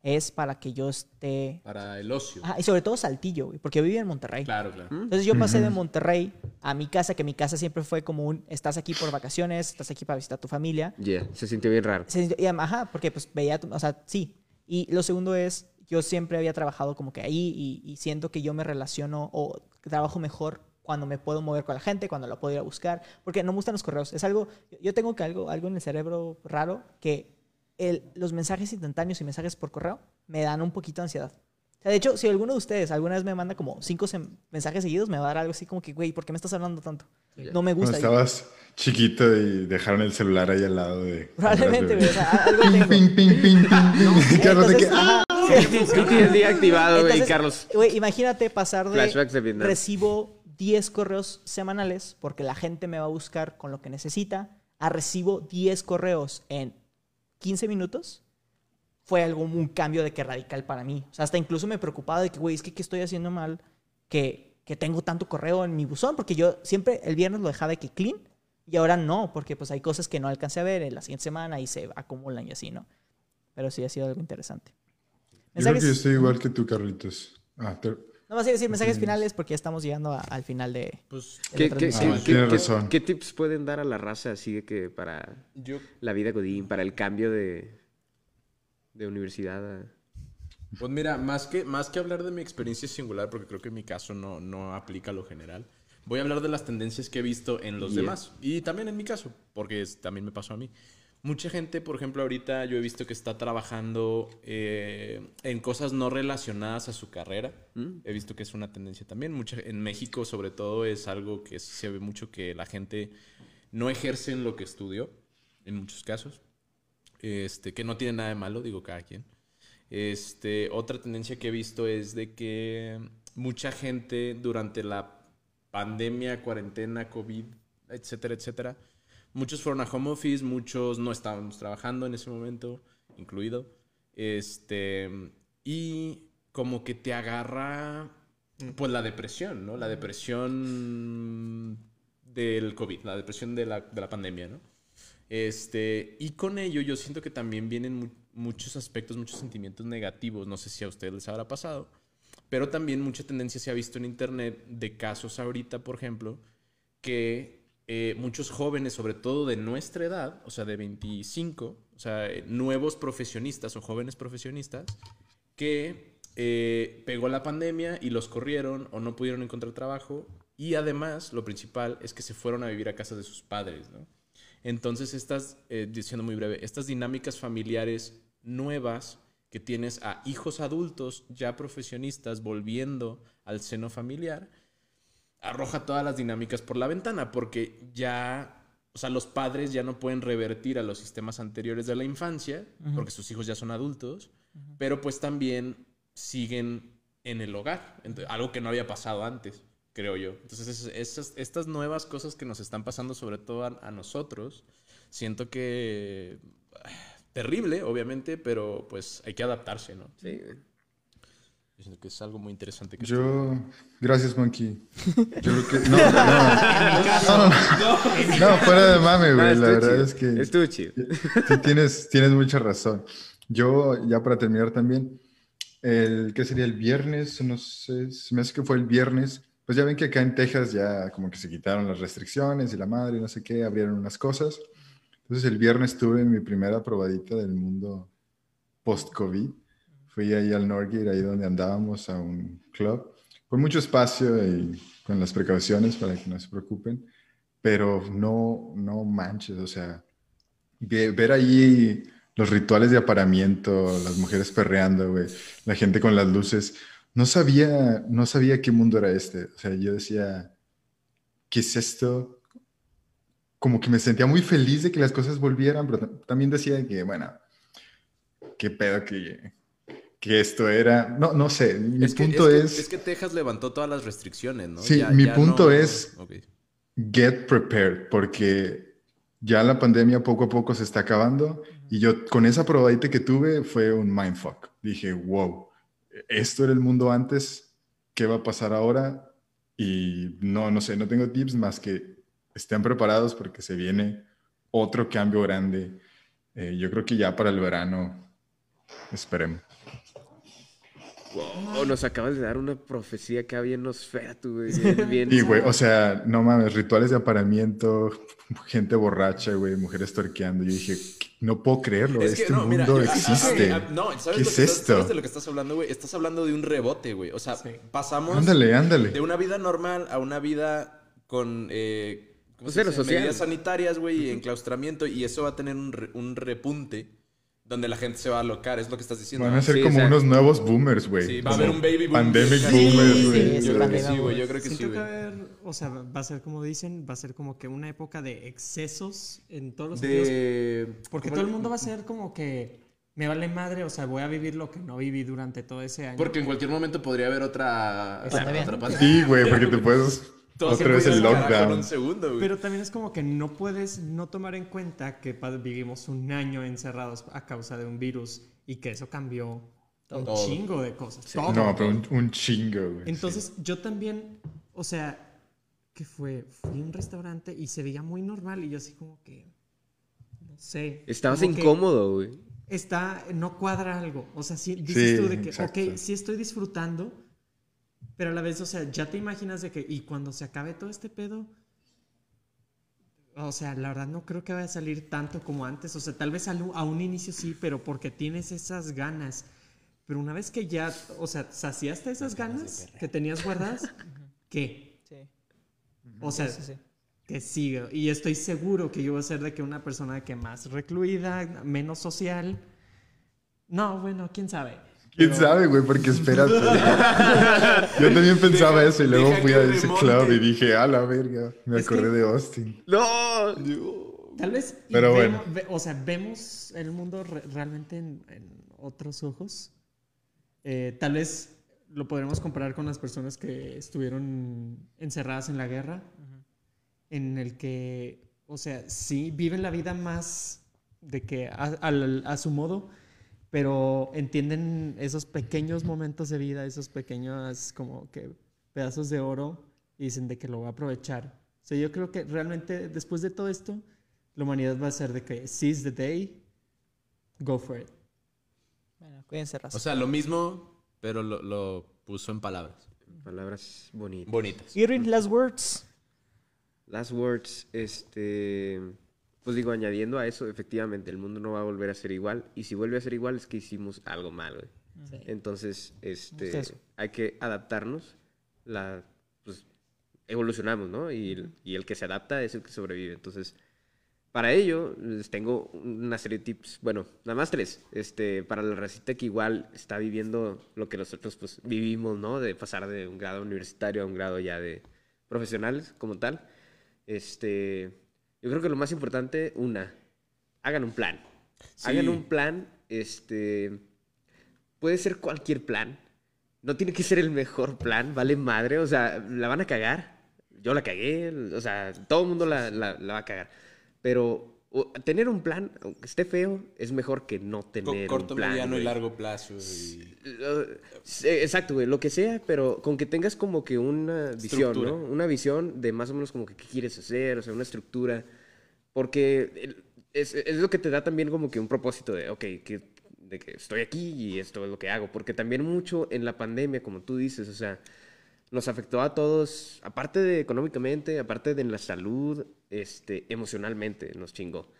Speaker 1: es para que yo esté...
Speaker 5: Para el ocio.
Speaker 1: Ah, y sobre todo Saltillo, güey, porque yo vivo en Monterrey.
Speaker 5: Claro, claro.
Speaker 1: Entonces yo pasé de Monterrey a mi casa, que mi casa siempre fue como un, estás aquí por vacaciones, estás aquí para visitar a tu familia.
Speaker 2: Yeah, se sintió bien raro.
Speaker 1: Se- y, ajá, porque pues veía, o sea, sí. Y lo segundo es, yo siempre había trabajado como que ahí y, y siento que yo me relaciono o trabajo mejor cuando me puedo mover con la gente, cuando la puedo ir a buscar, porque no me gustan los correos. Es algo, yo tengo que algo, algo en el cerebro raro que el- los mensajes instantáneos y mensajes por correo me dan un poquito de ansiedad. O sea, de hecho, si alguno de ustedes alguna vez me manda como cinco sem- mensajes seguidos, me va a dar algo así como que, güey, ¿por qué me estás hablando tanto? No me
Speaker 3: Cuando
Speaker 1: gusta.
Speaker 3: estabas chiquito y dejaron el celular ahí al lado de...
Speaker 1: Probablemente, güey, o sea, algo
Speaker 3: Ping,
Speaker 1: tengo.
Speaker 3: ping, ping, ping, ping, ping. Carlos de que,
Speaker 1: Entonces,
Speaker 3: ah,
Speaker 1: ajá, sí.
Speaker 2: PTSD activado, güey, Carlos.
Speaker 1: Güey, imagínate pasar de
Speaker 2: Flashbacks de Vietnam.
Speaker 1: recibo 10 correos semanales porque la gente me va a buscar con lo que necesita a recibo 10 correos en 15 minutos. Fue algo un cambio de que radical para mí. O sea, hasta incluso me preocupaba de que, güey, es que ¿qué estoy haciendo mal? Que, que tengo tanto correo en mi buzón porque yo siempre el viernes lo dejaba de que clean y ahora no, porque pues hay cosas que no alcancé a ver en la siguiente semana y se acumulan y así, ¿no? Pero sí ha sido algo interesante.
Speaker 3: Yo creo que estoy igual que tú, Carlitos. Ah, te-
Speaker 1: no vas a decir mensajes finales porque ya estamos llegando a- al final de,
Speaker 5: Pues
Speaker 2: ¿Qué, qué,
Speaker 1: transmisión.
Speaker 3: Ah,
Speaker 2: qué-
Speaker 3: tienes
Speaker 2: qué-
Speaker 3: razón.
Speaker 2: qué tips pueden dar a la raza así de que para
Speaker 5: yo
Speaker 2: la vida godín, para el cambio de, de universidad a...
Speaker 5: Pues mira, más que, más que hablar de mi experiencia singular, porque creo que en mi caso no, no aplica lo general, voy a hablar de las tendencias que he visto en los
Speaker 2: Yeah.
Speaker 5: demás. Y también en mi caso, porque es- también me pasó a mí. Mucha gente, por ejemplo, ahorita yo he visto que está trabajando eh, en cosas no relacionadas a su carrera. He visto que es una tendencia también. Mucha, en México, sobre todo, es algo que se ve mucho que la gente no ejerce en lo que estudió, en muchos casos. Este, que no tiene nada de malo, digo cada quien. Este, otra tendencia que he visto es de que mucha gente durante la pandemia, cuarentena, COVID, etcétera, etcétera, muchos fueron a home office, muchos no estábamos trabajando en ese momento, incluido. Este, y como que te agarra pues la depresión, ¿no? La depresión del COVID, la depresión de la, de la pandemia, ¿no? Este, y con ello yo siento que también vienen mu- muchos aspectos, muchos sentimientos negativos. No sé si a ustedes les habrá pasado, pero también mucha tendencia se ha visto en internet de casos ahorita, por ejemplo, que eh, muchos jóvenes, sobre todo de nuestra edad, o sea, de 25, o sea, eh, nuevos profesionistas o jóvenes profesionistas, que eh, pegó la pandemia y los corrieron o no pudieron encontrar trabajo. Y además, lo principal es que se fueron a vivir a casa de sus padres, ¿no? Entonces, estas, diciendo muy breve, estas dinámicas familiares nuevas que tienes a hijos adultos ya profesionistas volviendo al seno familiar, arroja todas las dinámicas por la ventana, porque ya, o sea, los padres ya no pueden revertir a los sistemas anteriores de la infancia, porque sus hijos ya son adultos, pero pues también siguen en el hogar, algo que no había pasado antes, creo yo. Entonces, es- esas- estas nuevas cosas que nos están pasando, sobre todo a, a nosotros, siento que... ah, Terrible, obviamente, pero pues hay que adaptarse, ¿no?
Speaker 2: Sí.
Speaker 5: Yo siento que es algo muy interesante. Que
Speaker 3: Yo, gracias, Monkey. Yo creo que, no, no, no, no, no, fuera de mame,
Speaker 2: No,
Speaker 3: güey. La verdad
Speaker 2: chido.
Speaker 3: es que
Speaker 2: Estuvo chido.
Speaker 3: sí tienes, tienes mucha razón. Yo, ya para terminar también, el, ¿qué sería el viernes? No sé, se me hace que fue el viernes. Pues ya ven que acá en Texas ya como que se quitaron las restricciones y la madre, y no sé qué, abrieron unas cosas. Entonces el viernes tuve mi primera probadita del mundo post-COVID. Fui ahí al Norgate, ahí donde andábamos, a un club, con mucho espacio y con las precauciones para que no se preocupen, pero no, no manches, o sea, ve- ver ahí los rituales de aparamiento, las mujeres perreando, güey, la gente con las luces, no sabía, no sabía qué mundo era este, o sea, yo decía, ¿qué es esto? Como que me sentía muy feliz de que las cosas volvieran, pero ta- también decía que, bueno, qué pedo que, que esto era. No, no sé. Mi
Speaker 5: es que,
Speaker 3: punto
Speaker 5: es,
Speaker 3: es,
Speaker 5: que, es que Texas levantó todas las restricciones, ¿no?
Speaker 3: Sí, mi punto
Speaker 5: no-
Speaker 3: es- get prepared, porque ya la pandemia poco a poco se está acabando y yo con esa probadita que tuve fue un mindfuck. Dije, wow, esto era el mundo antes, ¿qué va a pasar ahora? Y no, no sé, no tengo tips más que estén preparados porque se viene otro cambio grande. Eh, yo creo que ya para el verano, esperemos.
Speaker 2: Wow, nos acabas de dar una profecía que había en Nosferatu, güey. Bien, bien.
Speaker 3: Y, güey, o sea, no mames, rituales de aparamiento, gente borracha, güey, mujeres torqueando. Yo dije, no puedo creerlo,
Speaker 5: Es que,
Speaker 3: este
Speaker 5: no, mira,
Speaker 3: mundo
Speaker 5: ah,
Speaker 3: existe.
Speaker 5: ah, ah, no, ¿sabes,
Speaker 3: ¿Qué
Speaker 5: lo
Speaker 3: es
Speaker 5: que estás-
Speaker 3: esto?
Speaker 5: ¿sabes de lo que estás hablando, güey? Estás hablando de un rebote, güey. O sea, pasamos
Speaker 3: Ándale, ándale.
Speaker 5: de una vida normal a una vida con eh, ¿cómo
Speaker 2: Pues
Speaker 5: se
Speaker 2: cero
Speaker 5: dice?
Speaker 2: social.
Speaker 5: medidas sanitarias, güey, y enclaustramiento. Y eso va a tener un, re- un repunte donde la gente se va a alocar. Es lo que estás diciendo.
Speaker 3: Van a ser
Speaker 2: Sí,
Speaker 3: como
Speaker 2: o sea-
Speaker 3: unos nuevos boomers, güey.
Speaker 5: Sí, va a haber un baby boom.
Speaker 3: Pandemic
Speaker 5: Sí,
Speaker 3: boomers,
Speaker 1: sí,
Speaker 3: güey.
Speaker 1: sí,
Speaker 5: Yo creo que sí, güey. Yo creo que sí,
Speaker 4: Siento que
Speaker 5: güey.
Speaker 4: va a haber, o sea, va a ser como dicen, va a ser como que una época de excesos en todos los sentidos.
Speaker 5: De...
Speaker 4: Porque
Speaker 5: ¿cómo
Speaker 4: todo el mundo va a ser como que me vale madre, o sea, voy a vivir lo que no viví durante todo ese año.
Speaker 5: Porque en cualquier momento podría haber otra...
Speaker 1: Pandemia.
Speaker 5: otra pandemia.
Speaker 3: Sí, güey, porque te puedes
Speaker 5: Todo
Speaker 3: otra vez el lockdown.
Speaker 5: un segundo, güey.
Speaker 4: Pero también es como que no puedes no tomar en cuenta que vivimos un año encerrados a causa de un virus y que eso cambió un
Speaker 5: Todo.
Speaker 4: chingo de cosas. Todo.
Speaker 3: No, pero un, un chingo, güey.
Speaker 4: Entonces yo también, o sea, que fue, fui a un restaurante y se veía muy normal y yo así como que, no sé.
Speaker 2: Estabas incómodo, güey.
Speaker 4: Está, no cuadra algo. O sea, sí, dices
Speaker 3: Sí,
Speaker 4: tú de que,
Speaker 3: exacto.
Speaker 4: ok, sí estoy disfrutando, pero a la vez, o sea, ya te imaginas de que, y cuando se acabe todo este pedo, o sea, la verdad no creo que vaya a salir tanto como antes. O sea, tal vez a, a un inicio sí, pero porque tienes esas ganas. Pero una vez que ya, o sea, saciaste esas ganas que tenías guardadas, ¿qué?
Speaker 1: Sí.
Speaker 4: O sea,
Speaker 1: Sí, sí, sí.
Speaker 4: que siga. Y estoy seguro que yo voy a ser de que una persona que más recluida, menos social. No, bueno, quién sabe.
Speaker 3: ¿Quién sabe, güey? Porque espérate. Yo también pensaba
Speaker 5: Deja-
Speaker 3: eso y luego fui a ese
Speaker 5: remonte.
Speaker 3: club y dije, a la verga, me
Speaker 4: Es
Speaker 3: acordé
Speaker 4: que-
Speaker 3: de Austin.
Speaker 2: ¡No!
Speaker 4: Tal vez,
Speaker 3: Pero
Speaker 4: vemos-
Speaker 3: bueno.
Speaker 4: ve- o sea, vemos el mundo re- realmente en, en otros ojos. Eh, tal vez lo podremos comparar con las personas que estuvieron encerradas en la guerra, en el que, o sea, sí viven la vida más de que a, al- a su modo, pero entienden esos pequeños momentos de vida, esos pequeños como que pedazos de oro y dicen de que lo va a aprovechar. O sea, yo creo que realmente después de todo esto, la humanidad va a ser de que seize the day, go for it.
Speaker 1: Bueno, cuídense, raza.
Speaker 5: O sea, lo mismo, pero lo, lo puso en palabras.
Speaker 2: Palabras bonitas.
Speaker 5: Bonitas.
Speaker 1: Irving, last words.
Speaker 2: Last words, este. Pues digo, añadiendo a eso, efectivamente, el mundo no va a volver a ser igual. Y si vuelve a ser igual, es que hicimos algo mal, güey. Entonces, este,
Speaker 1: Ustedes.
Speaker 2: hay que adaptarnos. La, pues, evolucionamos, ¿no? Y, el- y el que se adapta es el que sobrevive. Entonces, para ello, les tengo una serie de tips. Bueno, nada más tres. Este, para la racita que igual está viviendo lo que nosotros, pues, vivimos, ¿no? De pasar de un grado universitario a un grado ya de profesionales como tal. Este, yo creo que lo más importante, una, hagan un plan.
Speaker 5: Sí.
Speaker 2: Hagan un plan, este, puede ser cualquier plan. No tiene que ser el mejor plan, vale madre. O sea, la van a cagar. Yo la cagué, o sea, todo el mundo la, la- la va a cagar. Pero o- tener un plan, aunque esté feo, es mejor que no tener
Speaker 5: corto,
Speaker 2: un plan.
Speaker 5: mediano y largo plazo. y-
Speaker 2: Exacto, güey, lo que sea, pero con que tengas como que una visión,
Speaker 5: Estructura.
Speaker 2: ¿no? Una visión de más o menos como que qué quieres hacer, o sea, una estructura. Porque es, es lo que te da también como que un propósito de, ok, que, de que estoy aquí y esto es lo que hago. Porque también mucho en la pandemia, como tú dices, o sea, nos afectó a todos, aparte de económicamente, aparte de la salud, este, emocionalmente nos chingó.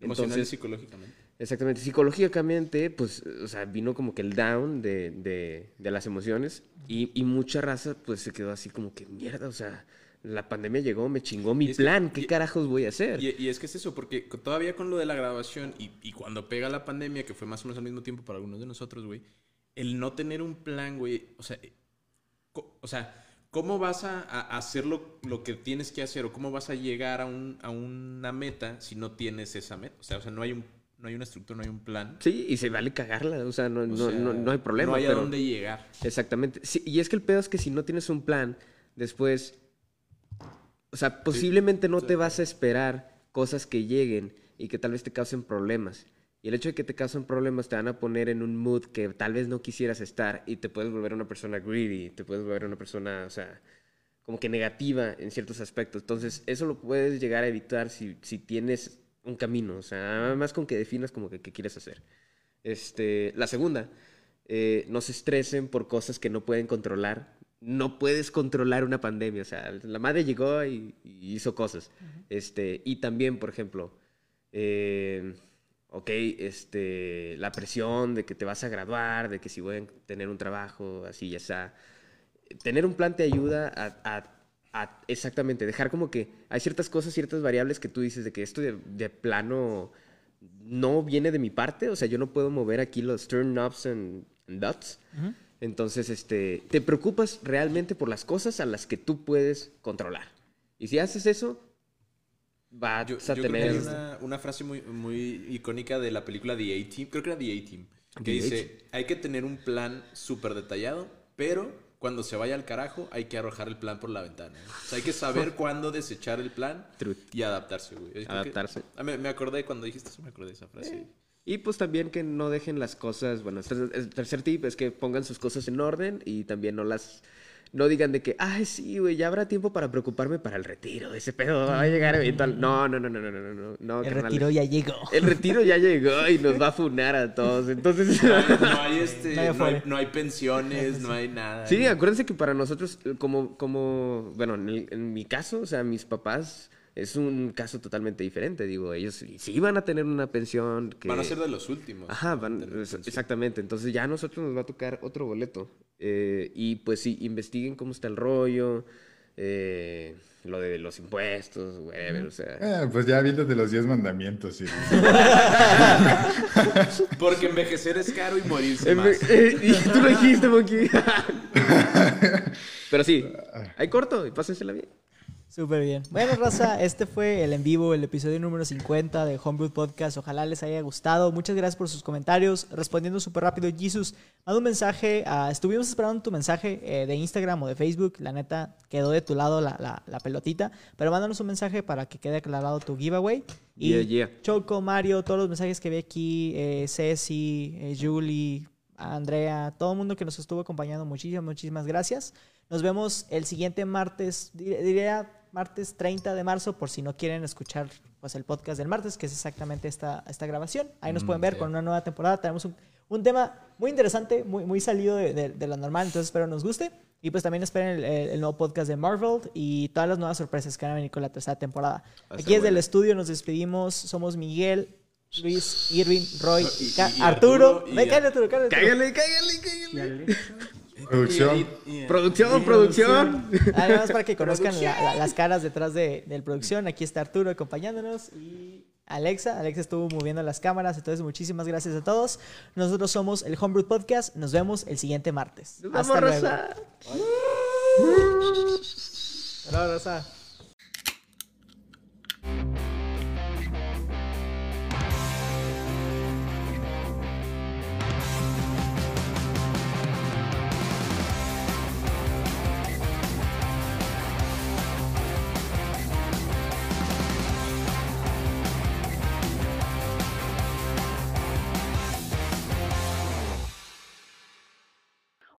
Speaker 5: Emocional y psicológicamente.
Speaker 2: Exactamente. Psicológicamente, pues, o sea, vino como que el down de, de, de las emociones y, y mucha raza, pues, se quedó así como que mierda, o sea, la pandemia llegó, me chingó mi
Speaker 5: que-
Speaker 2: plan, ¿qué
Speaker 5: y-
Speaker 2: carajos voy a hacer?
Speaker 5: Y, y es que es eso, porque todavía con lo de la graduación y, y cuando pega la pandemia, que fue más o menos al mismo tiempo para algunos de nosotros, güey, el no tener un plan, güey, o sea, o sea, ¿cómo vas a, a hacer lo, lo que tienes que hacer o cómo vas a llegar a, un, a una meta si no tienes esa meta? O sea, o sea no, hay un, no hay una estructura, no hay un plan.
Speaker 2: Sí, y se vale cagarla, o sea, no,
Speaker 5: O
Speaker 2: no,
Speaker 5: sea,
Speaker 2: no, no hay problema.
Speaker 5: No hay a
Speaker 2: pero-
Speaker 5: dónde llegar.
Speaker 2: Exactamente. Sí, y es que el pedo es que si no tienes un plan, después, o sea, posiblemente no te vas a esperar cosas que lleguen y que tal vez te causen problemas. Y el hecho de que te causen problemas te van a poner en un mood que tal vez no quisieras estar y te puedes volver una persona greedy, te puedes volver una persona, o sea, como que negativa en ciertos aspectos. Entonces, eso lo puedes llegar a evitar si, si tienes un camino, o sea, nada más con que definas como que qué quieres hacer. Este, la segunda eh, no se estresen por cosas que no pueden controlar. No puedes controlar una pandemia. O sea, la madre llegó y, y hizo cosas. este, y también, por ejemplo, eh, ok, este, la presión de que te vas a graduar, de que si voy a tener un trabajo, así ya está. Tener un plan te ayuda a, a- a exactamente dejar como que hay ciertas cosas, ciertas variables que tú dices de que esto de, de plano no viene de mi parte, o sea, yo no puedo mover aquí los turn knobs and, and dots. Entonces, este, te preocupas realmente por las cosas a las que tú puedes controlar. Y si haces eso, vas
Speaker 5: Yo,
Speaker 2: a
Speaker 5: yo creo que
Speaker 2: tener...
Speaker 5: hay una, una frase muy, muy icónica de la película The A-Team, creo que era The A-Team, que
Speaker 2: The
Speaker 5: dice, hay que tener un plan súper detallado, pero cuando se vaya al carajo hay que arrojar el plan por la ventana. O sea, hay que saber cuándo desechar el plan
Speaker 2: Truth.
Speaker 5: y adaptarse, güey. Creo que-
Speaker 2: Adaptarse.
Speaker 5: Ah, me, me acordé cuando dijiste eso, me acordé de esa frase.
Speaker 2: Y pues también que no dejen las cosas, bueno, el tercer tip es que pongan sus cosas en orden y también no las no digan de que, ay, sí, güey, ya habrá tiempo para preocuparme para el retiro. Ese pedo va a llegar eventual. No, no, no, no, no, no, no. no
Speaker 1: el retiro ya llegó.
Speaker 2: El retiro ya llegó y nos va a funar a todos. Entonces,
Speaker 5: no, hay, este,
Speaker 1: no hay,
Speaker 5: no hay, pensiones, no hay nada.
Speaker 2: Sí, acuérdense que para nosotros, como, como bueno, en, el, en mi caso, o sea, mis papás es un caso totalmente diferente. Digo, ellos sí van a tener una pensión que...
Speaker 5: Van a ser de los últimos.
Speaker 2: Ajá, van- exactamente. Entonces ya a nosotros nos va a tocar otro boleto. Eh, y pues sí, investiguen cómo está el rollo, eh, lo de los impuestos, whatever, o sea...
Speaker 3: Eh, pues ya viendo de los 10 mandamientos.
Speaker 5: Porque envejecer es caro y morirse más.
Speaker 2: eh, y tú lo dijiste, Monkey. Pero sí, hay corto y pásensela bien.
Speaker 1: Súper bien. Bueno, Raza, este fue el en vivo, el episodio número 50 de Homebrew Podcast. Ojalá les haya gustado. Muchas gracias por sus comentarios. Respondiendo súper rápido, Jesus, manda un mensaje. estuvimos esperando tu mensaje eh, de Instagram o de Facebook. La neta, quedó de tu lado la, la- la pelotita. Pero mándanos un mensaje para que quede aclarado tu giveaway. Y
Speaker 2: Yeah, yeah.
Speaker 1: Choco, Mario, todos los mensajes que vi aquí, eh, Ceci, eh, Julie, Andrea, todo el mundo que nos estuvo acompañando, muchísimas, muchísimas gracias. Nos vemos el siguiente martes, dir- diría martes 30 de marzo, por si no quieren escuchar pues, el podcast del martes, que es exactamente esta, esta grabación. Ahí nos pueden ver
Speaker 5: sí.
Speaker 1: con una nueva temporada. Tenemos un, un tema muy interesante, muy, muy salido de, de- de lo normal, entonces espero nos guste. Y pues también esperen el, el- el nuevo podcast de Marvel y todas las nuevas sorpresas que van a venir con la tercera temporada.
Speaker 2: Va a
Speaker 1: Aquí desde el
Speaker 2: bueno.
Speaker 1: estudio nos despedimos. Somos Miguel, Luis, Irving, Roy,
Speaker 5: Y- y- y
Speaker 1: Arturo.
Speaker 5: Arturo,
Speaker 1: cállate, Arturo, cállate, Arturo.
Speaker 2: Cáigale, cáigale, cáigale.
Speaker 3: Producción.
Speaker 2: Producción, producción.
Speaker 1: Además, para que conozcan las caras detrás de, de, producción, aquí está Arturo acompañándonos y Alexa. Alexa estuvo moviendo las cámaras, entonces muchísimas gracias a todos. Nosotros somos el Homebrew Podcast. Nos vemos el siguiente martes.
Speaker 2: Nos
Speaker 1: Hasta
Speaker 2: vamos,
Speaker 1: luego. Rosa. Hola, Rosa.